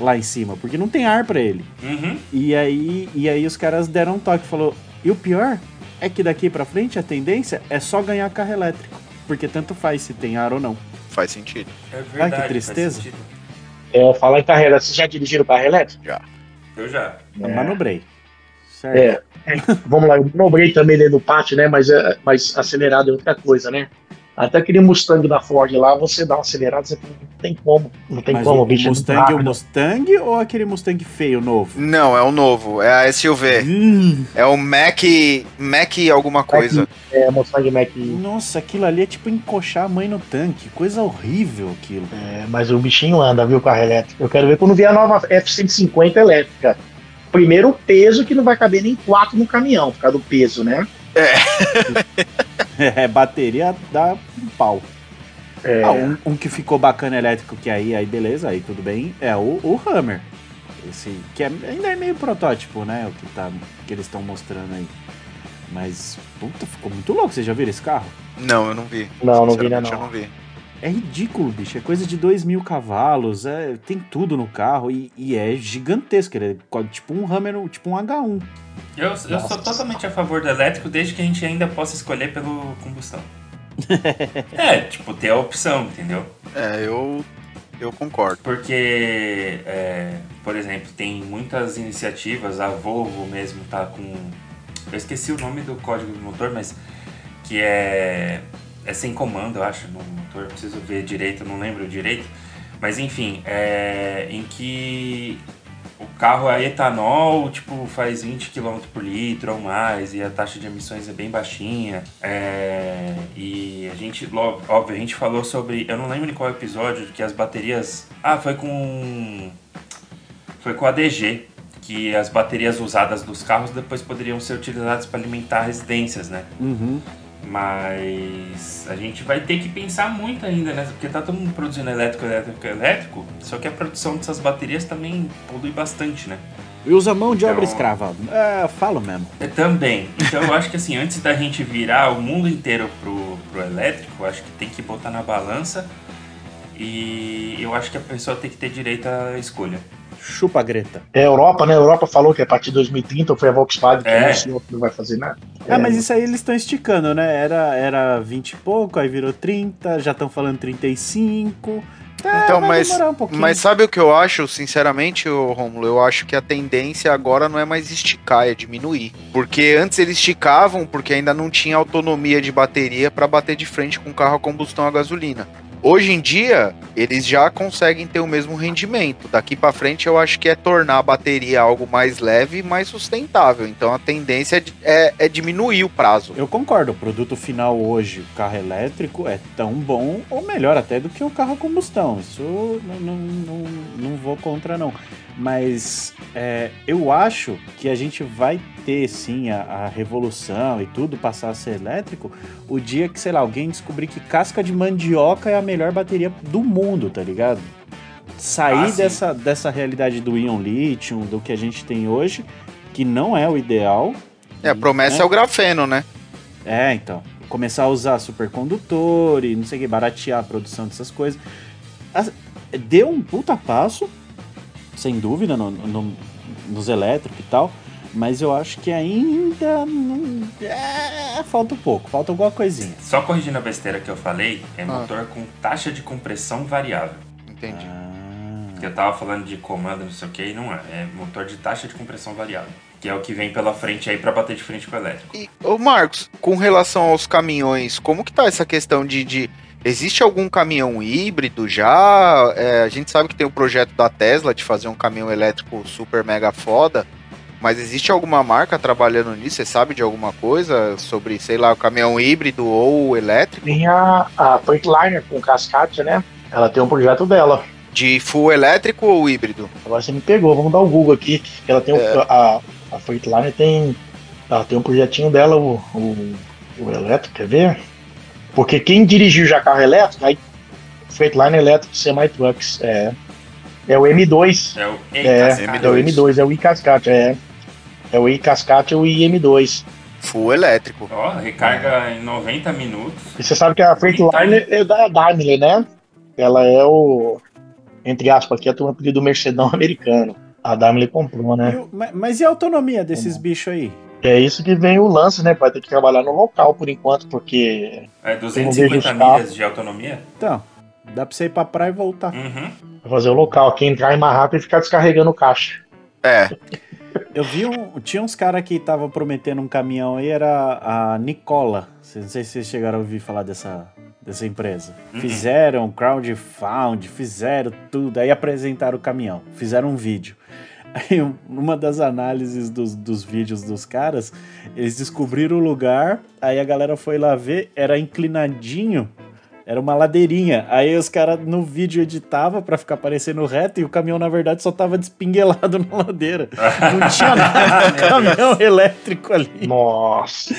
lá em cima, porque não tem ar pra ele. Uhum. E aí, e aí os caras deram um toque, falou: "E o pior é que daqui pra frente a tendência é só ganhar carro elétrico, porque tanto faz se tem ar ou não". Faz sentido. É verdade. faz tristeza. sentido. É, falar em carro elétrico. Vocês já dirigiram carro elétrico? Eu já. Eu É. manobrei. Certo? É. é, Vamos lá, eu manobrei também dentro do pátio, né? Mas, é, mas acelerado é outra coisa, né? Até aquele Mustang da Ford lá, você dá uma acelerada, você fala, não tem como. Não tem Mas como, o, bicho. é Mustang, o rápido. Mustang ou aquele Mustang feio novo? Não, é o novo, é a SUV. Hum, É o Mac. Mac alguma coisa. É, Mustang Mac. nossa, aquilo ali é tipo encoxar a mãe no tanque. Coisa horrível aquilo. É, mas o bichinho anda, viu, carro elétrico. Eu quero ver quando vier a nova F-150 elétrica. Primeiro o peso que não vai caber nem quatro no caminhão, por causa do peso, né? [laughs] É, bateria dá um pau. É, Ah, um, um que ficou bacana elétrico, que aí, aí beleza, aí tudo bem, é o, o Hammer. Esse, que é- ainda é meio protótipo, né? O que, tá, que eles estão mostrando aí. Mas, puta, ficou muito louco. Vocês já viram esse carro? Não, eu não vi. Não, não vi Sinceramente, não. Eu não vi. É ridículo, bicho. É coisa de 2 mil cavalos. É, tem tudo no carro e, e é gigantesco. Ele é tipo um Hammer, tipo um H1. Eu, eu sou totalmente a favor do elétrico desde que a gente ainda possa escolher pelo combustão. [laughs] é, tipo, ter a opção, entendeu? É, eu. Eu concordo. Porque, é, por exemplo, tem muitas iniciativas, a Volvo mesmo tá com. Eu esqueci o nome do código do motor, mas que é. É sem comando, eu acho, no motor. Preciso ver direito, não lembro direito. Mas enfim, é, em que o carro é etanol, tipo, faz 20 km por litro ou mais, e a taxa de emissões é bem baixinha. É, e a gente, óbvio, a gente falou sobre. Eu não lembro em qual episódio, que as baterias. Ah, foi com. Foi com a DG, que as baterias usadas dos carros depois poderiam ser utilizadas para alimentar residências, né? Uhum. Mas a gente vai ter que pensar muito ainda, né? Porque tá todo mundo produzindo elétrico, elétrico, elétrico, só que a produção dessas baterias também polui bastante, né? E usa mão de obra Então- escrava. É, falo mesmo. É, também. Então eu acho que assim, antes da gente virar o mundo inteiro pro, pro elétrico, acho que tem que botar na balança e eu acho que a pessoa tem que ter direito à escolha. Chupa Greta. É a Europa, né? A Europa falou que a partir de 2030 foi a Volkswagen que É. anunciou que não vai fazer nada. Ah, É, mas isso aí eles estão esticando, né? Era, era 20 e pouco, aí virou 30, já estão falando 35. É, Então, vai mas- demorar um pouquinho. Mas sabe o que eu acho, sinceramente, Romulo? Eu acho que a tendência agora não é mais esticar, é diminuir. Porque antes eles esticavam porque ainda não tinha autonomia de bateria para bater de frente com um carro a combustão a gasolina. Hoje em dia, eles já conseguem ter o mesmo rendimento. Daqui para frente, eu acho que é tornar a bateria algo mais leve e mais sustentável. Então a tendência é, é, é diminuir o prazo. Eu concordo. O produto final hoje, o carro elétrico, é tão bom ou melhor até do que o carro a combustão. Isso não, não, não, não vou contra, não. Mas é, eu acho que a gente vai ter sim a, a, revolução e tudo passar a ser elétrico o dia que, sei lá, alguém descobrir que casca de mandioca é a melhor bateria do mundo, tá ligado? Sair ah, dessa, dessa realidade do íon lítio, do que a gente tem hoje, que não é o ideal. É, a promessa né? é o grafeno, né? É, então. Começar a usar supercondutor e não sei o que, baratear a produção dessas coisas. Deu um puta passo, sem dúvida, no, no, nos elétricos e tal. Mas eu acho que ainda não... é, falta um pouco, falta alguma coisinha. Só corrigindo a besteira que eu falei, é ah. motor com taxa de compressão variável. Entendi. Ah. Que eu tava falando de comando, não sei o que, e não é. É motor de taxa de compressão variável. Que é o que vem pela frente aí para bater de frente com o elétrico. E, ô Marcos, com relação aos caminhões, como que tá essa questão de, de Existe algum caminhão híbrido já? É, a gente sabe que tem o projeto da Tesla de fazer um caminhão elétrico super mega foda, mas existe alguma marca trabalhando nisso? Você sabe de alguma coisa sobre, sei lá, o caminhão híbrido ou elétrico? Tem a, a Freightliner com cascate, né? Ela tem um projeto dela. De full elétrico ou híbrido? Agora você me pegou, vamos dar o um Google aqui. Ela tem é. um, a, a Freightliner tem, ela tem um projetinho dela, o, o, o elétrico, quer ver? Porque quem dirigiu já carro elétrico, aí Freightliner elétrico semi-trucks, é, é o M2. É o é, é, o M2, é o i-Cascate, é. É o i-Cascate e o IM2. Full elétrico. Ó, oh, recarga em 90 minutos. E você sabe que a Freightliner é da Daimler, né? Ela é o, entre aspas, aqui a turma do Mercedão [laughs] americano. A Daimler comprou, né? Mas, mas e a autonomia desses bichos aí? É isso que vem o lance, né? Vai ter que trabalhar no local por enquanto, porque. É 250 milhas de autonomia? Então, dá pra você ir pra praia e voltar. Uhum. Fazer o local, aqui entrar mais rápido e ficar descarregando o caixa. É. [laughs] Eu vi um. Tinha uns caras que estavam prometendo um caminhão aí, era a Nicola. Não sei se vocês chegaram a ouvir falar dessa, dessa empresa. Uhum. Fizeram crowdfund, fizeram tudo, aí apresentaram o caminhão, fizeram um vídeo. Aí, uma das análises dos, dos vídeos dos caras, eles descobriram o lugar, aí a galera foi lá ver, era inclinadinho, era uma ladeirinha. Aí os caras no vídeo editava para ficar parecendo reto e o caminhão na verdade só tava despinguelado [laughs] na ladeira. Não tinha [laughs] nada de caminhão elétrico ali. Nossa.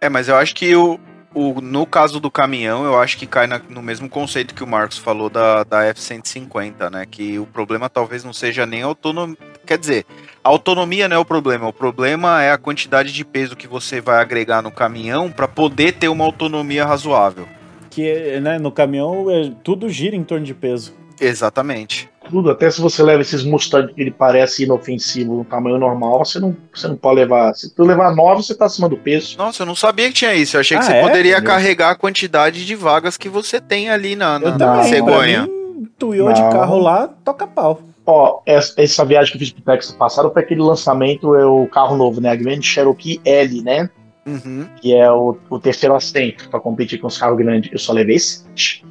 é, mas eu acho que o, o, no caso do caminhão, eu acho que cai na, no mesmo conceito que o Marcos falou da, da F-150, né? Que o problema talvez não seja nem autonomia. Quer dizer, a autonomia não é o problema. O problema é a quantidade de peso que você vai agregar no caminhão para poder ter uma autonomia razoável. Que né, no caminhão é, tudo gira em torno de peso. Exatamente tudo, até se você leva esses Mustang que ele parece inofensivo no tamanho normal, você não, você não pode levar. Se tu levar 9, você tá acima do peso. Nossa, eu não sabia que tinha isso. Eu achei ah, que você é? poderia carregar a quantidade de vagas que você tem ali na, na, na cegonha. Tuiou de carro lá, toca pau. Ó, essa, essa viagem que eu fiz pro Texas passado foi aquele lançamento, é o carro novo, né? A Grand Cherokee L, né? Uhum. Que é o, o terceiro assento para competir com os carros grandes. Eu só levei sete.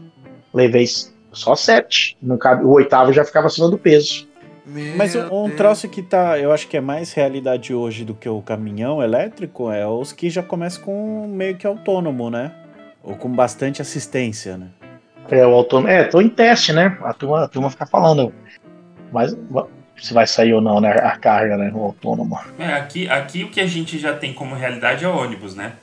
Levei só sete. No, o oitavo já ficava acima do peso. Meu Mas um, um troço que tá, eu acho que é mais realidade hoje do que o caminhão elétrico é os que já começam com meio que autônomo, né? Ou com bastante assistência, né? É, o autônomo. É, tô em teste, né? A turma, a turma fica falando. Mas se vai sair ou não, né? A carga, né? O autônomo. É, aqui, aqui o que a gente já tem como realidade é ônibus, né?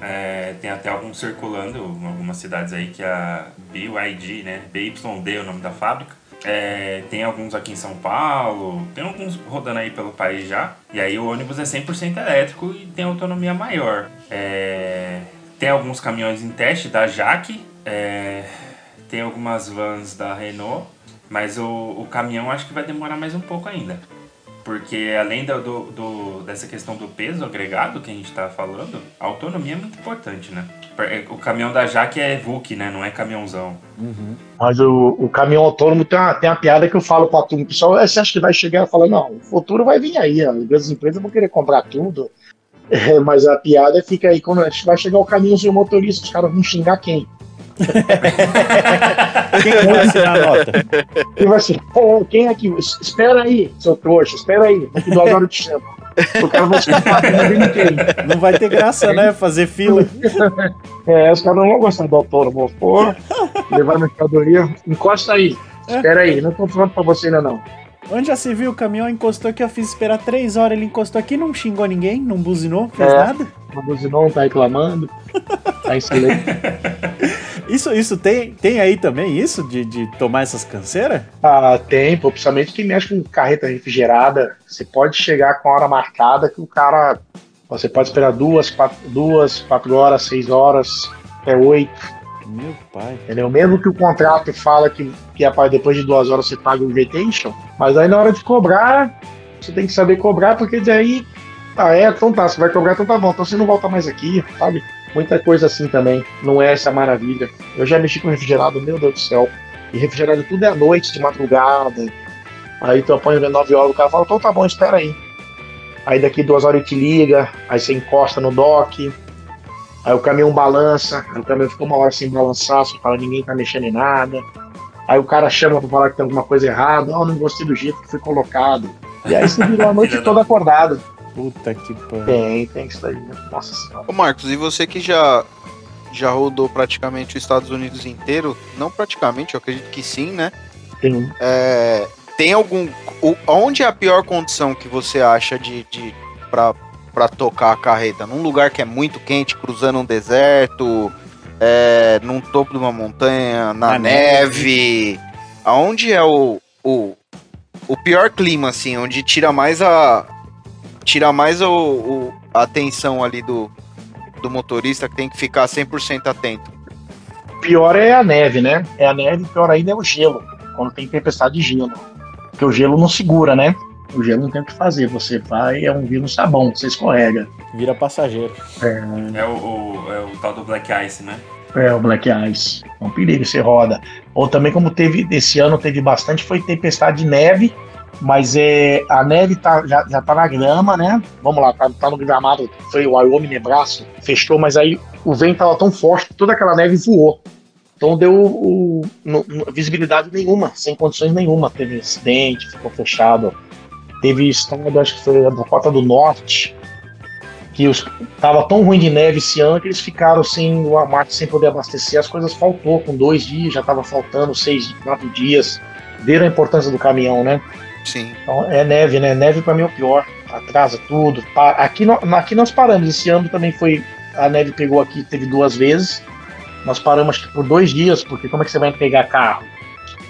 É, tem até alguns circulando em algumas cidades aí que a BYD, né? BYD é o nome da fábrica. É, tem alguns aqui em São Paulo, tem alguns rodando aí pelo país já. E aí o ônibus é 100% elétrico e tem autonomia maior. É, tem alguns caminhões em teste da Jaque, é, tem algumas vans da Renault, mas o, o caminhão acho que vai demorar mais um pouco ainda. Porque além do, do, dessa questão do peso agregado que a gente está falando, a autonomia é muito importante, né? É, o caminhão da Jaque é VUC, né? Não é caminhãozão. Uhum. Mas o, o caminhão autônomo tem uma, tem uma piada que eu falo para turma. O pessoal, você acha que vai chegar e falar, não, o futuro vai vir aí. As empresas vão querer comprar tudo. [laughs] É, mas a piada fica aí quando vai chegar o caminhão sem motorista, os caras vão xingar quem? [laughs] Quem que vai assinar a nota? Quem vai ser? "Pô, Quem é que. Espera aí, seu trouxa, espera aí. Daqui duas horas eu te chamo. O cara vai? Não vai ter graça, né? Fazer fila. [laughs] É, os caras não vão gostar do autônomo. Pô, levar mercadoria. Encosta aí. Espera aí, não tô falando pra você ainda não. Onde já se viu? O caminhão encostou aqui, eu fiz esperar três horas. Ele encostou aqui, não xingou ninguém, não buzinou, fez É. nada. Não buzinou, não tá reclamando. Tá excelente. [laughs] Isso, isso tem, tem aí também, isso? De, de tomar essas canseiras? Ah, tem, pô, principalmente quem mexe com carreta refrigerada. Você pode chegar com a hora marcada que o cara. Você pode esperar duas, quatro, duas, quatro horas, seis horas, até oito. Meu pai. Entendeu? Mesmo que o contrato fala que, que é depois de duas horas você paga o vacation, mas aí na hora de cobrar, você tem que saber cobrar, porque daí. Ah, é, então tá, você vai cobrar, então tá bom, então você não volta mais aqui, sabe? Muita coisa assim também. Não é essa maravilha. Eu já mexi com refrigerado, meu Deus do céu. E refrigerado tudo é à noite, de madrugada. Aí tu apanha 9 horas, o cara fala, então tá bom, espera aí. Aí daqui duas horas ele te liga, aí você encosta no dock, aí o caminhão balança, aí o caminhão fica uma hora sem balançar, você fala, ninguém tá mexendo em nada. Aí o cara chama pra falar que tem alguma coisa errada, oh, não gostei do jeito que foi colocado. E aí você virou a noite [laughs] toda acordado. Puta que pariu. Tem, tem isso daí, né? Nossa senhora. Ô Marcos, e você que já já rodou praticamente os Estados Unidos inteiro? Não praticamente, eu acredito que sim, né? Tem, É, tem algum. o- onde é a pior condição que você acha de, de pra, pra tocar a carreta? Num lugar que é muito quente, cruzando um deserto, é, num topo de uma montanha, na, Na neve. Aonde é o, o, o pior clima, assim, onde tira mais a. Tira mais o, o- a atenção ali do, do motorista que tem que ficar 100% atento. pior é a neve, né? É a neve, pior ainda é o gelo, quando tem tempestade de gelo. Porque o gelo não segura, né? O gelo não tem o que fazer. Você vai, é um vírus sabão, você escorrega. Vira passageiro. É o, o- é o tal do Black Ice, né? É, o Black Ice. É um perigo, você roda. Ou também, como teve, esse ano teve bastante, foi tempestade de neve, mas é, a neve tá, já, já tá na grama, né? Vamos lá, tá, tá no gramado, foi o Wyoming, Nebraska, fechou, mas aí o vento tava tão forte que toda aquela neve voou. Então deu o, no- visibilidade nenhuma, sem condições nenhuma. Teve acidente, ficou fechado. Teve estado, acho que foi a Dakota do Norte, que os, tava tão ruim de neve esse ano que eles ficaram sem o Walmart sem poder abastecer. As coisas faltou com dois dias, já tava faltando seis, quatro dias. Viram a importância do caminhão, né? Sim. Então é neve, né? Neve para mim é o pior. Atrasa tudo. Aqui, no- aqui nós paramos. Esse ano também foi. A neve pegou aqui, teve duas vezes. Nós paramos acho que por dois dias, porque como é que você vai entregar carro?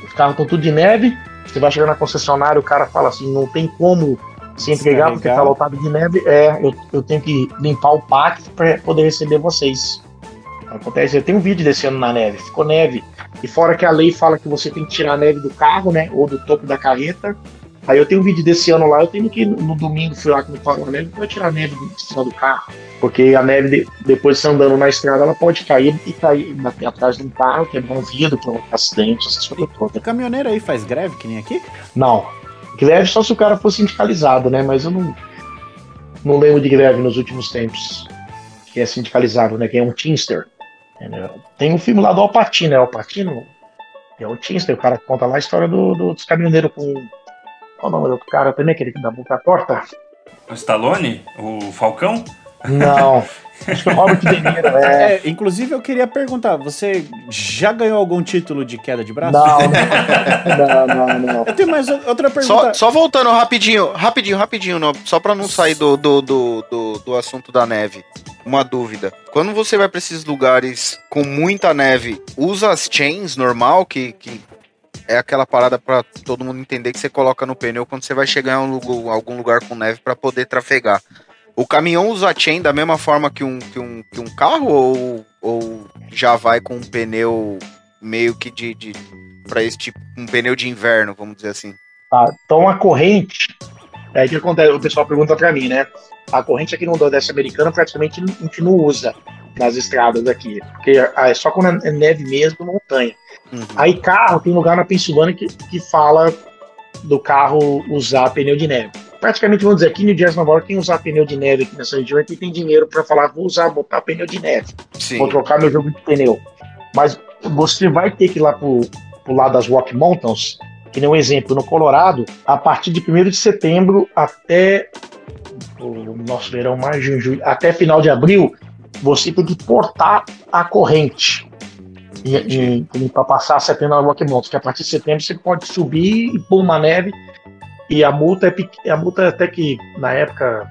Os carros estão tudo de neve. Você vai chegar na concessionária, o cara fala assim: não tem como se entregar porque tá lotado de neve. É, eu, eu tenho que limpar o pátio para poder receber vocês. Acontece, eu tenho um vídeo desse ano na neve, ficou neve. E fora que a lei fala que você tem que tirar a neve do carro, né? Ou do topo da carreta. Aí eu tenho um vídeo desse ano lá, eu tenho que ir no, no domingo, fui lá parou a neve, pra tirar a neve de cima do carro. Porque a neve, de- depois de andando na estrada, ela pode cair e cair bater atrás de um carro, quebrar um vidro, provocar acidente, essas coisas O todas. caminhoneiro aí faz greve, que nem aqui? Não. Greve só se o cara for sindicalizado, né? Mas eu não, não lembro de greve nos últimos tempos. Que é sindicalizado, né? Que é um Teamster. Tem um filme lá do Alpatino, é Alpatino? É o Teamster, o cara conta lá a história do, do- dos caminhoneiros com. Qual o nome do outro cara também, aquele que dá boca torta? O Stallone? O Falcão? Não. [laughs] Acho que é o Robert De Niro, é. É, inclusive eu queria perguntar, você já ganhou algum título de queda de braço? Não, [laughs] não, não, não. Eu tenho mais outra pergunta. Só, só voltando rapidinho, rapidinho, rapidinho, não, só pra não sair do, do, do, do, do assunto da neve. Uma dúvida. Quando você vai pra esses lugares com muita neve, usa as chains normal, que, que é aquela parada pra todo mundo entender que você coloca no pneu quando você vai chegar em um algum lugar com neve pra poder trafegar. O caminhão usa chain da mesma forma que um, que um, que um carro ou, ou já vai com um pneu meio que de, de para esse tipo, um pneu de inverno, vamos dizer assim? Tá, então a corrente. É que acontece, o pessoal pergunta pra mim, né? A corrente aqui no Nordeste americano praticamente a gente não usa nas estradas aqui. Porque é só quando é neve mesmo, montanha. Uhum. Aí carro, tem lugar na Pensilvânia que, que fala do carro usar pneu de neve. praticamente, vamos dizer, aqui no Jazz Nova York, quem usar pneu de neve aqui nessa região é quem tem dinheiro para falar, vou usar, botar pneu de neve, Sim. vou trocar meu jogo de pneu. Mas você vai ter que ir lá pro, pro lado das Rock Mountains, que nem um exemplo, no Colorado, a partir de 1 de setembro até o nosso verão, mais junho, até final de abril, você tem que portar a corrente. Para passar setembro na Rock Mountains, que a partir de setembro você pode subir e pôr uma neve e a multa é a multa até que na época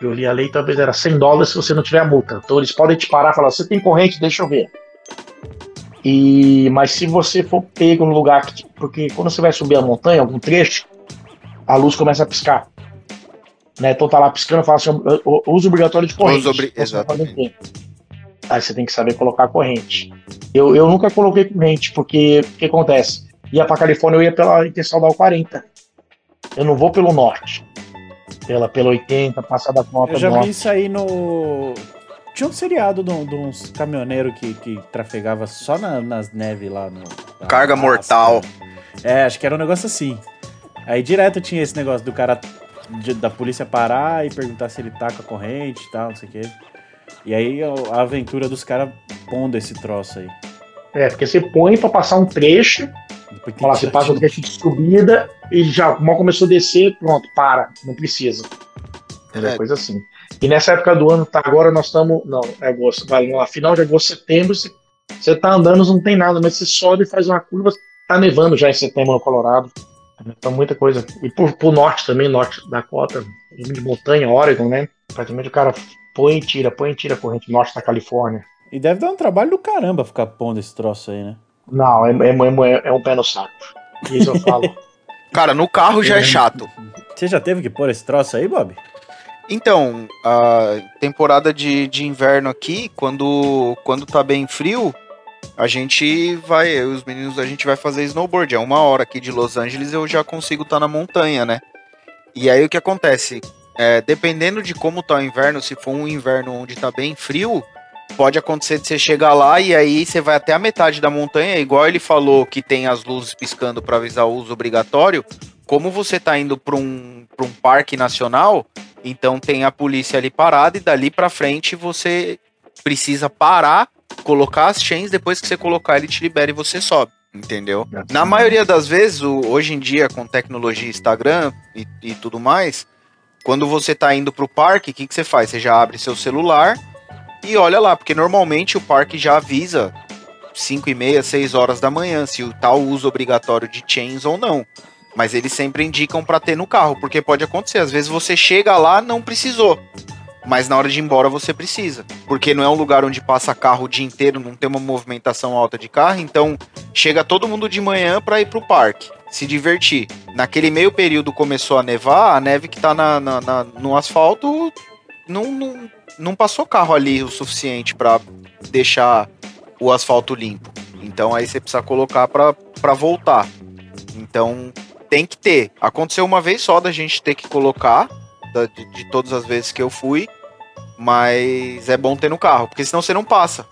eu li a lei talvez era 100 dólares se você não tiver a multa. Então eles podem te parar e falar: "Você tem corrente? Deixa eu ver". E mas se você for pego no lugar que porque quando você vai subir a montanha, algum trecho, a luz começa a piscar. Né? Então tá lá piscando, fala assim, "O- o- uso obrigatório de corrente. Uso obri- exatamente. Aí você tem que saber colocar a corrente. Eu, eu nunca coloquei corrente, porque o que acontece? Ia pra Califórnia, eu ia pela Interestadual 40. Eu não vou pelo norte. Pela, pela 80, passar da conta Eu já vi norte. isso aí no. Tinha um seriado de, um- de uns caminhoneiros que, que trafegava só na- nas neves lá no. na Carga mortal. É, acho que era um negócio assim. Aí direto tinha esse negócio do cara de- da polícia parar e perguntar se ele tá com a corrente e tal, não sei o quê. E aí a aventura dos caras pondo esse troço aí. É, porque você põe pra passar um trecho, fala, você passa um trecho de subida e já mal começou a descer, pronto, para, não precisa. É É. coisa assim. E nessa época do ano, tá agora nós estamos. Não, é agosto, vai lá, final de agosto, setembro, você, você tá andando, não tem nada, mas você sobe e faz uma curva, tá nevando já em setembro no Colorado. Então muita coisa. E por, por norte também, norte da cota, de montanha, Oregon, né? Praticamente o cara põe e tira, põe e tira a corrente norte da Califórnia. E deve dar um trabalho do caramba ficar pondo esse troço aí, né? Não, é, é, é, é um pé no saco. Isso eu falo. [laughs] Cara, no carro já é chato. Você já teve que pôr esse troço aí, Bob? Então, a temporada de, de inverno aqui, quando, quando tá bem frio, a gente vai, eu e os meninos, a gente vai fazer snowboard. É uma hora aqui de Los Angeles, eu já consigo estar na montanha, né? E aí o que acontece? É, dependendo de como tá o inverno, se for um inverno onde tá bem frio, pode acontecer de você chegar lá e aí você vai até a metade da montanha, igual ele falou que tem as luzes piscando para avisar o uso obrigatório. Como você tá indo para um, pra um parque nacional, então tem a polícia ali parada e dali pra frente você precisa parar, colocar as chains, depois que você colocar ele te libera e você sobe, entendeu? Na maioria das vezes, hoje em dia com tecnologia Instagram e, e tudo mais, quando você tá indo pro parque, o que, que você faz? Você já abre seu celular e olha lá, porque normalmente o parque já avisa 5 e meia, 6 horas da manhã, se o tal uso obrigatório de chains ou não. Mas eles sempre indicam pra ter no carro, porque pode acontecer. Às vezes você chega lá, não precisou. Mas na hora de ir embora você precisa. Porque não é um lugar onde passa carro o dia inteiro, não tem uma movimentação alta de carro. Então chega todo mundo de manhã pra ir pro parque, se divertir. Naquele meio período começou a nevar, a neve que tá na, na- na- no asfalto não, não, não passou carro ali o suficiente pra deixar o asfalto limpo. Então aí você precisa colocar pra voltar. Então tem que ter. Aconteceu uma vez só da gente ter que colocar, da- de, de todas as vezes que eu fui, mas é bom ter no carro, porque senão você não passa.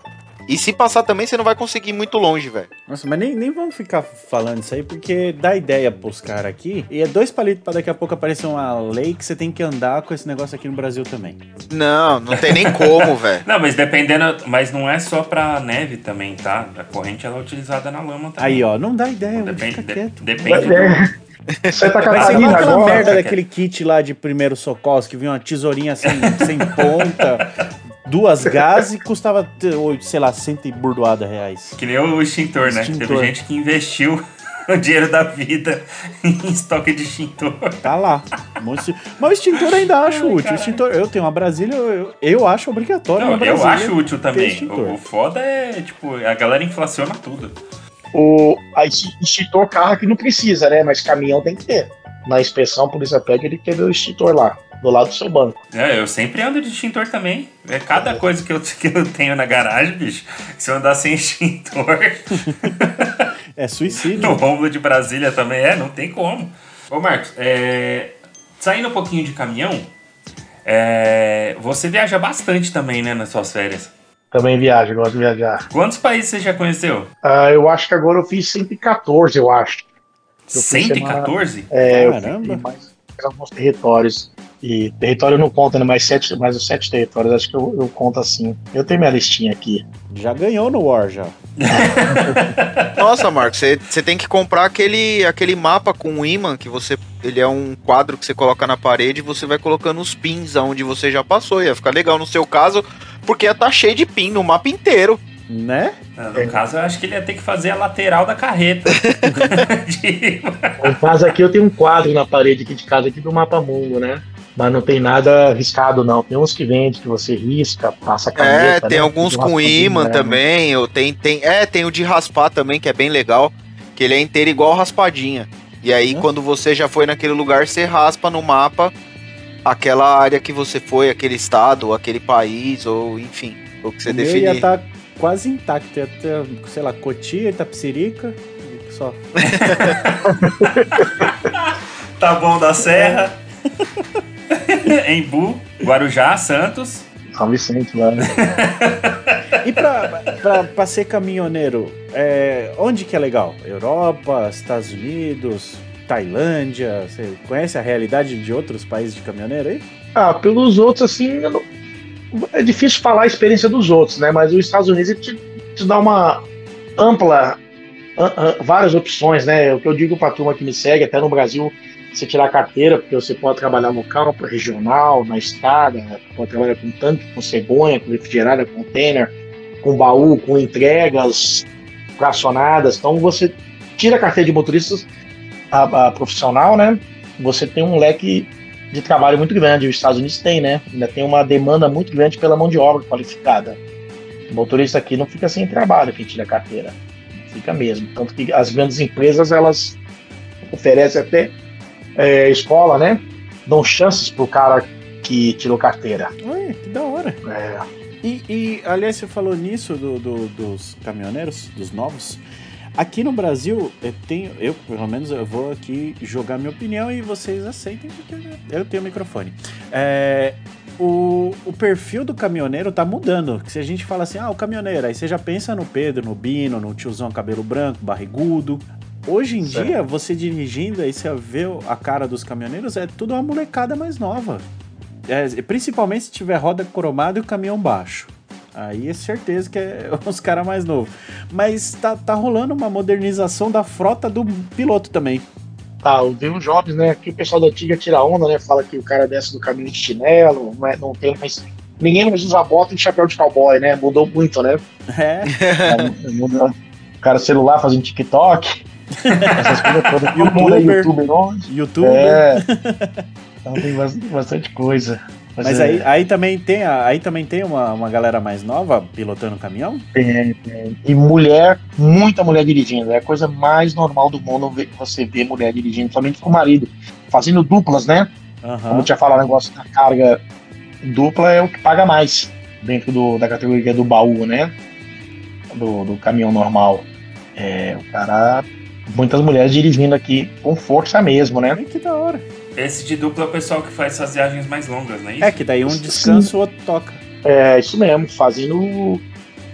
E se passar também, você não vai conseguir ir muito longe, velho. Nossa, mas nem, nem vamos ficar falando isso aí, porque dá ideia pros caras aqui. E é dois palitos pra daqui a pouco aparecer uma lei que você tem que andar com esse negócio aqui no Brasil também. Não, não tem nem como, [laughs] velho. Não, mas dependendo. Mas não é só pra neve também, tá? A corrente ela é utilizada na lama também. Aí, ó, não dá ideia, Depende, fica de- quieto. depende do. É, Santa Vai ser igual Catarina aquela agora. merda cara. daquele kit lá de primeiro socorro, que vinha uma tesourinha sem, sem ponta, duas gases e custava, sei lá, cento e burdoada reais. Que nem o extintor, né? Extintor. Teve gente que investiu [laughs] o dinheiro da vida [laughs] em estoque de extintor. Tá lá. Mas o extintor ainda acho útil. O extintor, eu tenho uma Brasília, eu, eu acho obrigatório Não, uma eu acho útil também. O, o foda é, tipo, a galera inflaciona tudo. O, a extintor carro que não precisa, né? Mas caminhão tem que ter. Na inspeção, a polícia pede ele quer ver o extintor lá, do lado do seu banco. É, eu sempre ando de extintor também. É cada coisa que eu, [laughs] que eu tenho na garagem, bicho. Se eu andar sem extintor, [laughs] É suicídio. no Rômulo de Brasília também é, não tem como. Ô Marcos, é, saindo um pouquinho de caminhão, é, você viaja bastante também, né, nas suas férias. Também viaja, gosto de viajar. Quantos países você já conheceu? Ah, eu acho que agora eu fiz 114, eu acho. Eu fiz 114? É, eu Caramba. fiz mais. alguns territórios. E território não conta, né? Mas, sete, mas os sete territórios, acho que eu, eu conto assim. Eu tenho minha listinha aqui. Já ganhou no War, já. [laughs] Nossa, Marcos, você você tem que comprar aquele, aquele mapa com um imã que você. Ele é um quadro que você coloca na parede e você vai colocando os pins aonde você já passou. Ia ficar legal no seu caso, porque ia tá cheio de pin no mapa inteiro. Né? Ah, No caso, eu acho que ele ia ter que fazer a lateral da carreta. [laughs] De- Em casa aqui eu tenho um quadro na parede aqui de casa aqui do mapa mundo, né? Mas não tem nada riscado, não. Tem uns que vende, que você risca, passa a caneta. É, tem né? alguns com imã né? também. Ou tem, tem, é, tem o de raspar também, que é bem legal. Que ele é inteiro igual raspadinha. E aí, Hum. quando você já foi naquele lugar, você raspa no mapa aquela área que você foi, aquele estado, aquele país, ou enfim, o que você o meu definir. ia estar quase intacto. Ia ter, sei lá, Cotia, Itapsirica. Só. [laughs] Tá bom da Serra. [laughs] Embu, Guarujá, Santos. São Vicente lá, né? E pra, pra, pra ser caminhoneiro, é, onde que é legal? Europa, Estados Unidos, Tailândia? Você conhece a realidade de outros países de caminhoneiro aí? Ah, pelos outros, assim, não- é difícil falar a experiência dos outros, né? Mas os Estados Unidos te, te dá uma ampla, a- a- várias opções, né? O que eu digo pra turma que me segue, até no Brasil, você tirar a carteira, porque você pode trabalhar campo, regional, na estrada, pode trabalhar com tanque, com cegonha, com refrigerada, container, com baú, com entregas fracionadas. Então você tira a carteira de motorista a, a profissional, né? Você tem um leque de trabalho muito grande. Os Estados Unidos tem, né? Ainda tem uma demanda muito grande pela mão de obra qualificada. O motorista aqui não fica sem trabalho quem tira a carteira. Fica mesmo. Tanto que as grandes empresas, elas oferecem até é, escola, né? Dão chances pro cara que tirou carteira. Ué, que da hora. É, E, e, aliás, você falou nisso do, do- dos caminhoneiros, dos novos. Aqui no Brasil, eu tenho, eu pelo menos eu vou aqui jogar minha opinião e vocês aceitem porque eu- tenho microfone. É, o, o perfil do caminhoneiro tá mudando. Se a gente fala assim, ah, o caminhoneiro, aí você já pensa no Pedro, no Bino, no tiozão cabelo branco, barrigudo. Hoje em Certo. dia, você dirigindo aí, você vê a cara dos caminhoneiros, é tudo uma molecada mais nova. É, principalmente se tiver roda cromada e o caminhão baixo. Aí é certeza que é [laughs] os caras mais novos. Mas tá, tá rolando uma modernização da frota do piloto também. Tá, eu vi uns jovens, né? Que o pessoal da antiga tira onda, né? Fala que o cara desce do caminho de chinelo, não, é- não tem mais. Ninguém mais usa bota e chapéu de cowboy, né? Mudou muito, né? É, Mudou. O cara celular fazendo TikTok, [laughs] essas coisas todas. É Youtuber. youtuber hoje. YouTube. É. [laughs] Então tem bas- bastante coisa. Mas é, aí, aí também tem, aí também tem uma, uma galera mais nova pilotando caminhão? tem- tem. E mulher, muita mulher dirigindo. É a coisa mais normal do mundo ver, você ver mulher dirigindo, somente com o marido. Fazendo duplas, né? Como Aham. eu tinha falado, o negócio da carga dupla é o que paga mais dentro do- da categoria do baú, né? Do, do caminhão normal. É, o cara. Muitas mulheres dirigindo aqui com força mesmo, né? Que da hora. Esse de dupla é o pessoal que faz essas viagens mais longas, não é isso? É que daí um descansa, o outro toca. É isso mesmo, fazendo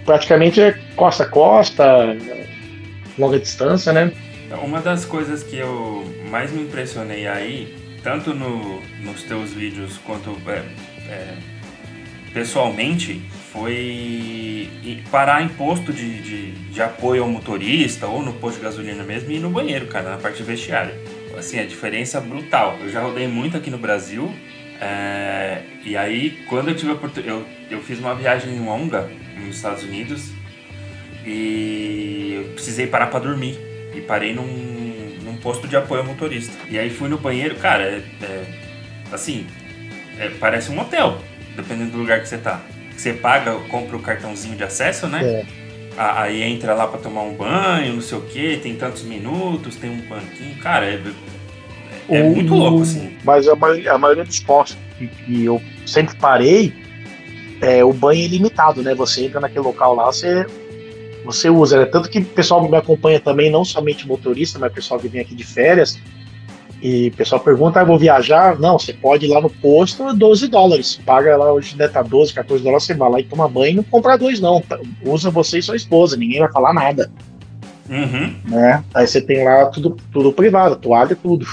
praticamente é costa a costa, longa distância, né? Uma das coisas que eu mais me impressionei aí, tanto no- nos teus vídeos quanto é, é, pessoalmente, foi parar em posto de, de, de apoio ao motorista ou no posto de gasolina mesmo e ir no banheiro, cara, na parte vestiária. Assim, a diferença brutal. Eu já rodei muito aqui no Brasil. é, e aí, quando eu tive a oportunidade. Eu, eu fiz uma viagem longa nos Estados Unidos e eu precisei parar pra dormir. E parei num, num posto de apoio ao motorista. E aí fui no banheiro, cara, é, é- assim, é, parece um hotel, dependendo do lugar que você tá. Você paga, compra o cartãozinho de acesso, né? É. Aí entra lá pra tomar um banho, não sei o que, tem tantos minutos, tem um banquinho. Cara, é, é, é O- muito louco, assim. Mas a maioria, a maioria dos postos que, que eu sempre parei, é, o banho é ilimitado, né? Você entra naquele local lá, você, você usa, né? Tanto que o pessoal me acompanha também, não somente motorista, mas o pessoal que vem aqui de férias. E o pessoal pergunta, ah, vou viajar? Não, você pode ir lá no posto, 12 dólares. Paga lá, hoje deve estar 12, 14 dólares, você vai lá e toma banho e não compra dois, não. Tá- Usa você e sua esposa, ninguém vai falar nada, Uhum. né? Aí você tem lá tudo, tudo privado, toalha, tudo.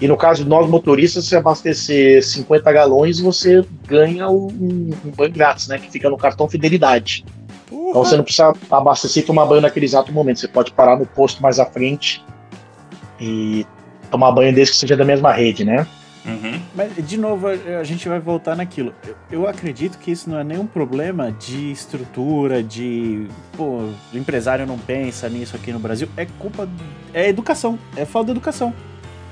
E no caso de nós motoristas, se abastecer 50 galões, você ganha um, um banho grátis, né? Que fica no cartão fidelidade. Então você não precisa abastecer e tomar banho naquele exato momento. Você pode parar no posto mais à frente e tomar banho desde que seja da mesma rede, né? Uhum. Mas, de novo, a gente vai voltar naquilo. Eu, eu acredito que isso não é nenhum problema de estrutura, de. Pô, o empresário não pensa nisso aqui no Brasil. É culpa. É educação. É falta de educação.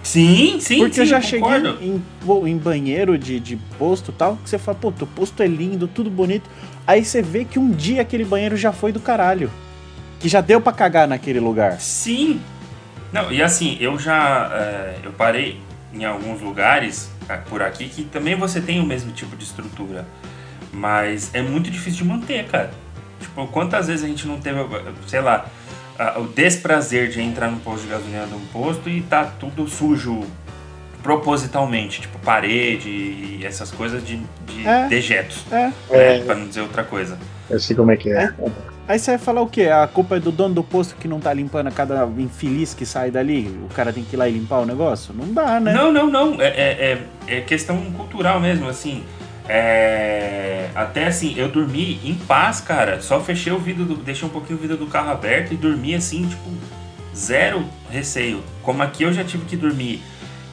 Sim, sim, Porque sim, eu já concordo. cheguei em, em banheiro de, de posto e tal, que você fala, pô, teu posto é lindo, tudo bonito. Aí você vê que um dia aquele banheiro já foi do caralho. Que já deu pra cagar naquele lugar. Sim. Não, e assim, eu já. é, eu parei em alguns lugares por aqui que também você tem o mesmo tipo de estrutura. Mas é muito difícil de manter, cara. Tipo, quantas vezes a gente não teve, sei lá, o desprazer de entrar no posto de gasolina de um posto e tá tudo sujo propositalmente, tipo parede e essas coisas de, de É. dejetos, É. né? Pra não dizer outra coisa. Eu sei como é que é. Aí você vai falar o quê? A culpa é do dono do posto que não tá limpando a cada infeliz que sai dali? O cara tem que ir lá e limpar o negócio? Não dá, né? Não, não, não. É, é, é, é questão cultural mesmo, assim. É, até assim, eu dormi em paz, cara. Só fechei o vidro, do, deixei um pouquinho o vidro do carro aberto e dormi assim, tipo, zero receio. Como aqui eu já tive que dormir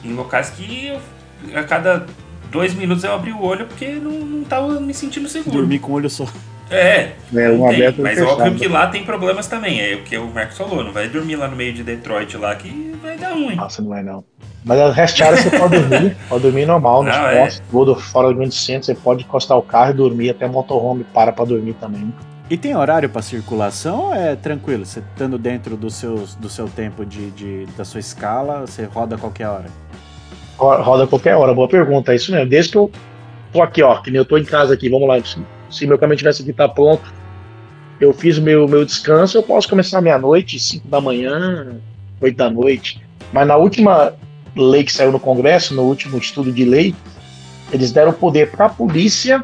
em locais que eu- a cada dois minutos eu abri o olho porque não, não tava me sentindo seguro. Dormir com o olho só. É, É, um tem, aberto mas fechado. óbvio que lá tem problemas também. É o que o Marcos falou, não vai dormir lá no meio de Detroit lá que vai dar ruim. Nossa, não vai não. Mas a rest area você pode dormir, [laughs] pode dormir normal, nos Não, é. tudo fora do grande centro, você pode encostar o carro e dormir, até motorhome para pra dormir também. E tem horário pra circulação ou é tranquilo? Você estando dentro do, seus, do seu tempo de, de- da sua escala, você roda a qualquer hora? Ro- Roda a qualquer hora, boa pergunta, é isso mesmo. Desde que eu tô aqui, ó, que nem eu tô em casa aqui, vamos lá, se, meu caminho tivesse aqui tá pronto, eu fiz meu, meu descanso, eu posso começar meia-noite, 5 da manhã, 8 da noite. Mas na última lei que saiu no Congresso, no último estudo de lei, eles deram poder para a polícia.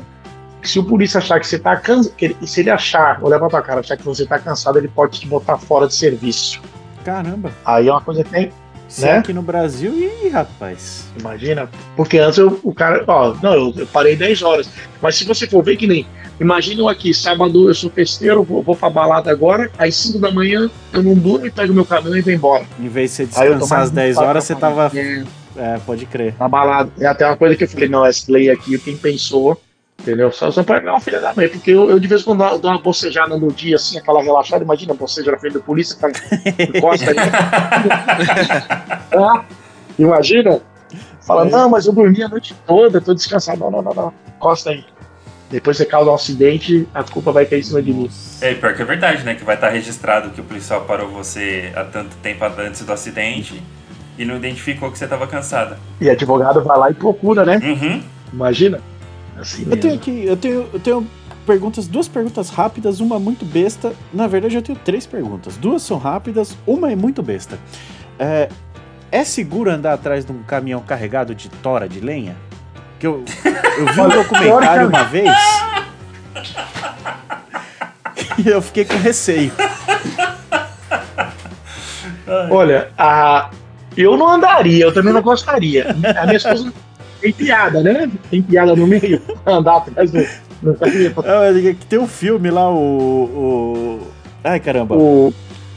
Se o polícia achar que você tá cansado, se ele achar, olhar pra tua cara, achar que você tá cansado, ele pode te botar fora de serviço. Caramba. Aí é uma coisa que tem, Se Né? aqui no Brasil, ih, rapaz. Imagina, porque antes eu- o cara, ó, não, eu, eu parei 10 horas, mas se você for ver que nem, imagina eu aqui, sábado eu sou festeiro, vou, vou pra balada agora, às 5 da manhã eu não durmo e pego meu caminhão e vou embora. Em vez de você Aí descansar às 10 preocupado horas, você tava. É, pode crer. Na balada, é até uma coisa que eu falei, não, essa lei aqui, quem pensou, entendeu? Só, só pra pegar uma filha da mãe, porque eu, eu de vez em quando dou- uma bocejada no dia, assim, aquela relaxada, imagina, boceja na frente da polícia, tá, encosta ali. [laughs] Ah, imagina, fala, não, mas eu dormi a noite toda, tô descansado. Não, não, não, não. Encosta aí. Depois você causa um acidente, a culpa vai cair em cima de mim. É, pior que é verdade, né? Que vai estar registrado que o policial parou você há tanto tempo antes do acidente e não identificou que você estava cansada. E advogado vai lá e procura, né? Uhum. Imagina. Assim Eu tenho aqui, eu tenho, eu tenho perguntas, duas perguntas rápidas, uma muito besta. Na verdade, eu tenho três perguntas. Duas são rápidas, uma é muito besta. É, é seguro andar atrás de um caminhão carregado de tora de lenha? Que eu, eu vi um [laughs] documentário uma vez. [laughs] E eu fiquei com receio. Olha, a... eu não andaria, eu também não gostaria. A minha esposa tem piada, né? Tem piada no meio. [laughs] Andar atrás do. Ah, é Tem um filme lá, o. o... Ai, caramba. o,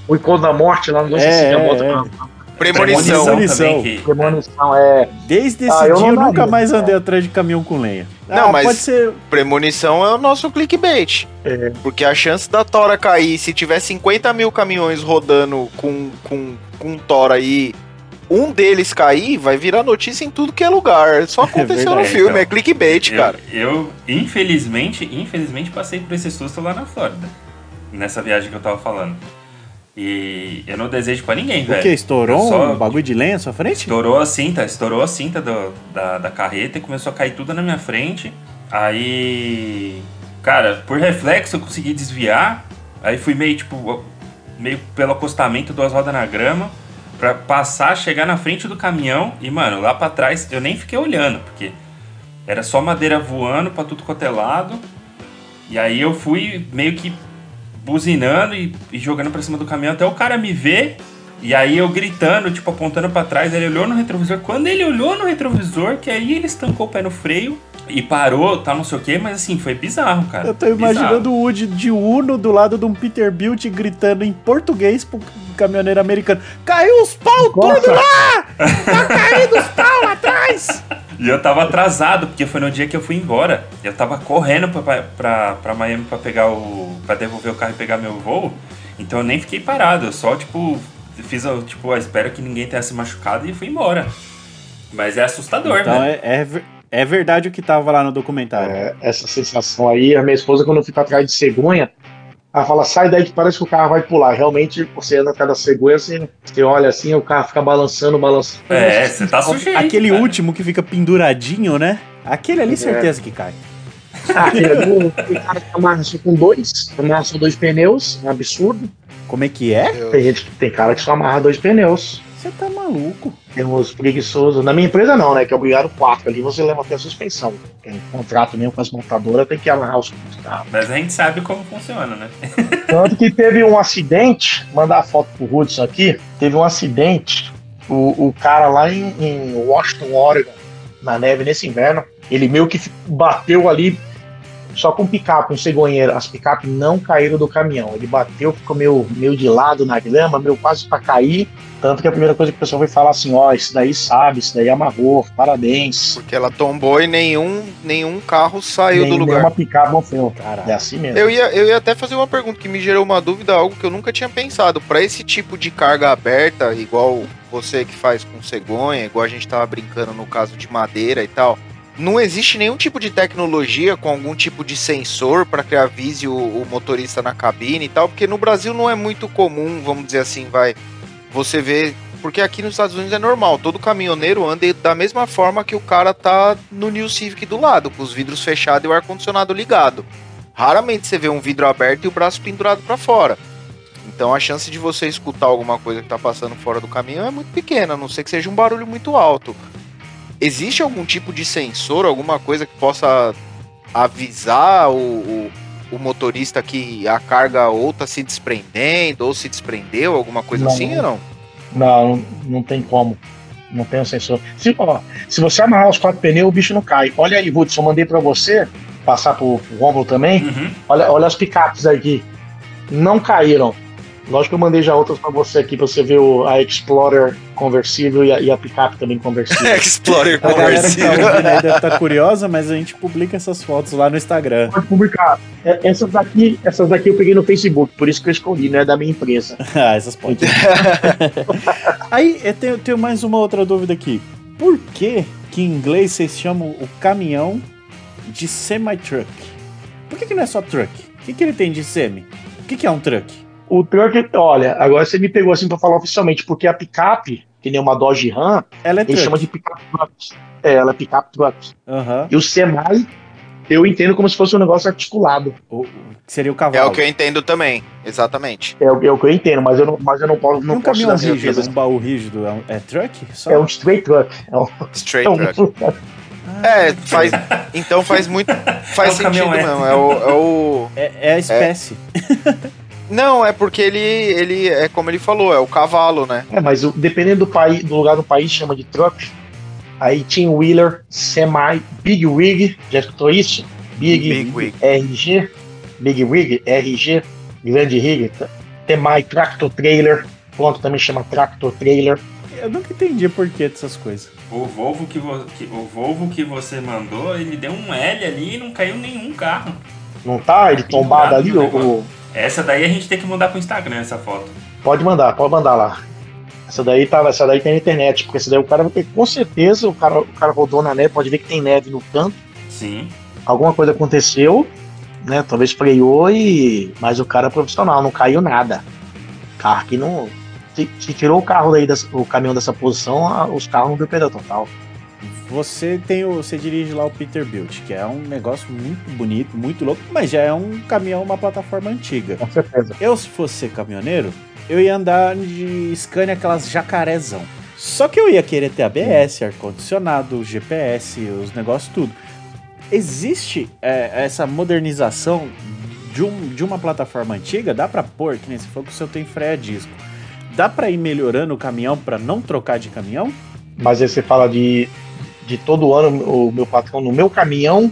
o encontro da morte lá, não sei É, se a é, moto é. Premonição. Premonição. que premonição é. Desde esse Ah, eu dia eu nunca mais andei atrás de caminhão com lenha. Não, ah, mas- pode ser. Premonição é o nosso clickbait. É. Porque a chance da Tora cair, se tiver 50 mil caminhões rodando com, com, com Tora aí, um deles cair, vai virar notícia em tudo que é lugar. Só [laughs] aconteceu no verdade, filme, então. é clickbait, eu, cara. eu, infelizmente, infelizmente passei por esse susto lá na Flórida. Nessa viagem que eu tava falando. E eu não desejo pra ninguém, O velho. que? Estourou só- um bagulho de lenha na sua frente? Estourou a cinta, estourou a cinta do- da, da carreta e começou a cair tudo na minha frente. Aí, cara, por reflexo eu consegui desviar. Aí fui meio tipo, meio pelo acostamento, duas rodas na grama, pra passar, chegar na frente do caminhão. E, mano, lá pra trás eu nem fiquei olhando, porque era só madeira voando pra tudo quanto é lado. E aí eu fui meio que buzinando e, e jogando pra cima do caminhão até o cara me ver E aí eu gritando, tipo, apontando pra trás, ele olhou no retrovisor. Quando ele olhou no retrovisor, que aí ele estancou o pé no freio e parou, tá não sei o que, mas assim, foi bizarro, cara. Eu tô imaginando o Woody de Uno do lado de um Peterbilt gritando em português pro caminhoneiro americano: Caiu os pau tudo lá! Tá caindo os pau lá atrás! [laughs] E eu tava atrasado, porque foi no dia que eu fui embora. Eu tava correndo pra, pra, pra Miami pra pegar o. pra devolver o carro e pegar meu voo. Então eu nem fiquei parado, eu só, tipo, fiz tipo, a espera que ninguém tenha se machucado e fui embora. Mas é assustador, então né? É, é, é, verdade o que tava lá no documentário. É, essa sensação aí, a minha esposa, quando fica atrás de cegonha, ela fala, sai daí que parece que o carro vai pular. Realmente, você anda cada cegonha, assim, você olha assim, o carro fica balançando, balançando. É, você tá sujeito. Aquele cara. último que fica penduradinho, né? Aquele ali, é. certeza que cai. Ah, aquele ali, o cara amarra só com dois, amarra só dois pneus, um absurdo. Como é que é? Tem, gente, tem cara que só amarra dois pneus. Você tá maluco. Temos preguiçosos. Na minha empresa não, né? Que é obrigado quatro ali, você leva até a suspensão. Tem contrato mesmo com as montadoras, tem que amarrar os carros. Mas a gente sabe como funciona, né? [laughs] Tanto que teve um acidente, mandar a foto pro Hudson aqui, teve um acidente, o, o cara lá em, em Washington, Oregon, na neve nesse inverno, ele meio que bateu ali só com picape, um cegonheiro. As picapes não caíram do caminhão. Ele bateu, ficou meio, meio de lado na grama, meio quase para cair. Tanto que a primeira coisa que o pessoal vai falar assim: ó, oh, isso daí sabe, isso daí amarrou, parabéns. Porque ela tombou e nenhum, nenhum carro saiu Nem, do lugar. Nenhuma picape morreu, cara. É assim mesmo. Eu ia, eu ia até fazer uma pergunta que me gerou uma dúvida, algo que eu nunca tinha pensado. Para esse tipo de carga aberta, igual você que faz com cegonha, igual a gente tava brincando no caso de madeira e tal não existe nenhum tipo de tecnologia com algum tipo de sensor para que avise o, o, motorista na cabine e tal, porque no Brasil não é muito comum, vamos dizer assim, vai, você vê, porque aqui nos Estados Unidos é normal, todo caminhoneiro anda da mesma forma que o cara tá no New Civic do lado, com os vidros fechados e o ar-condicionado ligado. Raramente você vê um vidro aberto e o braço pendurado para fora. Então a chance de você escutar alguma coisa que tá passando fora do caminhão é muito pequena, a não ser que seja um barulho muito alto. Existe algum tipo de sensor, alguma coisa que possa avisar o, o, o motorista que a carga ou tá se desprendendo ou se desprendeu, alguma coisa não, assim ou não? Não, não tem como. Não tem um sensor. Se, ó, se você amarrar os quatro pneus, o bicho não cai. Olha aí, Hudson, eu mandei para você, passar pro, pro Romulo também. Uhum. Olha, olha as picapes aqui. Não caíram. Lógico que eu mandei já outras para você aqui, pra você ver o, a Explorer conversível e a, e a picape também conversível. [laughs] Explorer conversível. A galera que tá deve estar tá curiosa, mas a gente publica essas fotos lá no Instagram. Pode publicar. É, essas daqui, essas daqui eu peguei no Facebook, por isso que eu escolhi, não é da minha empresa. [laughs] ah, essas pode. [laughs] Aí, eu tenho, tenho mais uma outra dúvida aqui. Por que que em inglês vocês chamam o caminhão de semi-truck? Por que, que não é só truck? O que, que ele tem de semi? O que, que é um truck? O truck, olha, agora você me pegou assim para falar oficialmente, porque a picape, que nem uma Dodge Ram, ela é ele chama de picape truck. É, ela é picape truck. Uhum. E o semi, eu entendo como se fosse um negócio articulado. O, seria o cavalo. É o que eu entendo também, exatamente. É, é o que eu entendo, mas eu não, mas eu não posso. Não um posso caminhão rígido, um baú rígido, é, um, é truck? Só? É um straight truck. É um, [laughs] straight é um, truck. [laughs] É, faz. Então faz muito. [laughs] Faz é sentido mesmo. É o. É, o, é, é a espécie. Não, é porque ele, ele é como ele falou, é o cavalo, né? É, mas dependendo do país, do lugar do país chama de truck. Aí tinha Wheeler, Semi, Big Wig, já escutou isso? Big, Big Wig. RG, Big Wig, RG, Grande Rig, Semi Tractor Trailer, pronto, também chama Tractor Trailer. Eu nunca entendi por que dessas coisas. O Volvo que, vo, que, o Volvo que você mandou, ele deu um L ali e não caiu nenhum carro. Não tá? Ele tombado ali, o, essa daí a gente tem que mandar pro Instagram, essa foto. Pode mandar, pode mandar lá. Essa daí tá, essa daí tem na internet, porque essa daí o cara com certeza o cara, o cara rodou na neve, pode ver que tem neve no canto. Sim. Alguma coisa aconteceu, né? Talvez freou e. Mas o cara é profissional, não caiu nada. O carro que não. Se, se tirou o carro daí, dessa, o caminhão dessa posição, os carros não deu perda total. Você tem o, você dirige lá o Peterbilt, que é um negócio muito bonito, muito louco, mas já é um caminhão, uma plataforma antiga. Com certeza. Eu, se fosse caminhoneiro, eu ia andar de Scania aquelas jacarezão. Só que eu ia querer ter ABS, ar-condicionado, GPS, os negócios tudo. Existe é, essa modernização de, um, de uma plataforma antiga? Dá pra pôr, que nem se for que o seu tem freio a disco dá pra ir melhorando o caminhão pra não trocar de caminhão? Mas aí você fala de, de todo ano o meu patrão no meu caminhão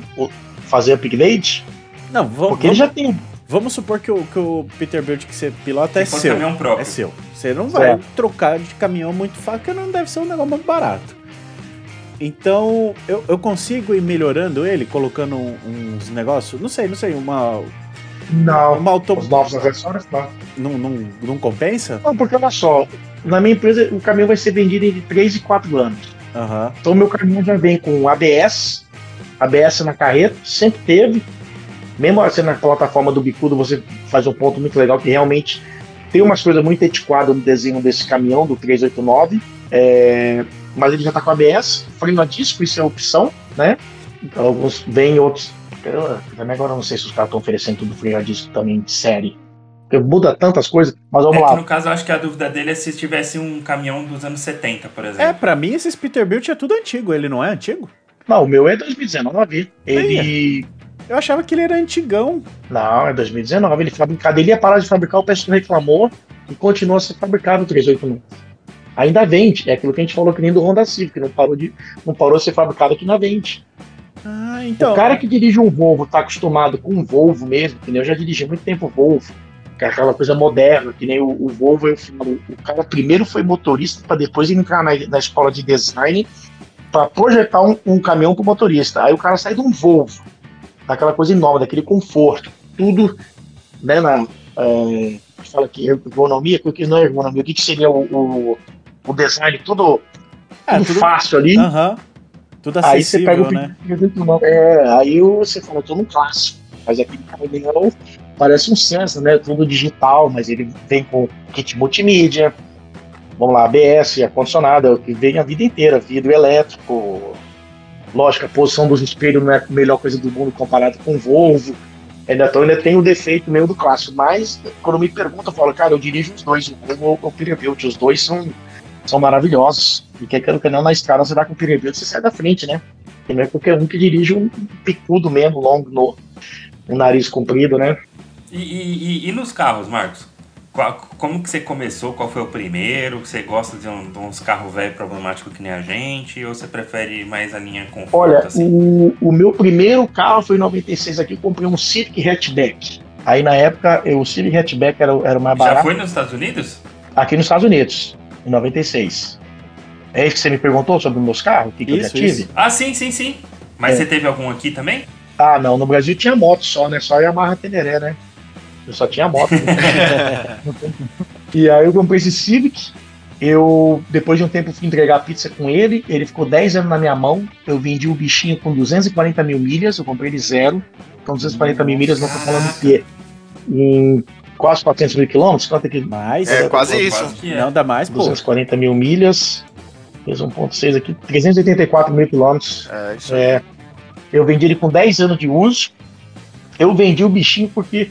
fazer upgrade? Não, vamos, Porque ele já tem. vamos supor que o, que o Peterbilt que você pilota é seu. caminhão próprio. É seu. Você não vai Certo. trocar de caminhão muito fácil, porque não deve ser um negócio muito barato. Então, eu, eu consigo ir melhorando ele, colocando uns negócios, não sei, não sei, uma, Não. uma auto... Os novos acessórios, não. Não, não, não compensa? Não, porque olha só, na minha empresa o caminhão vai ser vendido entre 3 e 4 anos. Aham. Então meu caminhão já vem com ABS, ABS na carreta, sempre teve. Mesmo assim na plataforma do bicudo você faz um ponto muito legal que realmente tem umas coisas muito antiquadas no desenho desse caminhão do 389, é, mas ele já tá com ABS, freio a disco, isso é opção, né? Então, alguns vêm, outros. Eu, também agora não sei se os caras estão oferecendo tudo freio a disco também de série. Porque muda tantas coisas, mas vamos É lá. que no caso, eu acho que a dúvida dele é se tivesse um caminhão dos anos 70, por exemplo. É, pra mim esses Peterbilt é tudo antigo, ele não é antigo? Não, o meu é 2019. Ele. Eu achava que ele era antigão. Não, é 2019. Ele fabricado, ele ia parar de fabricar, o pessoal reclamou e continua a ser fabricado o 389. Ainda vende, é aquilo que a gente falou que nem do Honda Civic, não parou de, não parou de ser fabricado aqui na vende. Ah, então. o cara que dirige um Volvo, tá acostumado com um Volvo mesmo, entendeu? Eu já dirigi muito tempo Volvo, que é aquela coisa moderna, que nem o, o Volvo, eu falo, o cara primeiro foi motorista para depois entrar na, na escola de design para projetar um, um caminhão pro motorista. Aí o cara sai de um Volvo, daquela coisa nova, daquele conforto, tudo, né, na, é, fala que ergonomia, o que não é ergonomia, o que, que seria o, o, o design todo, É, tudo tudo- fácil ali. Aham. Tudo Aí você pega o né? né? É, aí você fala, eu tô num clássico. Mas aquele caminhão parece um Sensa, né? Tudo digital, mas ele vem com kit multimídia. Vamos lá, ABS, ar-condicionado, é o que vem a vida inteira, vidro elétrico. Lógico, a posição dos espelhos não é a melhor coisa do mundo comparado com o Volvo. Ainda, então, ainda tem o defeito meio do clássico. Mas quando me perguntam, eu falo, cara, eu dirijo os dois, o Volvo ou o Peterbilt. Os dois são, são maravilhosos. E quer que não, na estrada você dá com o Peterbilt, você sai da frente, né? Porque não é qualquer um que dirige um picudo mesmo, longo, no, um nariz comprido, né? E, e- e- e nos carros, Marcos? Qual- como que você começou? Qual foi o primeiro? Você gosta de, um- de uns carros velhos problemáticos que nem a gente? Ou você prefere mais a linha conforto? Olha, assim? o, o meu primeiro carro foi em 96 aqui, eu comprei um Civic Hatchback. Aí na época, eu- o Civic Hatchback era, o- era o mais Já barato foi nos Estados Unidos? aqui nos Estados Unidos, em 96. É isso que você me perguntou sobre os meus carros? O que, que eu já Isso, tive? isso. Ah, sim, sim, sim. Mas É. você teve algum aqui também? Ah, não, no Brasil tinha moto só, né? Só Yamaha Teneré, né? Eu só tinha moto. [laughs] e aí eu comprei esse Civic. Eu, depois de um tempo, fui entregar pizza com ele. Ele ficou 10 anos na minha mão. Eu vendi o bichinho com 240 mil milhas. Eu comprei ele zero. Com 240 mil milhas, não tô falando o quê? Em quase 400 mil quilômetros? Quanto é que Mais. É, quase isso. Quase é. Não dá mais, pô. 240 mil milhas. Fez 1.6 aqui. 384 mil quilômetros. É, isso aí. É, eu vendi ele com 10 anos de uso. Eu vendi o bichinho porque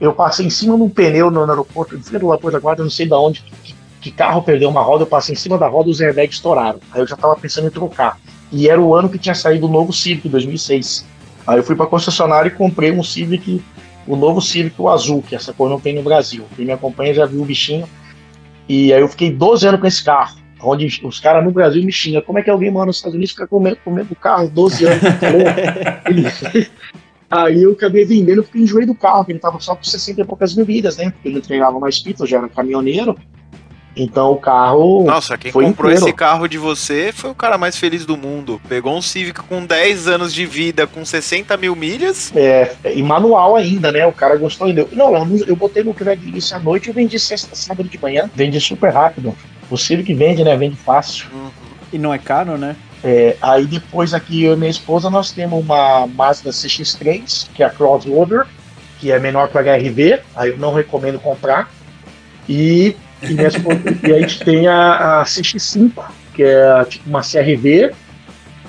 eu passei em cima de um pneu no, no aeroporto, em frente do da guarda, não sei de onde, que, que carro perdeu uma roda, eu passei em cima da roda os airbags estouraram. Aí eu já tava pensando em trocar. E era o ano que tinha saído o novo Civic, 2006. Aí eu fui pra concessionária e comprei um Civic, o novo Civic, o azul, que essa cor não tem no Brasil. Quem me acompanha já viu o bichinho. E aí eu fiquei 12 anos com esse carro. Onde os caras no Brasil me xingam. Como é que alguém mora nos Estados Unidos e fica comendo, comendo o carro 12 anos? [laughs] Ele- Aí eu acabei vendendo porque enjoei do carro, que ele tava só com 60 e poucas mil milhas, né? Porque ele não entregava mais pizza, eu já era caminhoneiro. Então o carro. Nossa, quem foi comprou inteiro. esse carro de você foi o cara mais feliz do mundo. Pegou um Civic com 10 anos de vida, com 60 mil milhas. É, e manual ainda, né? O cara gostou ainda. Não, eu, eu botei no Craigslist à noite e eu vendi sexta, sábado de manhã. Vendi super rápido. Possível que vende, né? Vende fácil. E não é caro, né? É, aí depois aqui eu e minha esposa nós temos uma Mazda CX-3, que é a crossover, que é menor que a HRV, aí eu não recomendo comprar. E, e, minha esposa- e a gente tem a, a CX-5, que é tipo uma CRV,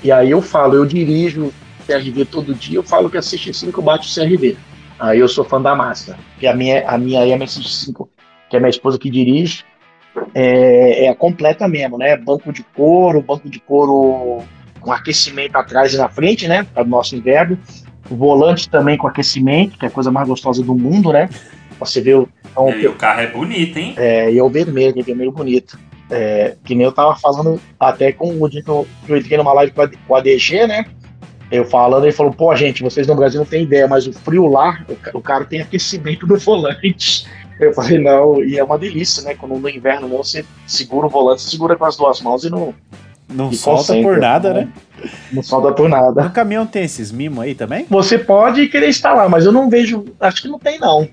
e aí eu falo, eu dirijo CRV todo dia, eu falo que a CX-5 bate o CRV. Aí eu sou fã da Mazda, que a minha, a minha é a minha CX-5, que é a minha esposa que dirige, é, é completa mesmo, né? Banco de couro, banco de couro com aquecimento atrás e na frente, né? Para o nosso inverno. Volante também com aquecimento, que é a coisa mais gostosa do mundo, né? Você vê o- Então, E o carro é bonito, hein? é, e é o vermelho, que é vermelho bonito. É, que nem eu tava falando até com o dia que eu, que eu entrei numa live com a, com a DG, né? Eu falando, ele falou, pô, gente, vocês no Brasil não tem ideia, mas o frio lá, o, o cara tem aquecimento do volante. Eu falei, não, e é uma delícia, né? Quando no inverno não, você segura o volante, você segura com as duas mãos e não, Não E solta por nada, né? né? não solta por nada. No caminhão tem esses mimos aí também? Você pode querer instalar, mas eu não vejo. Acho que não tem, não.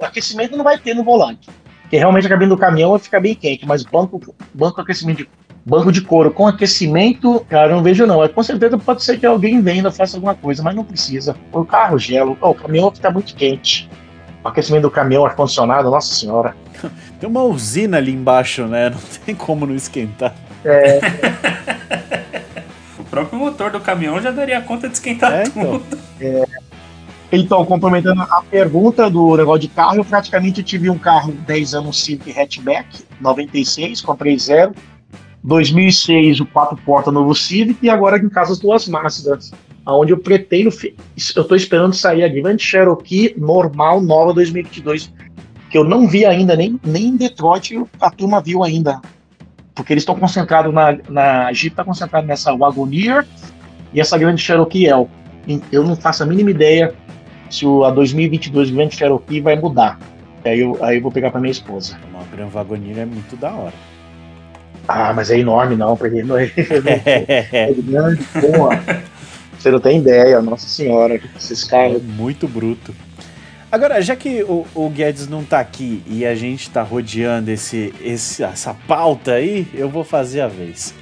Aquecimento não vai ter no volante. Porque realmente a cabine do caminhão vai ficar bem quente, mas banco, banco aquecimento de, banco de couro com aquecimento, cara, eu não vejo não. É, com certeza pode ser que alguém venda, faça alguma coisa, mas não precisa. O carro gelo, o caminhão fica muito quente. Aquecimento do caminhão, ar-condicionado, nossa senhora. [laughs] Tem uma usina ali embaixo, né? Não tem como não esquentar. É, [laughs] O próprio motor do caminhão já daria conta de esquentar É, tudo. então. Então, complementando a pergunta do negócio de carro, eu praticamente tive um carro 10 anos Civic hatchback, 96, comprei zero. 2006, o quatro porta novo Civic e agora em casa as duas Mazdas, aonde eu pretendo, eu tô esperando sair a Grand Cherokee normal nova 2022, que eu não vi ainda nem nem em Detroit, a turma viu ainda. Porque eles estão concentrados na, na Jeep, tá concentrado nessa Wagoneer e essa Grand Cherokee L. Eu não faço a mínima ideia se o, a 2022 Grand Cherokee vai mudar. Aí eu, aí eu vou pegar pra minha esposa. Uma Gran Wagoneer é muito da hora. Ah, mas é enorme não, porque não é, [laughs] é [laughs] grande, porra. Você não tem ideia, nossa senhora, esses É caras. muito bruto. Agora, já que o, o Guedes não tá aqui e a gente tá rodeando esse, esse, essa pauta aí, eu vou fazer a vez.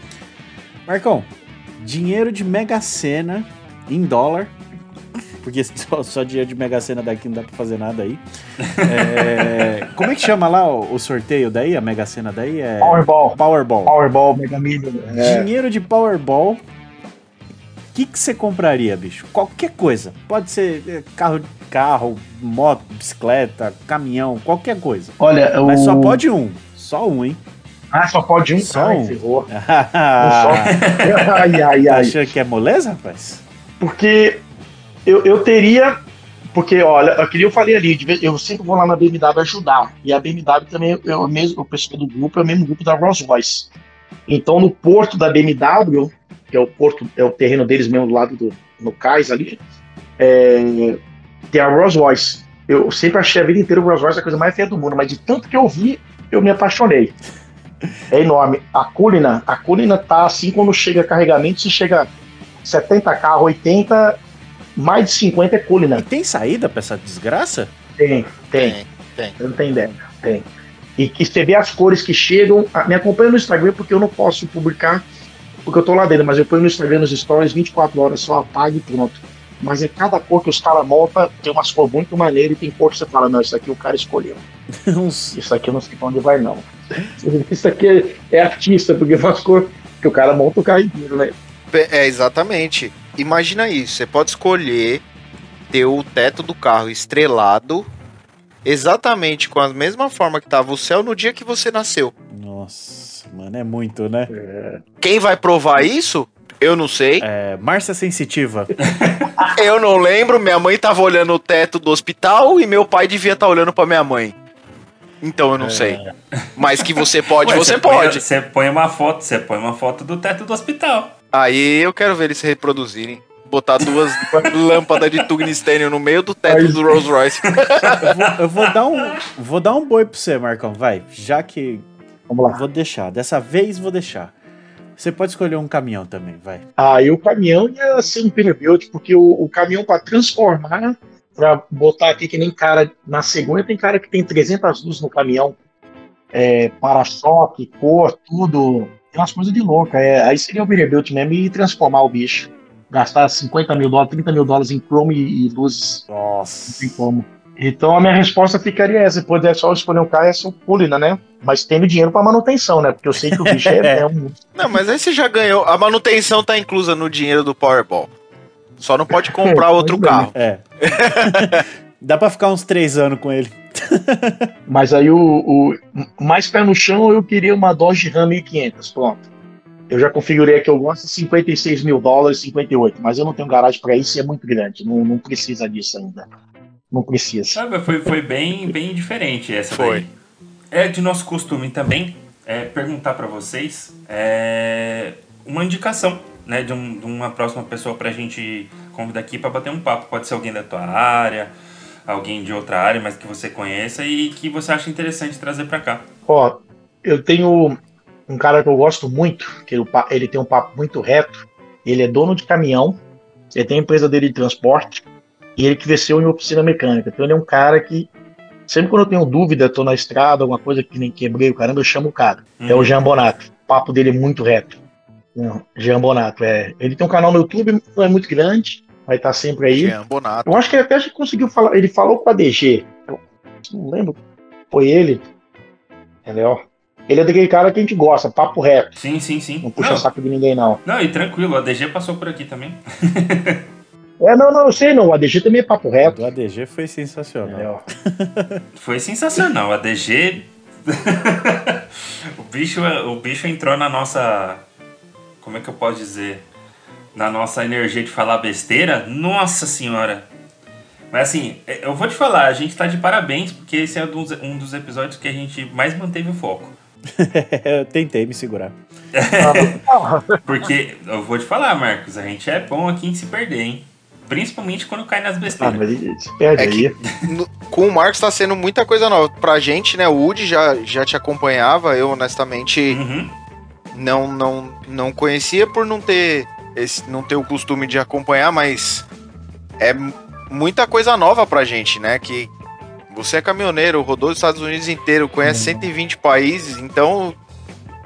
Marcão, dinheiro de Mega Sena em dólar. Porque [laughs] só, só dinheiro de Mega Sena daqui não dá pra fazer nada aí. É, como é que chama lá o, o sorteio daí? A Mega Sena daí? É Powerball, Powerball. Powerball, Mega Million. É. Dinheiro de Powerball. O que que você compraria, bicho? Qualquer coisa. Pode ser é, carro, carro, moto, bicicleta, caminhão, qualquer coisa. Olha, o... Mas só pode um. Só um, hein? Ah, só pode um? Só Ai, um. ferrou. [laughs] tá ai, ai, ai. achando que é moleza, rapaz? Porque eu, eu teria. Porque, olha, aquele eu falei ali, eu sempre vou lá na BMW ajudar. E a BMW também, eu mesmo, o pessoal do grupo é o mesmo grupo da Rolls Royce. Então, no porto da BMW, que é o porto, é o terreno deles mesmo do lado do no cais ali, é, tem a Rolls Royce. Eu sempre achei a vida inteira o Rolls Royce a coisa mais feia do mundo, mas de tanto que eu vi, eu me apaixonei. É enorme. A Cullinan, a Cullinan tá assim quando chega carregamento, se chega 70 carros, 80, mais de 50 é Cullinan. E tem saída pra essa desgraça? Tem, tem. Tem, tem. Eu não tenho ideia. Tem. E que você vê as cores que chegam. Me acompanha no Instagram porque eu não posso publicar, porque eu tô lá dentro, mas eu ponho no Instagram nos stories 24 horas, só apaga e pronto. Mas é cada cor que os caras montam, tem umas cores muito maneiras e tem cor que você fala, não, isso aqui o cara escolheu. [laughs] Isso aqui eu não sei pra onde vai, não. [laughs] Isso aqui é artista, porque faz cor que o cara monta o carro inteiro, né? É, exatamente. Imagina isso, você pode escolher ter o teto do carro estrelado exatamente com a mesma forma que tava o céu no dia que você nasceu. Nossa, mano, é muito, né? Quem vai provar isso? Eu não sei. É, Márcia Sensitiva. [laughs] Eu não lembro. Minha mãe tava olhando o teto do hospital e meu pai devia estar olhando pra minha mãe. Então eu não sei. Mas que você pode, Ué, você pode. Você põe uma foto, você põe uma foto do teto do hospital. Aí eu quero ver eles se reproduzirem. Botar duas [laughs] lâmpadas de tungstênio no meio do teto do Rolls Royce. Eu vou, eu vou dar um, vou dar um boi pra você, Marcão, vai. Já que Vamos lá. vou deixar, dessa vez vou deixar. Você pode escolher um caminhão também, vai. Ah, e o caminhão ia ser um Peterbilt, porque o, o caminhão para transformar, para botar aqui que nem cara na segunda, tem cara que tem 300 luzes no caminhão, é, para-choque, cor, tudo. Tem umas coisas de louca. É, aí seria o Peterbilt mesmo e transformar o bicho. Gastar 50 mil dólares, 30 mil dólares em chrome e, e luzes. Não Nossa. tem como. Então a minha resposta ficaria essa. Se puder só escolher um carro, é o Cullinan, né? Mas tendo dinheiro para manutenção, né? Porque eu sei que o bicho é, [laughs] é um. Não, mas aí você já ganhou. A manutenção tá inclusa no dinheiro do Powerball. Só não pode comprar [laughs] outro Pois é. carro. É. [laughs] Dá pra ficar uns três anos com ele. Mas aí o, o mais pé no chão eu queria uma Dodge Ram 1500, pronto. Eu já configurei aqui, eu gosto de 56 mil dólares, 58, mas eu não tenho garagem para isso e é muito grande, não, não precisa disso ainda. Não precisa. Ah, foi, foi bem, bem diferente essa Foi. daí. É de nosso costume também é, perguntar pra vocês é, uma indicação né, de, um- de uma próxima pessoa pra gente convidar aqui pra bater um papo. Pode ser alguém da tua área, alguém de outra área, mas que você conheça e que você acha interessante trazer pra cá. Ó, eu tenho um cara que eu gosto muito, que ele, ele tem um papo muito reto. Ele é dono de caminhão, ele tem a empresa dele de transporte e ele cresceu em oficina mecânica. Então ele é um cara que sempre quando eu tenho dúvida, tô na estrada, alguma coisa que nem quebrei o caramba, eu chamo o cara. É o Jean Bonato. O papo dele é muito reto. Não, Jean Bonato, é. Ele tem um canal no YouTube, não é muito grande, vai estar sempre aí. Jean Bonato. Eu acho que ele até já conseguiu falar. Ele falou com a DG. Eu não lembro. Foi ele. Entendeu? Ele é daquele cara que a gente gosta, papo reto. Sim, sim, sim. Não puxa não, saco de ninguém, não. não, e tranquilo, a DG passou por aqui também. [laughs] É, não, não, eu sei, não. A DG também é papo reto. Do ADG foi sensacional. Entendeu? [laughs] Foi sensacional. A DG. [laughs] o, bicho, o bicho entrou na nossa. Como é que eu posso dizer? Na nossa energia de falar besteira. Nossa senhora! Mas assim, eu vou te falar, a gente tá de parabéns, porque esse é um dos episódios que a gente mais manteve o foco. [laughs] Eu tentei me segurar. Porque eu vou te falar, Marcos, a gente é bom aqui em se perder, hein? Principalmente quando cai nas Ah, besteiras. mas ele se perde É que- aí. No- com o Marcos tá sendo muita coisa nova. Pra gente, né? O Woody já, já te acompanhava. Eu, honestamente, Uhum. não, não, não conhecia por não ter, esse, não ter o costume de acompanhar, mas é muita coisa nova pra gente, né? Que você é caminhoneiro, rodou os Estados Unidos inteiro, conhece 120 países, então.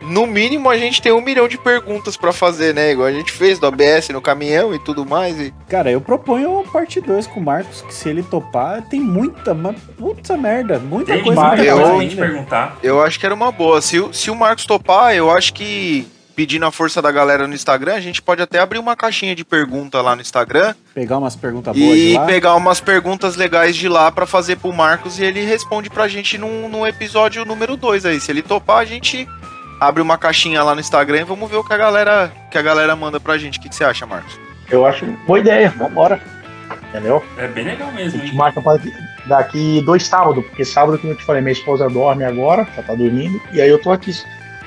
No mínimo a gente tem um milhão de perguntas pra fazer, né? Igual a gente fez do ABS no caminhão e tudo mais. E... Cara, eu proponho parte 2 com o Marcos, que se ele topar, tem muita, mas puta merda, muita Tem coisa, muita muita eu- coisa gente perguntar. Eu acho que era uma boa. Se, o- se o Marcos topar, eu acho que pedindo a força da galera no Instagram, a gente pode até abrir uma caixinha de pergunta lá no Instagram Pegar umas perguntas boas de e lá. pegar umas perguntas legais de lá pra fazer pro Marcos e ele responde pra gente no, no episódio número 2 aí. Se ele topar, a gente abre uma caixinha lá no Instagram e vamos ver o que a galera, que a galera manda pra gente. O que, que você acha, Marcos? Eu acho boa ideia, vambora. Entendeu? É bem legal A mesmo, gente hein? marca pra daqui dois sábados, porque sábado, como eu te falei, minha esposa dorme agora, já tá dormindo, e aí eu tô aqui.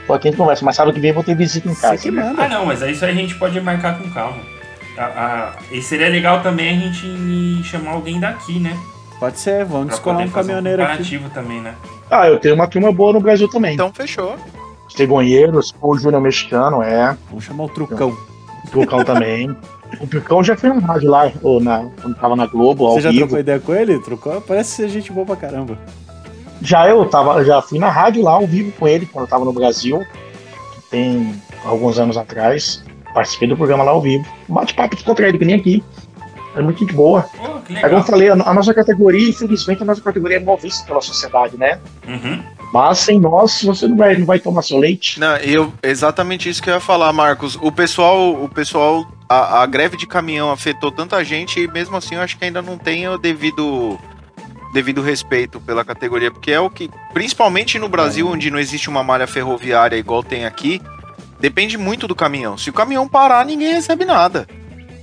Tô aqui a gente conversa, mas sábado que vem eu vou ter visita em Você casa. que né? manda. Ah, não, mas isso aí a gente pode marcar com calma. A- a- e seria legal também a gente chamar alguém daqui, né? Pode ser, vamos Pra descolar um caminhoneiro aqui. comparativo também, né? Ah, eu tenho uma turma boa no Brasil também. Então fechou. Cegonheiros, o Júnior Mexicano, é. Vamos chamar o Trucão. O Trucão também. O Trucão já foi na rádio lá, ou na, quando tava na Globo, ao Você já vivo. trocou ideia com ele? Trocou? Parece ser gente boa pra caramba. Já eu tava, já fui na rádio lá ao vivo com ele quando eu tava no Brasil, tem alguns anos atrás. Participei do programa lá ao vivo. Bate-papo descontraído, que nem aqui. É muito gente boa. É como eu falei, a, a nossa categoria, infelizmente, a nossa categoria é mal vista pela sociedade, né? Uhum. Mas sem nós, você não vai, não vai tomar seu leite. Não, eu exatamente isso que eu ia falar, Marcos. O pessoal, o pessoal, a, a greve de caminhão afetou tanta gente e mesmo assim eu acho que ainda não tem o devido devido respeito pela categoria, porque é o que, principalmente no Brasil, onde não existe uma malha ferroviária igual tem aqui, depende muito do caminhão. Se o caminhão parar, ninguém recebe nada.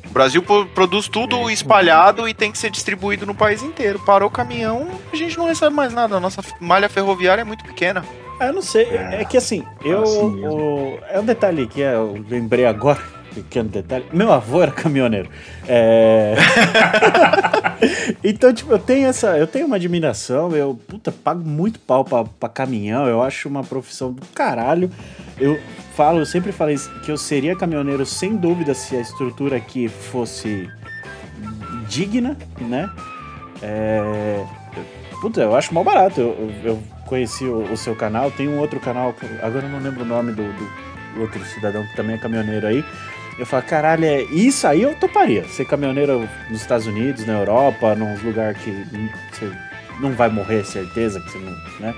O Brasil produz tudo espalhado e tem que ser distribuído no país inteiro. Parou o caminhão, a gente não recebe mais nada. A nossa malha ferroviária é muito pequena. Ah, eu não sei. É, que assim, eu. assim o- é um detalhe que é, eu lembrei agora, pequeno detalhe. Meu avô era caminhoneiro. É. [laughs] então, tipo, eu tenho essa. Eu tenho uma admiração. Eu, puta, pago muito pau pra, pra caminhão. Eu acho uma profissão do caralho. Eu falo, eu sempre falei que eu seria caminhoneiro sem dúvida se a estrutura aqui fosse digna, né? É, Puta, eu acho mal barato. Eu, eu- conheci o, o seu canal, tem um outro canal, agora eu não lembro o nome do, do outro cidadão que também é caminhoneiro aí. Eu falo, caralho, é isso aí eu toparia. Ser caminhoneiro nos Estados Unidos, na Europa, num lugar que hum, você não vai morrer, certeza que você não, né?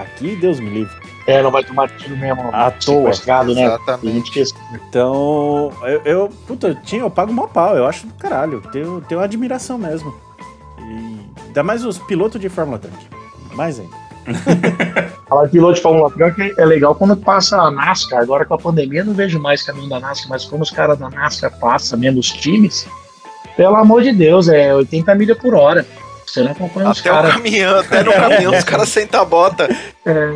Aqui, Deus me livre. É, não vai tomar tiro mesmo. À toa. sequestrado, né? Exatamente. Então, eu, eu puta, eu tinha, eu pago mó pau, eu acho do caralho. Tenho, tenho admiração mesmo. E ainda mais os pilotos de Fórmula Truck. Mais ainda. [laughs] Falar de piloto de Fórmula Truck é legal quando passa a NASCAR. Agora com a pandemia eu não vejo mais caminho da NASCAR, mas quando os caras da NASCAR passam, mesmo os times, pelo amor de Deus, é 80 milhas por hora. Você não acompanha os Até o caras. caminhão, até no caminhão os caras sentam a bota. É,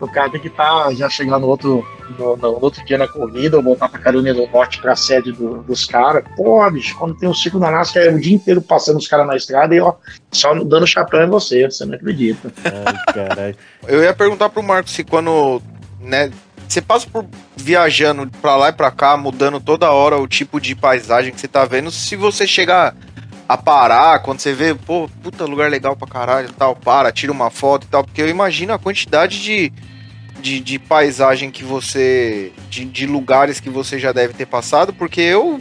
o cara tem que estar já chegando no outro, no, no outro dia na corrida, ou voltar pra Carolina do Norte pra sede do- dos caras. Pô, bicho, quando tem um ciclo na NASCAR, é o dia inteiro passando os caras na estrada e ó, só dando chapéu em você, você não acredita. Ai, caralho. Eu ia perguntar pro Marcos se quando, né, você passa por viajando pra lá e pra cá, mudando toda hora o tipo de paisagem que você tá vendo, se você chegar a parar, quando você vê, pô, puta lugar legal pra caralho e tal, para, tira uma foto e tal, porque eu imagino a quantidade de, de, de paisagem que você, de, de lugares que você já deve ter passado, porque eu,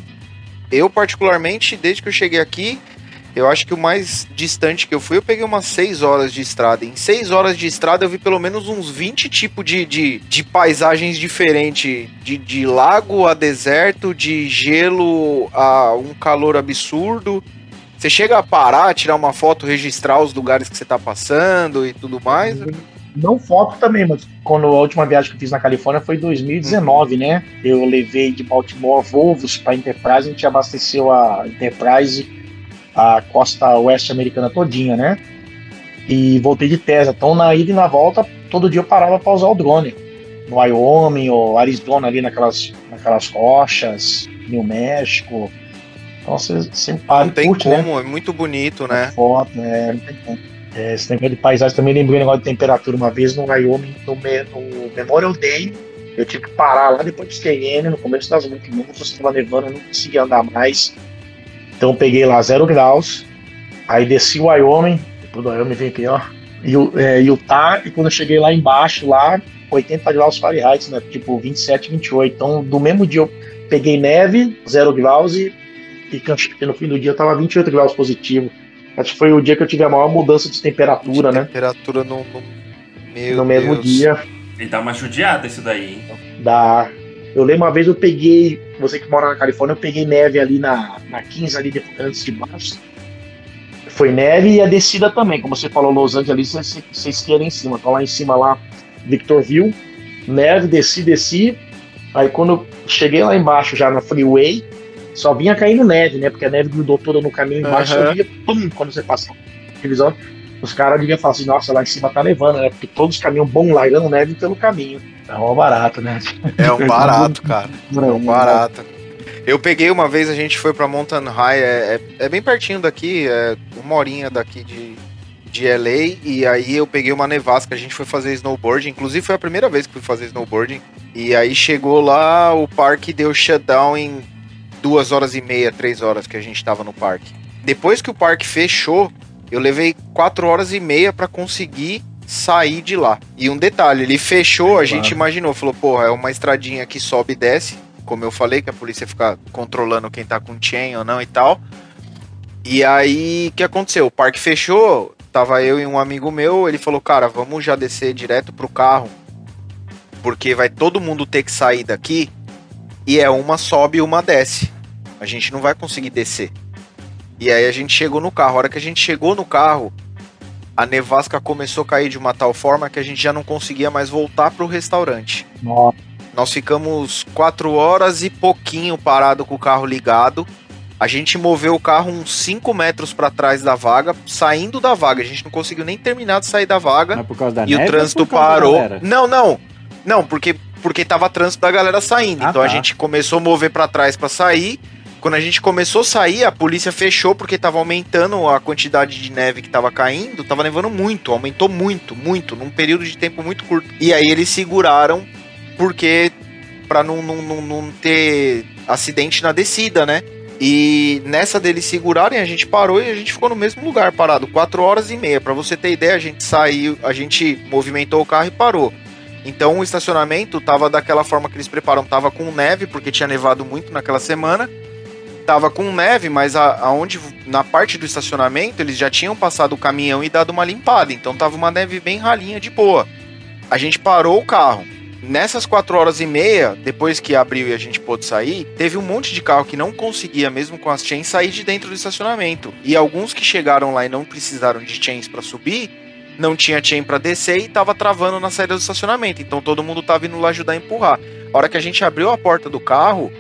eu particularmente, desde que eu cheguei aqui, eu acho que o mais distante que eu fui, eu peguei umas 6 horas de estrada. Em 6 horas de estrada eu vi pelo menos uns 20 tipos de, de, de paisagens diferentes. De, de lago a deserto, de gelo a um calor absurdo. Você chega a parar, tirar uma foto, registrar os lugares que você tá passando e tudo mais. Não foto também, mas quando a última viagem que eu fiz na Califórnia foi em 2019, né? Eu levei de Baltimore Volvos para Enterprise, a gente abasteceu a Enterprise, a costa oeste americana todinha, né? E voltei de Tesla. Então na ida e na volta, todo dia eu parava para usar o drone. No Wyoming ou Arizona, ali naquelas, naquelas rochas, New México. Então você sempre para Não tem curte, né? como, é muito bonito, né? Foto, é, não tem como. É, esse negócio de paisagem também lembrei um negócio de temperatura uma vez no Wyoming, no, me- no Memorial Day. Eu tive que parar lá depois de Cheyenne, no começo das montanhas, estava nevando, eu não conseguia andar mais. Então eu peguei lá zero graus, aí desci o Wyoming, depois do Wyoming vem pior, e o é, Utah, e quando eu cheguei lá embaixo, lá, 80 graus Fahrenheit, né? Tipo 27, 28. Então, do mesmo dia eu peguei neve, zero graus, e, e canchei. no fim do dia tava 28 graus positivo. Acho que foi o dia que eu tive a maior mudança de temperatura, né? Temperatura no, no, meu no mesmo Deus. dia. Ele dá uma judiada isso daí, hein? da. Eu lembro uma vez eu peguei, você que mora na Califórnia, eu peguei neve ali na, na 15 ali depois, antes de baixo. Foi neve e a descida também, como você falou, Los Angeles, você, você, esquia ali em cima. Então lá em cima lá, Victorville, neve, desci, desci. Aí quando eu cheguei lá embaixo, já na freeway, só vinha caindo neve, né? Porque a neve grudou toda no caminho embaixo, só vinha, pum, quando você passa televisão. Os caras deviam falar assim, nossa, lá em cima tá nevando, né? Porque todos os caminhões bom largando neve pelo caminho. É mó barato, né? É um barato, cara. [laughs] É um barato. Eu peguei uma vez, a gente foi pra Mountain High, é, é, é bem pertinho daqui, é uma horinha daqui de, de LA, e aí eu peguei uma nevasca, a gente foi fazer snowboarding, inclusive foi a primeira vez que fui fazer snowboarding, e aí chegou lá, o parque deu shutdown em duas horas e meia, três horas que a gente tava no parque. Depois que o parque fechou, eu levei quatro horas e meia pra conseguir sair de lá. E um detalhe, ele fechou, a gente imaginou, falou, porra, é uma estradinha que sobe e desce, como eu falei, que a polícia fica controlando quem tá com chain ou não e tal. E aí, o que aconteceu? O parque fechou, tava eu e um amigo meu, ele falou, cara, vamos já descer direto pro carro, porque vai todo mundo ter que sair daqui, e é uma sobe e uma desce. A gente não vai conseguir descer. E aí a gente chegou no carro. A hora que a gente chegou no carro, a nevasca começou a cair de uma tal forma que a gente já não conseguia mais voltar pro restaurante. Nossa, Nós ficamos quatro horas e pouquinho parado com o carro ligado. A gente moveu o carro uns 5 metros para trás da vaga, saindo da vaga. A gente não conseguiu nem terminar de sair da vaga. Mas por causa da e neve o trânsito parou. Não, não. Não, porque porque tava trânsito da galera saindo. Ah, então a tá. gente começou a mover para trás para sair. Quando a gente começou a sair, a polícia fechou porque tava aumentando a quantidade de neve que tava caindo, tava nevando muito, aumentou muito, muito, num período de tempo muito curto. E aí eles seguraram porque para não, não, não, não ter acidente na descida, né? E nessa deles segurarem, a gente parou e a gente ficou no mesmo lugar parado, quatro horas e meia. Pra você ter ideia, a gente saiu, a gente movimentou o carro e parou. Então o estacionamento tava daquela forma que eles preparam, tava com neve, porque tinha nevado muito naquela semana. Tava com neve, mas a- aonde na parte do estacionamento eles já tinham passado o caminhão e dado uma limpada, então tava uma neve bem ralinha de boa. A gente parou o carro. Nessas quatro horas e meia, depois que abriu e a gente pôde sair, teve um monte de carro que não conseguia, mesmo com as chains, sair de dentro do estacionamento. E alguns que chegaram lá e não precisaram de chains para subir, não tinha chain para descer e tava travando na saída do estacionamento. Então todo mundo tava indo lá ajudar a empurrar. A hora que a gente abriu a porta do carro,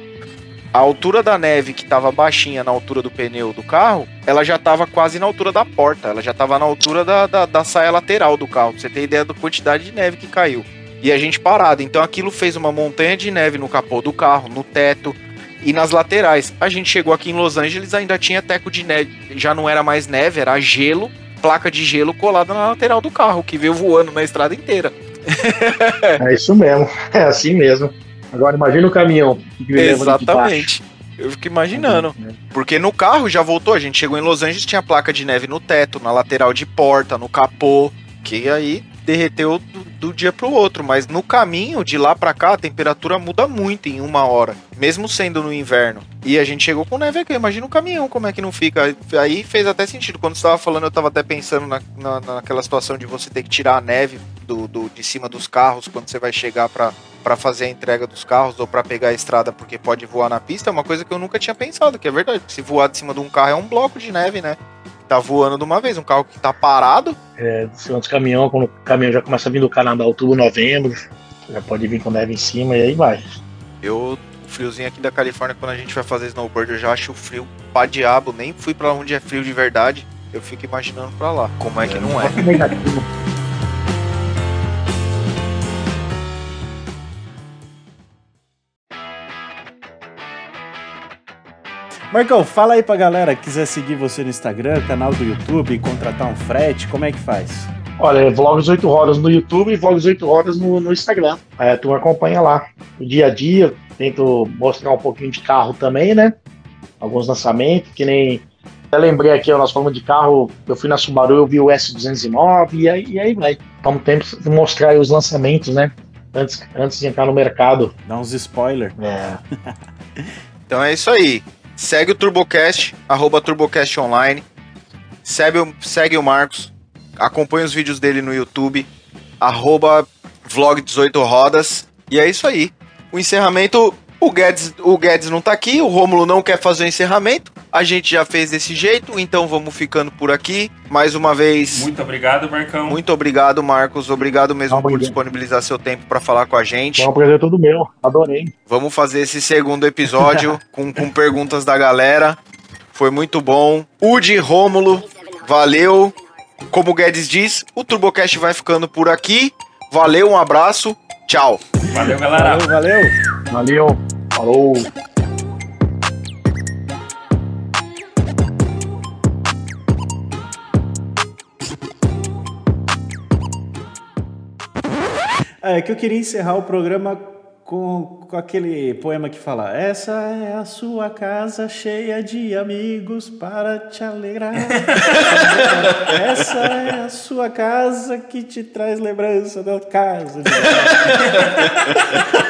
a altura da neve que tava baixinha na altura do pneu do carro, ela já tava quase na altura da porta, ela já tava na altura da, da, da saia lateral do carro, pra você ter ideia da quantidade de neve que caiu. E a gente parado, então aquilo fez uma montanha de neve no capô do carro, no teto e nas laterais. A gente chegou aqui em Los Angeles, ainda tinha teco de neve, já não era mais neve, era gelo, placa de gelo colada na lateral do carro, que veio voando na estrada inteira. [laughs] É isso mesmo, é assim mesmo. Agora imagina o caminhão. que. Exatamente. Eu fico imaginando. Porque no carro já voltou, a gente chegou em Los Angeles, tinha placa de neve no teto, na lateral de porta, no capô, que aí derreteu do, do dia pro outro. Mas no caminho, de lá pra cá, a temperatura muda muito em uma hora, mesmo sendo no inverno. E a gente chegou com neve aqui, imagina o caminhão, como é que não fica. Aí fez até sentido. Quando você tava falando, eu tava até pensando na, na- naquela situação de você ter que tirar a neve do, do- de cima dos carros quando você vai chegar pra fazer a entrega dos carros ou pra pegar a estrada porque pode voar na pista. É uma coisa que eu nunca tinha pensado, que é verdade. Se voar de cima de um carro é um bloco de neve, né? Tá voando de uma vez. Um carro que tá parado, É, cima dos caminhão, quando o caminhão já começa a vir do Canadá, outubro, novembro, já pode vir com neve em cima e aí vai. Eu, o friozinho aqui da Califórnia, quando a gente vai fazer snowboard, eu já acho frio pra diabo. Nem fui pra onde é frio de verdade. Eu fico imaginando pra lá. Como é que não é? Marcão, fala aí pra galera que quiser seguir você no Instagram, canal do YouTube, contratar um frete, como é que faz? Olha, é Vlogs 8 Horas no YouTube e Vlogs 8 Horas no, no Instagram. Aí tu acompanha lá. O dia a dia, tento mostrar um pouquinho de carro também, né? Alguns lançamentos, que nem. Até lembrei aqui, ó, nós falamos de carro, eu fui na Subaru, eu vi o S209 e aí, e aí vai. Vamos tempo de mostrar aí os lançamentos, né? Antes, antes de entrar no mercado. Dá uns spoiler. É, [laughs] Então é isso aí. Segue o TurboCast, arroba TurboCast Online. Segue o, segue o Marcos. Acompanha os vídeos dele no YouTube. Arroba Vlog 18 Rodas. E é isso aí. O encerramento. O Guedes, o Guedes não tá aqui, o Rômulo não quer fazer o encerramento. A gente já fez desse jeito, então vamos ficando por aqui. Mais uma vez, muito, Muito obrigado, Marcão. obrigado, Marcos. Obrigado mesmo por disponibilizar seu tempo para falar com a gente. foi um prazer todo meu, adorei. Vamos fazer esse segundo episódio [laughs] com, com perguntas da galera. Foi muito bom. Udi Rômulo, valeu. Como o Guedes diz, o TurboCast vai ficando por aqui. Valeu, um abraço, tchau. Valeu, galera. Valeu, valeu! Valeu, falou. É que eu queria encerrar o programa com, com aquele poema que fala: Essa é a sua casa cheia de amigos para te alegrar. [laughs] Essa é a sua casa que te traz lembrança da casa. de- [laughs]